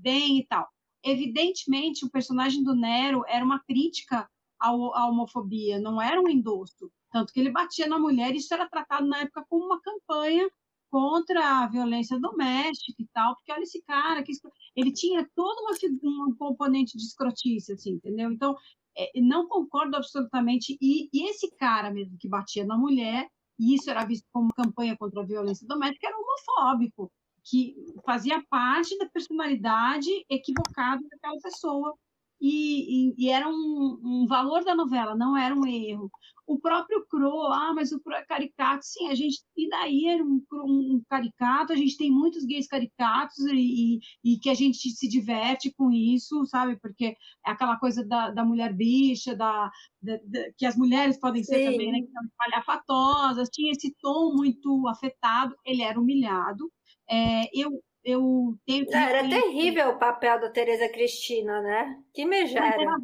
bem e tal. Evidentemente, o personagem do Nero era uma crítica à homofobia, não era um endosso. Tanto que ele batia na mulher, e isso era tratado na época como uma campanha contra a violência doméstica e tal, porque olha esse cara, que ele tinha todo uma, um componente de escrotice, assim, entendeu? Então, é, não concordo absolutamente. E, e esse cara mesmo que batia na mulher, e isso era visto como campanha contra a violência doméstica, era homofóbico, que fazia parte da personalidade equivocada daquela pessoa. E, e, e era um, um, valor da novela, não era um erro. O próprio Cro, ah, mas o Cro é caricato. Sim, a gente, e daí era um, um caricato, a gente tem muitos gays caricatos e, e, que a gente se diverte com isso, sabe? Porque é aquela coisa da, da mulher bicha, da, da, da que as mulheres podem ser Sim. também, né? Que são palhafatosas, tinha esse tom muito afetado, ele era humilhado. É, eu, eu tenho que. Era terrível o papel da Tereza Cristina, né? Que megera.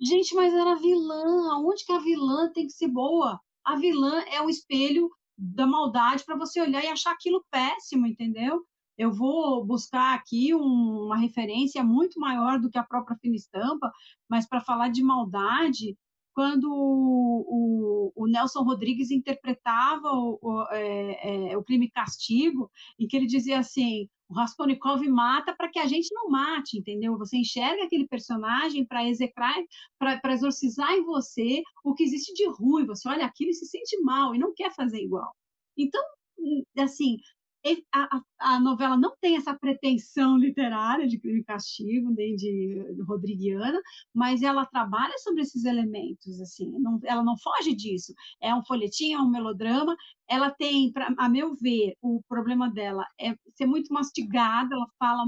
Gente, mas era vilã. Aonde que a vilã tem que ser boa? A vilã é o espelho da maldade para você olhar e achar aquilo péssimo, entendeu? Eu vou buscar aqui um, uma referência muito maior do que a própria fina estampa, mas para falar de maldade, quando o, o, o Nelson Rodrigues interpretava o, o, é, é, o crime e castigo, em que ele dizia assim: o Raskolnikov mata para que a gente não mate, entendeu? Você enxerga aquele personagem para execrar, para exorcizar em você o que existe de ruim. Você olha aquilo e se sente mal e não quer fazer igual. Então, hum, assim, a, a, novela não tem essa pretensão literária de crime e castigo, nem de, rodriguiana, mas ela trabalha sobre esses elementos, assim, não, ela não foge disso. É um folhetim, é um melodrama, ela tem, pra, a meu ver, o problema dela é ser muito mastigada, ela fala,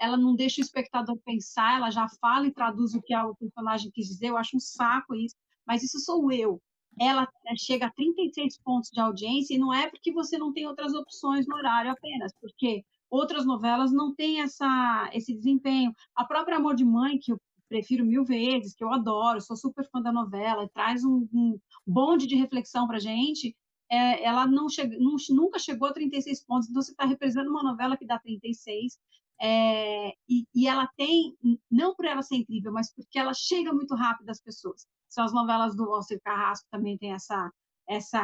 ela não deixa o espectador pensar, ela já fala e traduz o que o personagem quis dizer, eu acho um saco isso, mas isso sou eu ela é, chega a 36 pontos de audiência e não é porque você não tem outras opções no horário apenas, porque outras novelas não têm essa, esse desempenho. A própria Amor de Mãe, que eu prefiro mil vezes, que eu adoro, sou super fã da novela, traz um, um bonde de reflexão para gente, é, ela não chega, não, nunca chegou a 36 pontos, então você está representando uma novela que dá 36, é, e, e ela tem, não por ela ser incrível, mas porque ela chega muito rápido às pessoas. São as novelas do Walter Carrasco também tem essa essa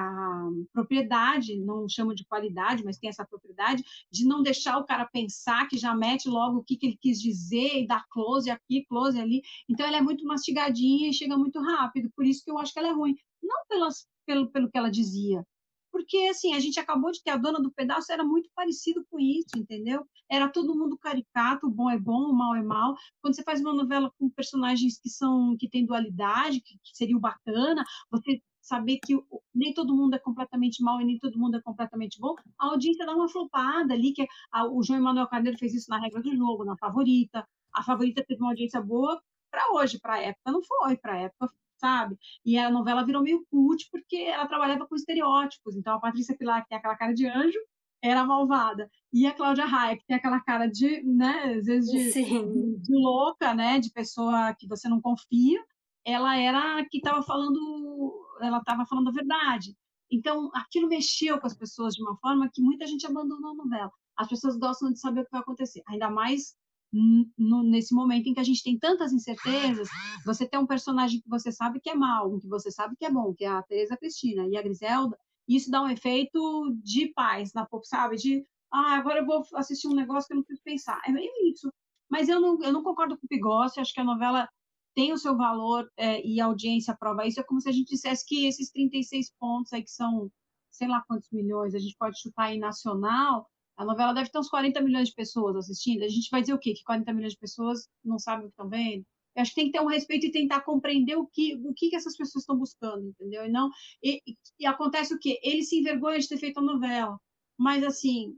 propriedade, não chamo de qualidade, mas tem essa propriedade de não deixar o cara pensar que já mete logo o que, que ele quis dizer e dá close aqui, close ali. Então ela é muito mastigadinha e chega muito rápido, por isso que eu acho que ela é ruim. Não pelas, pelo, pelo que ela dizia, porque assim, a gente acabou de ter a dona do pedaço, era muito parecido com isso, entendeu? Era todo mundo caricato, o bom é bom, o mal é mal. Quando você faz uma novela com personagens que são que tem dualidade, que, que seria bacana, você saber que nem todo mundo é completamente mal e nem todo mundo é completamente bom, a audiência dá uma flopada ali, que a, o João Emanuel Carneiro fez isso na regra do jogo, na favorita. A favorita teve uma audiência boa para hoje, para a época não foi, para a época sabe? E a novela virou meio cult porque ela trabalhava com estereótipos. Então, a Patrícia Pilar, que tem aquela cara de anjo, era malvada. E a Cláudia Raia, que tem aquela cara de, né, às vezes de, de, de, louca, né, de pessoa que você não confia, ela era a que estava falando, ela estava falando a verdade. Então, aquilo mexeu com as pessoas de uma forma que muita gente abandonou a novela. As pessoas gostam de saber o que vai acontecer, ainda mais nesse momento em que a gente tem tantas incertezas, você tem um personagem que você sabe que é mal, um que você sabe que é bom, que é a Teresa Cristina e a Griselda, isso dá um efeito de paz na pop, sabe? De, ah, agora eu vou assistir um negócio que eu não preciso pensar. É meio isso. Mas eu não, eu não concordo com o Pigossi, acho que a novela tem o seu valor é, e a audiência prova isso. É como se a gente dissesse que esses 36 pontos aí, que são sei lá quantos milhões, a gente pode chutar aí nacional, a novela deve ter uns 40 milhões de pessoas assistindo. A gente vai dizer o quê? Que 40 milhões de pessoas não sabem o que estão vendo? Eu acho que tem que ter um respeito e tentar compreender o que, o que, que essas pessoas estão buscando, entendeu? E não e, e acontece o quê? Ele se envergonha de ter feito a novela, mas assim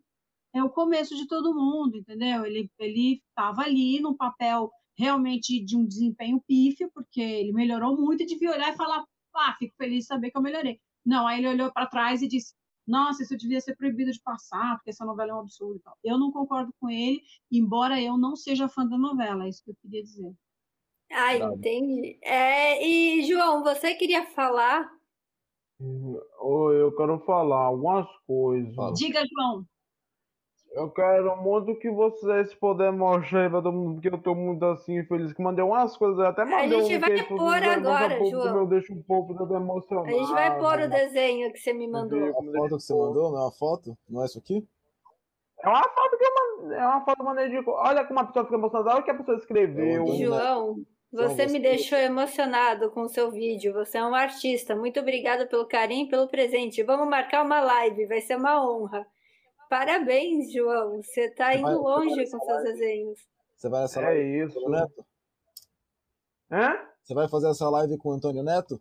é o começo de todo mundo, entendeu? Ele ele estava ali num papel realmente de um desempenho pífio, porque ele melhorou muito e devia olhar e falar, ah, fico feliz de saber que eu melhorei. Não, aí ele olhou para trás e disse, nossa, isso devia ser proibido de passar, porque essa novela é um absurdo. Eu não concordo com ele, embora eu não seja fã da novela, é isso que eu queria dizer. Ah, entendi. É, e, João, você queria falar? Oi, eu quero falar algumas coisas. Diga, João. Eu quero muito que vocês puderem mostrar pra todo mundo, porque eu tô muito assim, feliz que mandei umas coisas, até mandei A gente um vai pôr agora, pouco, João. Eu deixo um pouco emocionado. A gente vai pôr o desenho que você me mandou. A foto que você mandou, não é uma foto? Não é isso aqui? É uma foto que eu mandei, é uma foto mandei de... Olha como a pessoa fica emocionada, olha o que a pessoa escreveu. João, você me deixou emocionado com o seu vídeo. Você é um artista. Muito obrigada pelo carinho e pelo presente. Vamos marcar uma live, vai ser uma honra. Parabéns, João. Você está indo vai, longe com seus desenhos. Você vai nessa é live isso. com o Neto? Hã? Você vai fazer essa live com o Antônio Neto?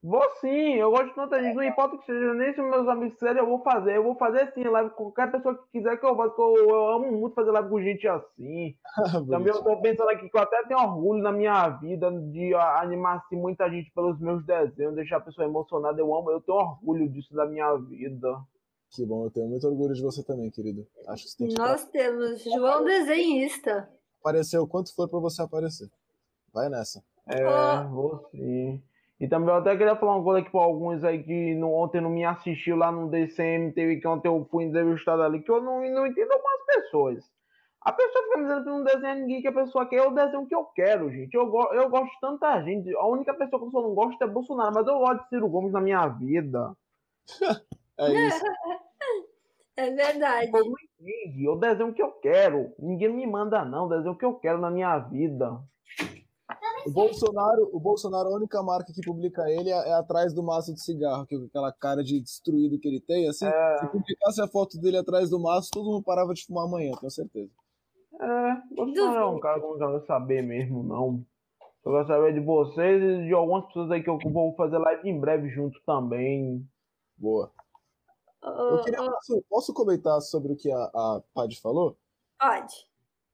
Vou sim, eu gosto de tanta gente, não importa que seja, nem se meus amigos quiserem, eu vou fazer. Eu vou fazer sim, live com qualquer pessoa que quiser que eu vá, porque eu, eu, amo muito fazer live com gente assim. Também eu tô pensando aqui que eu até tenho orgulho na minha vida de animar assim, muita gente pelos meus desenhos, deixar a pessoa emocionada. Eu amo, eu tenho orgulho disso da minha vida. Que bom, eu tenho muito orgulho de você também, querido. Acho que você tem que Nós temos João desenhista. Apareceu quanto for para você aparecer. Vai nessa. É, vou sim. E também eu até queria falar uma coisa aqui para alguns aí que no, ontem não me assistiu lá no DCM, teve que ontem eu fui entrevistado ali, que eu não, não entendo algumas pessoas. A pessoa fica me dizendo que não desenha ninguém que a pessoa quer, eu desenho o que eu quero, gente. Eu, go eu gosto de tanta gente. A única pessoa que eu só não gosto é Bolsonaro, mas eu gosto de Ciro Gomes na minha vida. é isso. É verdade. Eu não entende. Eu desenho o que eu quero. Ninguém me manda, não. Eu desenho o que eu quero na minha vida. O Bolsonaro, o Bolsonaro, a única marca que publica ele é, é atrás do maço de cigarro, que aquela cara de destruído que ele tem, assim, É. se publicasse a foto dele atrás do maço, todo mundo parava de fumar amanhã, tenho certeza. É, Bolsonaro é um cara que eu não quero saber mesmo, não. Eu quero saber de vocês e de algumas pessoas aí que eu vou fazer live em breve junto também. Boa. Eu queria, posso, posso comentar sobre o que a, a Pad falou? pode.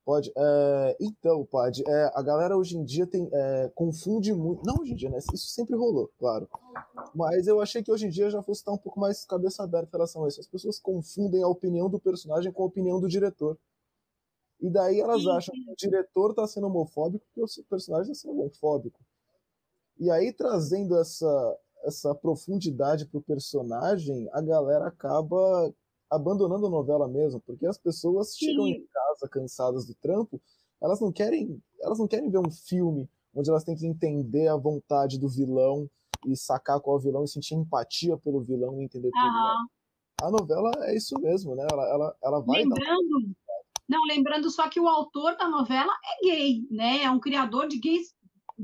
Pode. É, então, Pad, é, a galera hoje em dia tem, é, confunde muito. Não hoje em dia, né? Isso sempre rolou, claro. Mas eu achei que hoje em dia já fosse estar um pouco mais cabeça aberta em relação a isso. As pessoas confundem a opinião do personagem com a opinião do diretor. E daí elas Sim, acham que o diretor está sendo homofóbico porque o personagem está sendo homofóbico. E aí, trazendo essa, essa profundidade pro personagem, a galera acaba abandonando a novela mesmo, porque as pessoas chegam Sim. em casa cansadas do trampo, elas não querem, elas não querem ver um filme onde elas têm que entender a vontade do vilão e sacar qual é o vilão e sentir empatia pelo vilão e entender tudo. Aham. A novela é isso mesmo, né? Ela, ela, ela vai dar Lembrando, não, lembrando só que o autor da novela é gay, né? É um criador de gays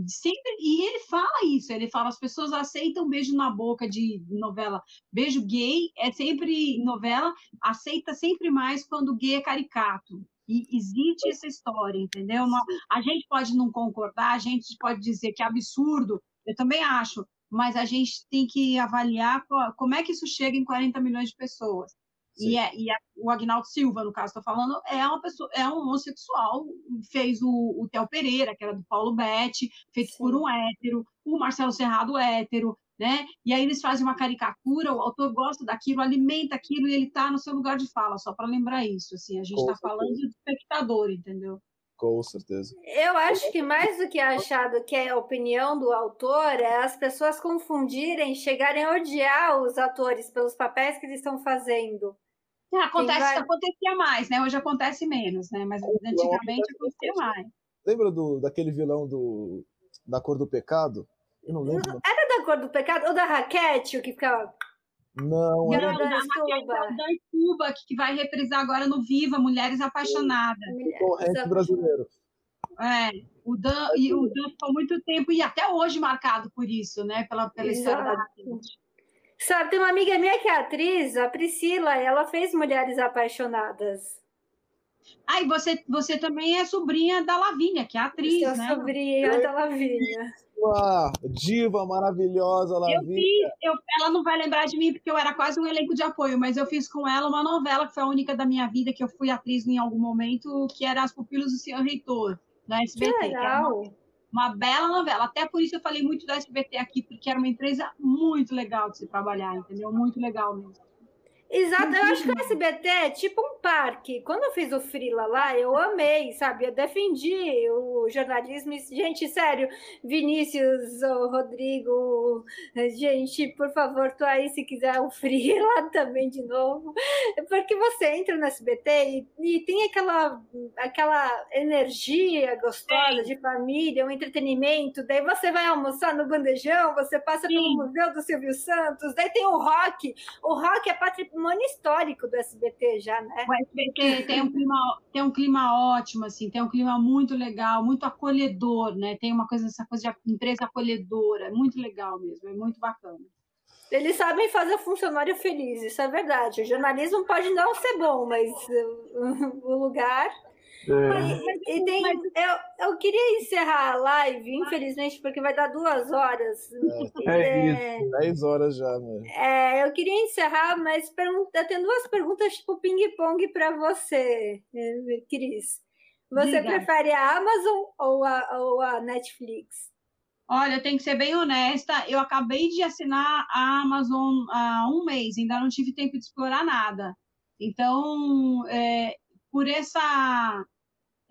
sempre e ele fala isso, ele fala as pessoas aceitam beijo na boca de novela. Beijo gay é sempre novela, aceita sempre mais quando gay é caricato. E existe essa história, entendeu? Uma- a gente pode não concordar, a gente pode dizer que é absurdo, eu também acho, mas a gente tem que avaliar como é que isso chega em 40 milhões de pessoas. Sim. E, é, e a- o Agnaldo Silva, no caso, estou falando, é uma pessoa, é um homossexual, fez o, o Theo Pereira, que era do Paulo Betti, feito Sim. por um hétero, o Marcelo Serrado hétero, né? E aí eles fazem uma caricatura, o autor gosta daquilo, alimenta aquilo e ele está no seu lugar de fala, só para lembrar isso, assim, a gente está falando do espectador, entendeu? com certeza. Eu acho que mais do que achado que é a opinião do autor é as pessoas confundirem, chegarem a odiar os atores pelos papéis que eles estão fazendo. Acontece, vai- acontecia mais, né? Hoje acontece menos, né? Mas antigamente acontecia mais. Lembra do, daquele vilão do, da cor do pecado? Eu não lembro. Era da cor do pecado? Ou da raquete, o que ficava. Não, Não, era da Cuba, que vai reprisar agora no Viva, Mulheres Apaixonadas. Hanks brasileiro. É, o Dan, e o Dan ficou muito tempo, e até hoje marcado por isso, né? Pela, pela história da. Sabe, tem uma amiga minha que é atriz, a Priscila, ela fez Mulheres Apaixonadas. Ah, e você, você também é sobrinha da Lavínia, que é atriz, Sua né? sobrinha da Lavínia. Ah, diva maravilhosa, Eu Lavínia. fiz, eu, ela não vai lembrar de mim porque eu era quase um elenco de apoio, mas eu fiz com ela uma novela que foi a única da minha vida que eu fui atriz em algum momento, que era As Pupilas do Senhor Reitor, da Que SBT. que uma, legal. Uma bela novela. Até por isso eu falei muito da SBT aqui, porque era uma empresa muito legal de se trabalhar, entendeu? Muito legal mesmo. Exato, eu acho que o SBT é tipo um parque. Quando eu fiz o Frila lá, eu amei, sabe? Eu defendi o jornalismo. Gente, sério, Vinícius, ô, Rodrigo, gente, por favor, tô aí se quiser o Frila também de novo. Porque você entra no SBT e, e tem aquela, aquela energia gostosa de família, um entretenimento. Daí você vai almoçar no bandejão, você passa Sim. pelo Museu do Silvio Santos, daí tem o rock. O rock é patrimônio histórico do SBT já, né? O SBT tem um clima, tem um clima ótimo, assim, tem um clima muito legal, muito acolhedor, né? Tem uma coisa, essa coisa de empresa acolhedora, é muito legal mesmo, é muito bacana. Eles sabem fazer o funcionário feliz, isso é verdade. O jornalismo pode não ser bom, mas o lugar. É. Tem, eu, eu queria encerrar a live, infelizmente, porque vai dar duas horas. É isso. 10 horas já, mano. É, eu queria encerrar, mas pergunta, eu tenho duas perguntas tipo ping-pong para você, eh, Cris. Você Diga. prefere a Amazon ou a, ou a Netflix? Olha, eu tenho que ser bem honesta, eu acabei de assinar a Amazon há um mês, ainda não tive tempo de explorar nada. Então, é, por essa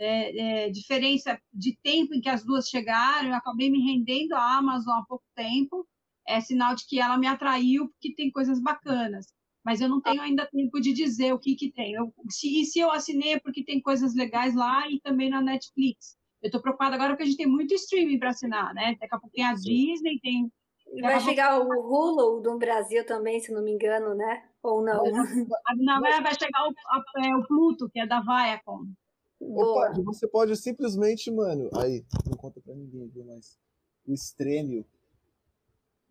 é, é, diferença de tempo em que as duas chegaram, eu acabei me rendendo à Amazon há pouco tempo. É sinal de que ela me atraiu, porque tem coisas bacanas. mas eu não tenho ainda tempo de dizer o que que tem. Eu, se, e se eu assinei é porque tem coisas legais lá e também na Netflix. Eu estou preocupada agora porque a gente tem muito streaming para assinar, né? Daqui a pouco tem a. Disney, tem. Vai chegar o Hulu do Brasil também, se não me engano, né? Ou não? Não, vai chegar o, a, é, o Pluto, que é da Viacom. Opa, você pode simplesmente, mano. Aí, não conta pra ninguém, viu? Mas o Strêmio.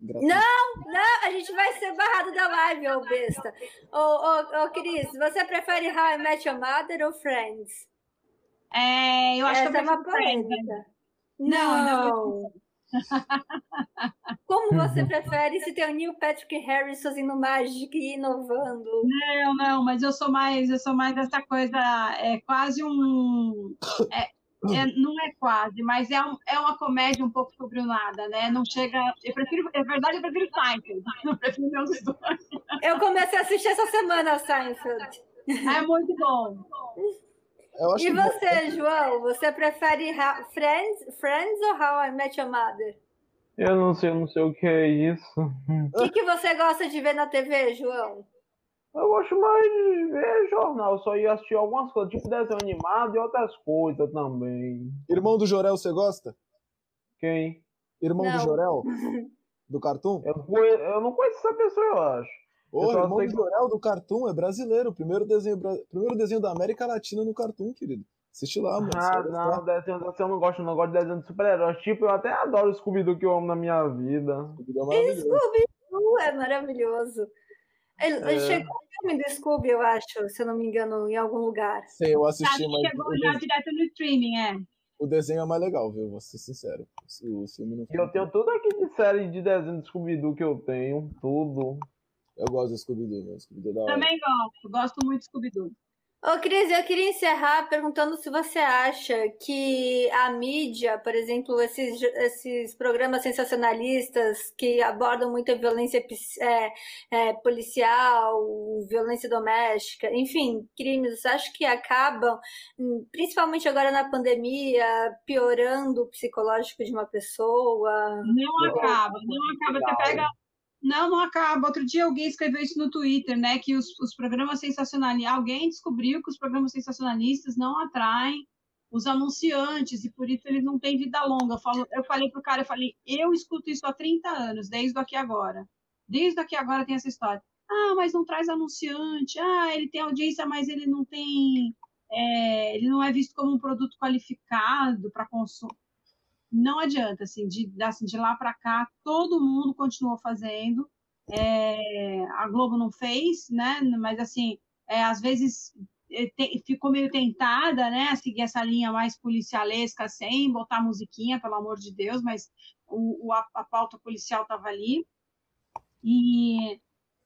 Não, não, a gente vai ser barrado da live, ô besta. Ô, ô, ô, Cris, você prefere How I Met Your Mother ou Friends? É, eu acho Essa que eu é uma polêmica. Não, não. Como você prefere se tem o Neil Patrick Harris fazendo mágica e inovando? Não, não, mas eu sou mais, eu sou mais dessa coisa, é quase um. É, é, não é quase, mas é, um, é uma comédia um pouco sobre o nada, né? Não chega. Eu prefiro, é verdade, eu prefiro Seinfeld. Eu prefiro meus dois. Eu comecei a assistir essa semana Seinfeld. É muito bom. E você, João? Você prefere Friends, Friends ou How I Met Your Mother? Eu não sei, eu não sei o que é isso. O que, que você gosta de ver na TV, João? Eu gosto mais de ver jornal, só ia assistir algumas coisas, tipo desenho animado e outras coisas também. Irmão do Jorel, você gosta? Quem? Irmão não. do Jorel? Do Cartoon? Eu, eu não conheço essa pessoa, eu acho. Ô, o irmão do Jorel do Cartoon é brasileiro, primeiro desenho, primeiro desenho da América Latina no Cartoon, querido. Assiste lá, mano. Ah, não, desenho eu não gosto, não gosto de desenho de super-heróis. Tipo, eu até adoro o Scooby-Doo que eu amo na minha vida. Scooby-Doo é maravilhoso. Scooby-Doo é maravilhoso. Ele, é... Chegou o filme do Scooby, eu acho, se eu não me engano, em algum lugar. Sim, eu assisti, mas... Chegou já direto no streaming, é. O desenho é mais legal, viu? Vou ser sincero. O filme não Eu tenho tudo aqui de série de desenho de Scooby-Doo que eu tenho, tudo. Eu gosto do Scooby-Doo, Scooby-Doo é da hora. Também gosto, gosto muito do Scooby-Doo. Ô, Cris, eu queria encerrar perguntando se você acha que a mídia, por exemplo, esses, esses programas sensacionalistas que abordam muito a violência é, é, policial, violência doméstica, enfim, crimes, você acha que acabam, principalmente agora na pandemia, piorando o psicológico de uma pessoa? Não acaba, não acaba. Você pega não, não acaba. Outro dia alguém escreveu isso no Twitter, né? Que os, os programas sensacionalistas. Alguém descobriu que os programas sensacionalistas não atraem os anunciantes e por isso eles não têm vida longa. Eu, falo, eu falei pro cara, eu falei, eu escuto isso há 30 anos, desde aqui agora. Desde aqui agora tem essa história. Ah, mas não traz anunciante. Ah, ele tem audiência, mas ele não tem. É, ele não é visto como um produto qualificado para consumo não adianta, assim, de, assim, de lá para cá, todo mundo continuou fazendo. É, a Globo não fez, né? Mas, assim, é, às vezes é, te, ficou meio tentada, né? A seguir essa linha mais policialesca, sem botar musiquinha, pelo amor de Deus, mas o, o a, a pauta policial estava ali. E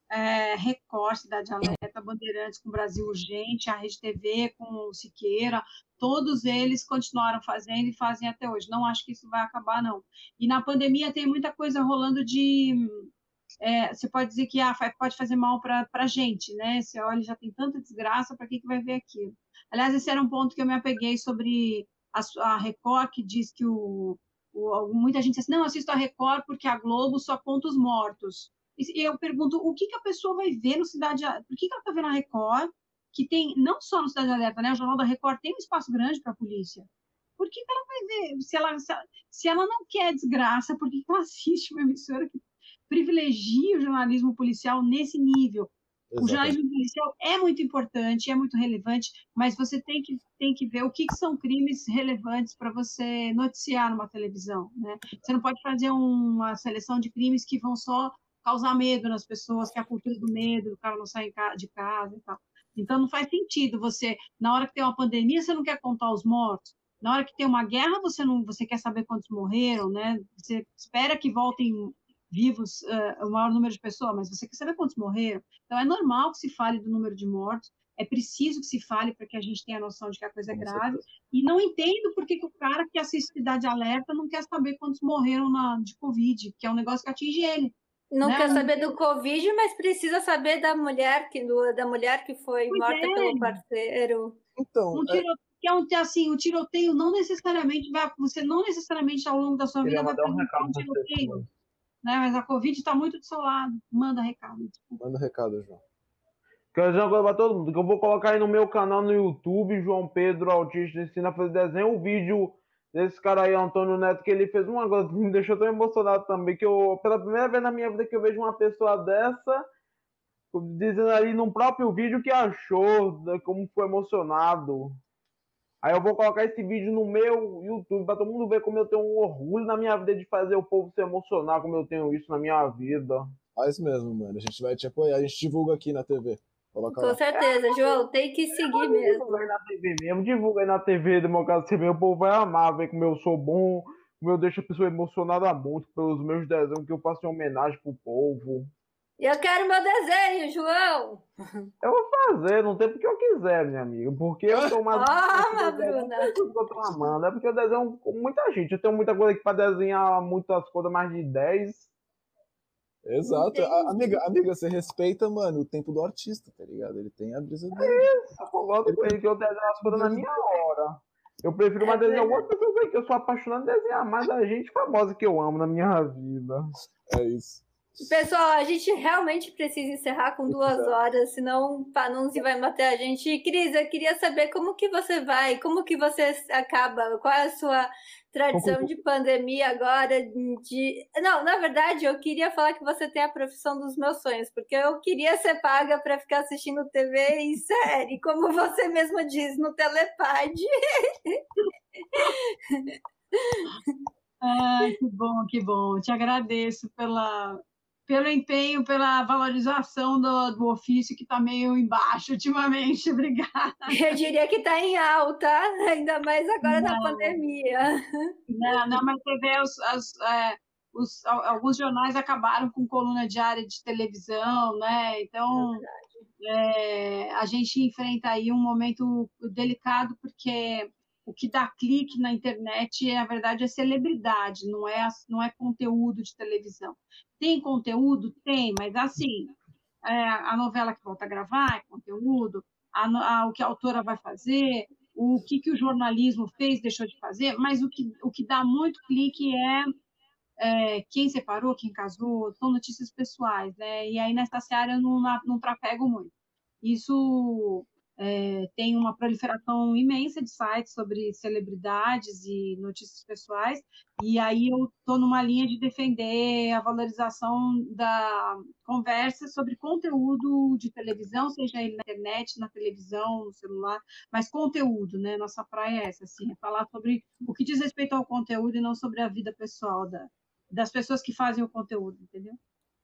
é, Record, Cidade Alerta, Bandeirantes com Brasil Urgente, a Rede TV com o Siqueira, todos eles continuaram fazendo e fazem até hoje. Não acho que isso vai acabar, não. E na pandemia tem muita coisa rolando de. É, você pode dizer que ah, pode fazer mal para a gente, né? Você olha, já tem tanta desgraça, para que, que vai ver aquilo? Aliás, esse era um ponto que eu me apeguei sobre a, a Record, que diz que o, o, muita gente diz assim, não, assisto a Record porque a Globo só conta os mortos. E eu pergunto, o que, que a pessoa vai ver no Cidade... Por que, que ela está vendo a Record que tem, não só no Cidade Alerta, né? O Jornal da Record tem um espaço grande para a polícia. Por que, que, ela vai ver? Se ela, se ela, se ela não quer desgraça, por que, que ela assiste uma emissora que privilegia o jornalismo policial nesse nível? Exatamente. O jornalismo policial é muito importante, é muito relevante, mas você tem que, tem que ver o que, que são crimes relevantes para você noticiar numa televisão. Né? Você não pode fazer uma seleção de crimes que vão só causar medo nas pessoas, que é a cultura do medo, o cara não sai de casa e tal. Então não faz sentido você, na hora que tem uma pandemia, você não quer contar os mortos. Na hora que tem uma guerra, você não, você quer saber quantos morreram, né? Você espera que voltem vivos uh, o maior número de pessoas, mas você quer saber quantos morreram. Então é normal que se fale do número de mortos. É preciso que se fale para que a gente tenha a noção de que a coisa é grave. E não entendo por que, que o cara que assiste Cidade Alerta não quer saber quantos morreram na, de Covid, que é um negócio que atinge ele. Não né? quer saber do Covid, mas precisa saber da mulher que, do, da mulher que foi pois morta é. pelo parceiro. Então, um tiro, é... um, assim, o tiroteio não necessariamente vai. Você não necessariamente ao longo da sua vida vai fazer um tiroteio. Né? Mas a Covid está muito do seu lado. Manda recado. Manda recado, João. Quero dizer uma coisa pra todo mundo, que eu vou colocar aí no meu canal no YouTube, João Pedro Autista Ensina a Fazer Desenho, o vídeo desse cara aí, Antônio Neto, que ele fez uma coisa que me deixou tão emocionado também, que eu, pela primeira vez na minha vida que eu vejo uma pessoa dessa, dizendo ali no próprio vídeo que achou, né, como foi emocionado. Aí eu vou colocar esse vídeo no meu YouTube para todo mundo ver como eu tenho um orgulho na minha vida de fazer o povo se emocionar, como eu tenho isso na minha vida. Faz mesmo, mano. A gente vai te apoiar, a gente divulga aqui na TV. Coloca Com lá. certeza, João, tem que seguir mesmo. Divulga aí na TV mesmo, divulga aí na TV, Democracia TV, o povo vai amar, ver como eu sou bom, como eu deixo a pessoa emocionada muito pelos meus desenhos que eu faço em homenagem pro povo. Eu quero meu desenho, João. Eu vou fazer, não tem porque eu quiser, minha amiga. Porque eu tô mais. Toma, Bruna. É eu tô amando, é porque eu desenho com muita gente. Eu tenho muita coisa aqui pra desenhar muitas coisas, mais de 10. Exato. A- amiga, amiga, você respeita, mano, o tempo do artista, tá ligado? Ele tem a brisa dele. Eu concordo com ele que eu desenho as coisas na minha hora. Eu prefiro mais desenhar algumas pessoas aí que eu sou apaixonado em desenhar mais da gente famosa que eu amo na minha vida. É isso. Pessoal, a gente realmente precisa encerrar com duas horas, senão o Panunzi vai matar a gente. E, Cris, eu queria saber como que você vai, como que você acaba, qual é a sua tradição de pandemia agora? De... Não, na verdade, eu queria falar que você tem a profissão dos meus sonhos, porque eu queria ser paga para ficar assistindo TV e série, como você mesma diz no Telepad. Ai, que bom, que bom. Te agradeço pela, pelo empenho, pela valorização do, do ofício que está meio embaixo ultimamente. Obrigada. Eu diria que está em alta, ainda mais agora na Não. pandemia. Não, não, mas você vê os, as, é, os- al- alguns jornais acabaram com coluna diária de televisão, né? Então é, a gente enfrenta aí um momento delicado porque o que dá clique na internet, na verdade, é celebridade, não é, não é conteúdo de televisão. Tem conteúdo? Tem, mas assim, é, a novela que volta a gravar é conteúdo, a a- o que a autora vai fazer, o que, que o jornalismo fez, deixou de fazer, mas o que, o que dá muito clique é, é, quem separou, quem casou, são notícias pessoais, né? E aí nessa seara eu não, não trafego muito. Isso é, tem uma proliferação imensa de sites sobre celebridades e notícias pessoais, e aí eu estou numa linha de defender a valorização da conversa sobre conteúdo de televisão, seja ele na internet, na televisão, no celular, mas conteúdo, né? Nossa praia é essa, assim, é falar sobre o que diz respeito ao conteúdo e não sobre a vida pessoal da, das pessoas que fazem o conteúdo, entendeu?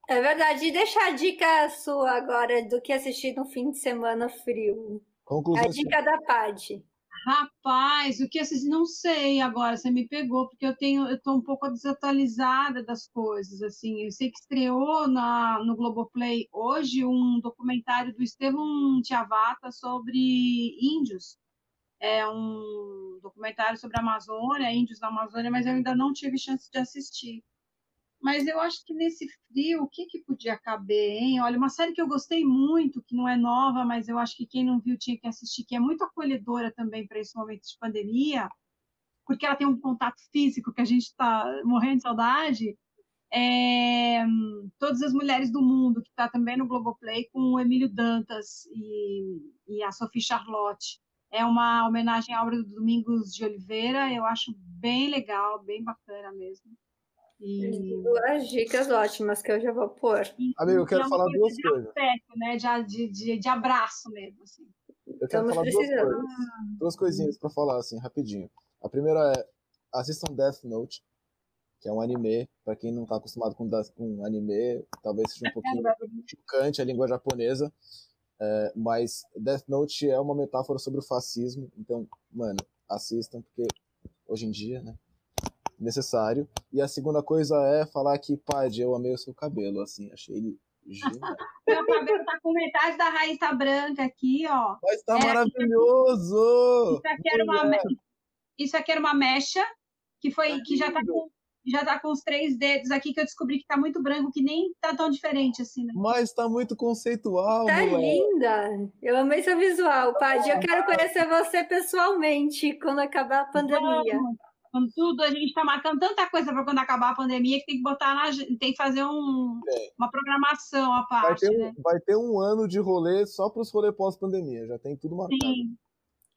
É verdade. E deixa a dica sua agora do que assistir no fim de semana frio. A Conclusões. dica da Paty. Rapaz, o que esses não sei agora, você me pegou, porque eu tenho, eu tô um pouco desatualizada das coisas, assim. Eu sei que estreou na, no Globoplay hoje um documentário do Estevão Tiavata sobre índios. É um documentário sobre a Amazônia, índios na Amazônia, mas eu ainda não tive chance de assistir. Mas eu acho que nesse frio, o que que podia caber, hein? Olha, uma série que eu gostei muito, que não é nova, mas eu acho que quem não viu tinha que assistir, que é muito acolhedora também para esse momento de pandemia, porque ela tem um contato físico que a gente está morrendo de saudade. É Todas as Mulheres do Mundo, que está também no Globoplay, com o Emílio Dantas e, e a Sophie Charlotte. É uma homenagem à obra do Domingos de Oliveira, eu acho bem legal, bem bacana mesmo. E, Duas dicas ótimas que eu já vou pôr. Amigo, eu quero é uma falar duas de coisas. afeto, né? De, de, de, de abraço mesmo, assim. Eu quero Estamos falar duas coisas. Duas coisinhas pra falar, assim, rapidinho. A primeira é, assistam Death Note, que é um anime, pra quem não tá acostumado com, com anime, talvez seja um pouquinho chocante a língua japonesa, é, mas Death Note é uma metáfora sobre o fascismo, então, mano, assistam, porque hoje em dia, né, necessário. E a segunda coisa é falar que, Pad, eu amei o seu cabelo, assim, achei ele genial. Meu cabelo tá com metade da raiz tá branca aqui, ó. Mas tá É, maravilhoso! Isso aqui era uma, isso aqui era uma mecha que foi que já tá com já tá com os três dedos aqui que eu descobri que tá muito branco, que nem tá tão diferente assim, né? Mas tá muito conceitual, Tá moleque. linda! Eu amei seu visual, Paty. Eu quero conhecer você pessoalmente quando acabar a pandemia. Vamos, quando tudo, a gente está marcando tanta coisa para quando acabar a pandemia que tem que botar na, tem que fazer um, É. uma programação à Vai parte, ter, né? um, vai ter um ano de rolê só para os rolê pós-pandemia. Já tem tudo marcado. Sim.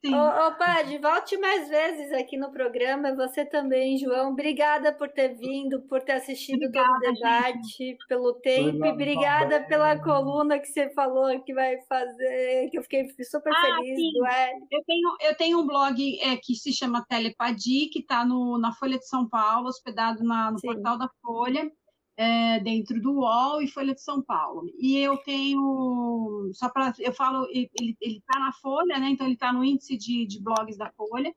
Sim. Ô, ô Pad, volte mais vezes aqui no programa. Você também, João. Obrigada por ter vindo, por ter assistido todo o Obrigada, debate, pelo tempo. E obrigada pela coluna que você falou que vai fazer, que eu fiquei super Ah, feliz sim. Hélio. Eu tenho, eu tenho um blog é, que se chama Telepadi, que está na Folha de São Paulo, hospedado na- no Sim. portal da Folha, é, dentro do UOL e Folha de São Paulo. E eu tenho, só para, eu falo, ele está na Folha, né? Então ele está no índice de, de blogs da Folha.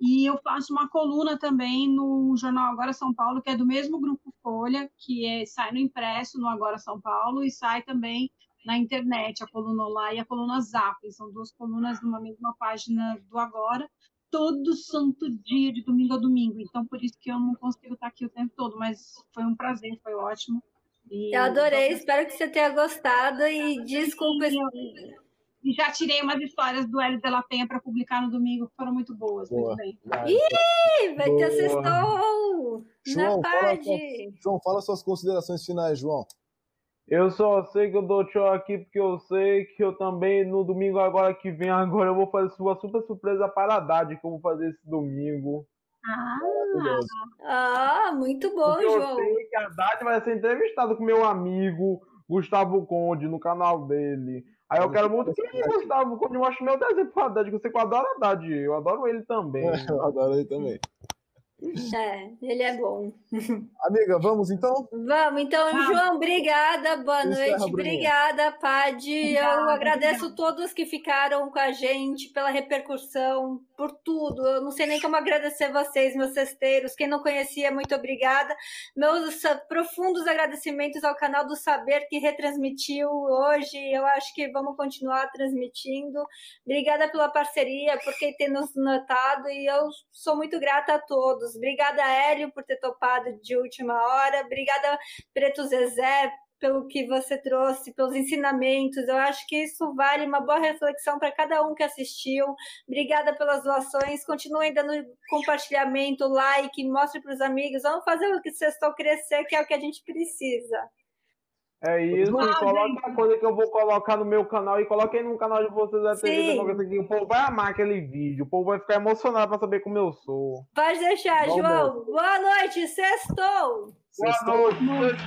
E eu faço uma coluna também no jornal Agora São Paulo, que é do mesmo grupo Folha, que é, sai no impresso no Agora São Paulo e sai também na internet, a coluna Olá e a coluna Zap. São duas colunas numa mesma página do Agora, todo santo dia, de domingo a domingo. Então, por isso que eu não consigo estar aqui o tempo todo, mas foi um prazer, foi ótimo. E Eu adorei, espero que você tenha gostado e desculpa. E já tirei umas histórias do Hélio de la Penha para publicar no domingo, que foram muito boas. Boa. Muito bem. Vai. Ih, vai ter Boa. sextou João, na fala, João, fala suas considerações finais, João. Eu só sei que eu dou tchau aqui porque eu sei que eu também, no domingo agora que vem, agora eu vou fazer uma super surpresa para a Haddad que eu vou fazer esse domingo. Ah. Ah, muito bom, Porque eu João. sei que a Haddad vai ser entrevistado com meu amigo Gustavo Conde no canal dele. Aí eu quero muito que o Gustavo Conde mostre meu desenho pro Haddad, que eu sei que eu adoro a Haddad. Eu adoro ele também. Eu adoro ele também. É, ele é bom. Amiga, vamos então? Vamos, então, Vamos. João, obrigada, boa noite, Bruninha. obrigada, Pad. Eu Obrigada, agradeço todos que ficaram com a gente pela repercussão, por tudo. Eu não sei nem como agradecer vocês, meus cesteiros. Quem não conhecia, muito obrigada. Meus profundos agradecimentos ao canal do Saber que retransmitiu hoje. Eu acho que vamos continuar transmitindo. Obrigada pela parceria, por quem tem nos notado, e eu sou muito grata a todos. Obrigada, Hélio, por ter topado de última hora. Obrigada, Preto Zezé, pelo que você trouxe, pelos ensinamentos. Eu acho que isso vale uma boa reflexão para cada um que assistiu. Obrigada pelas doações. Continuem dando compartilhamento, like, mostre para os amigos. Vamos fazer o que vocês estão crescer, que é o que a gente precisa. É isso, Ah, coloca a coisa que eu vou colocar no meu canal e coloquei no canal de vocês da TV. Democracia, o povo vai amar aquele vídeo, o povo vai ficar emocionado pra saber como eu sou. Pode deixar, Vamos. João. Boa noite, sextou! Boa noite.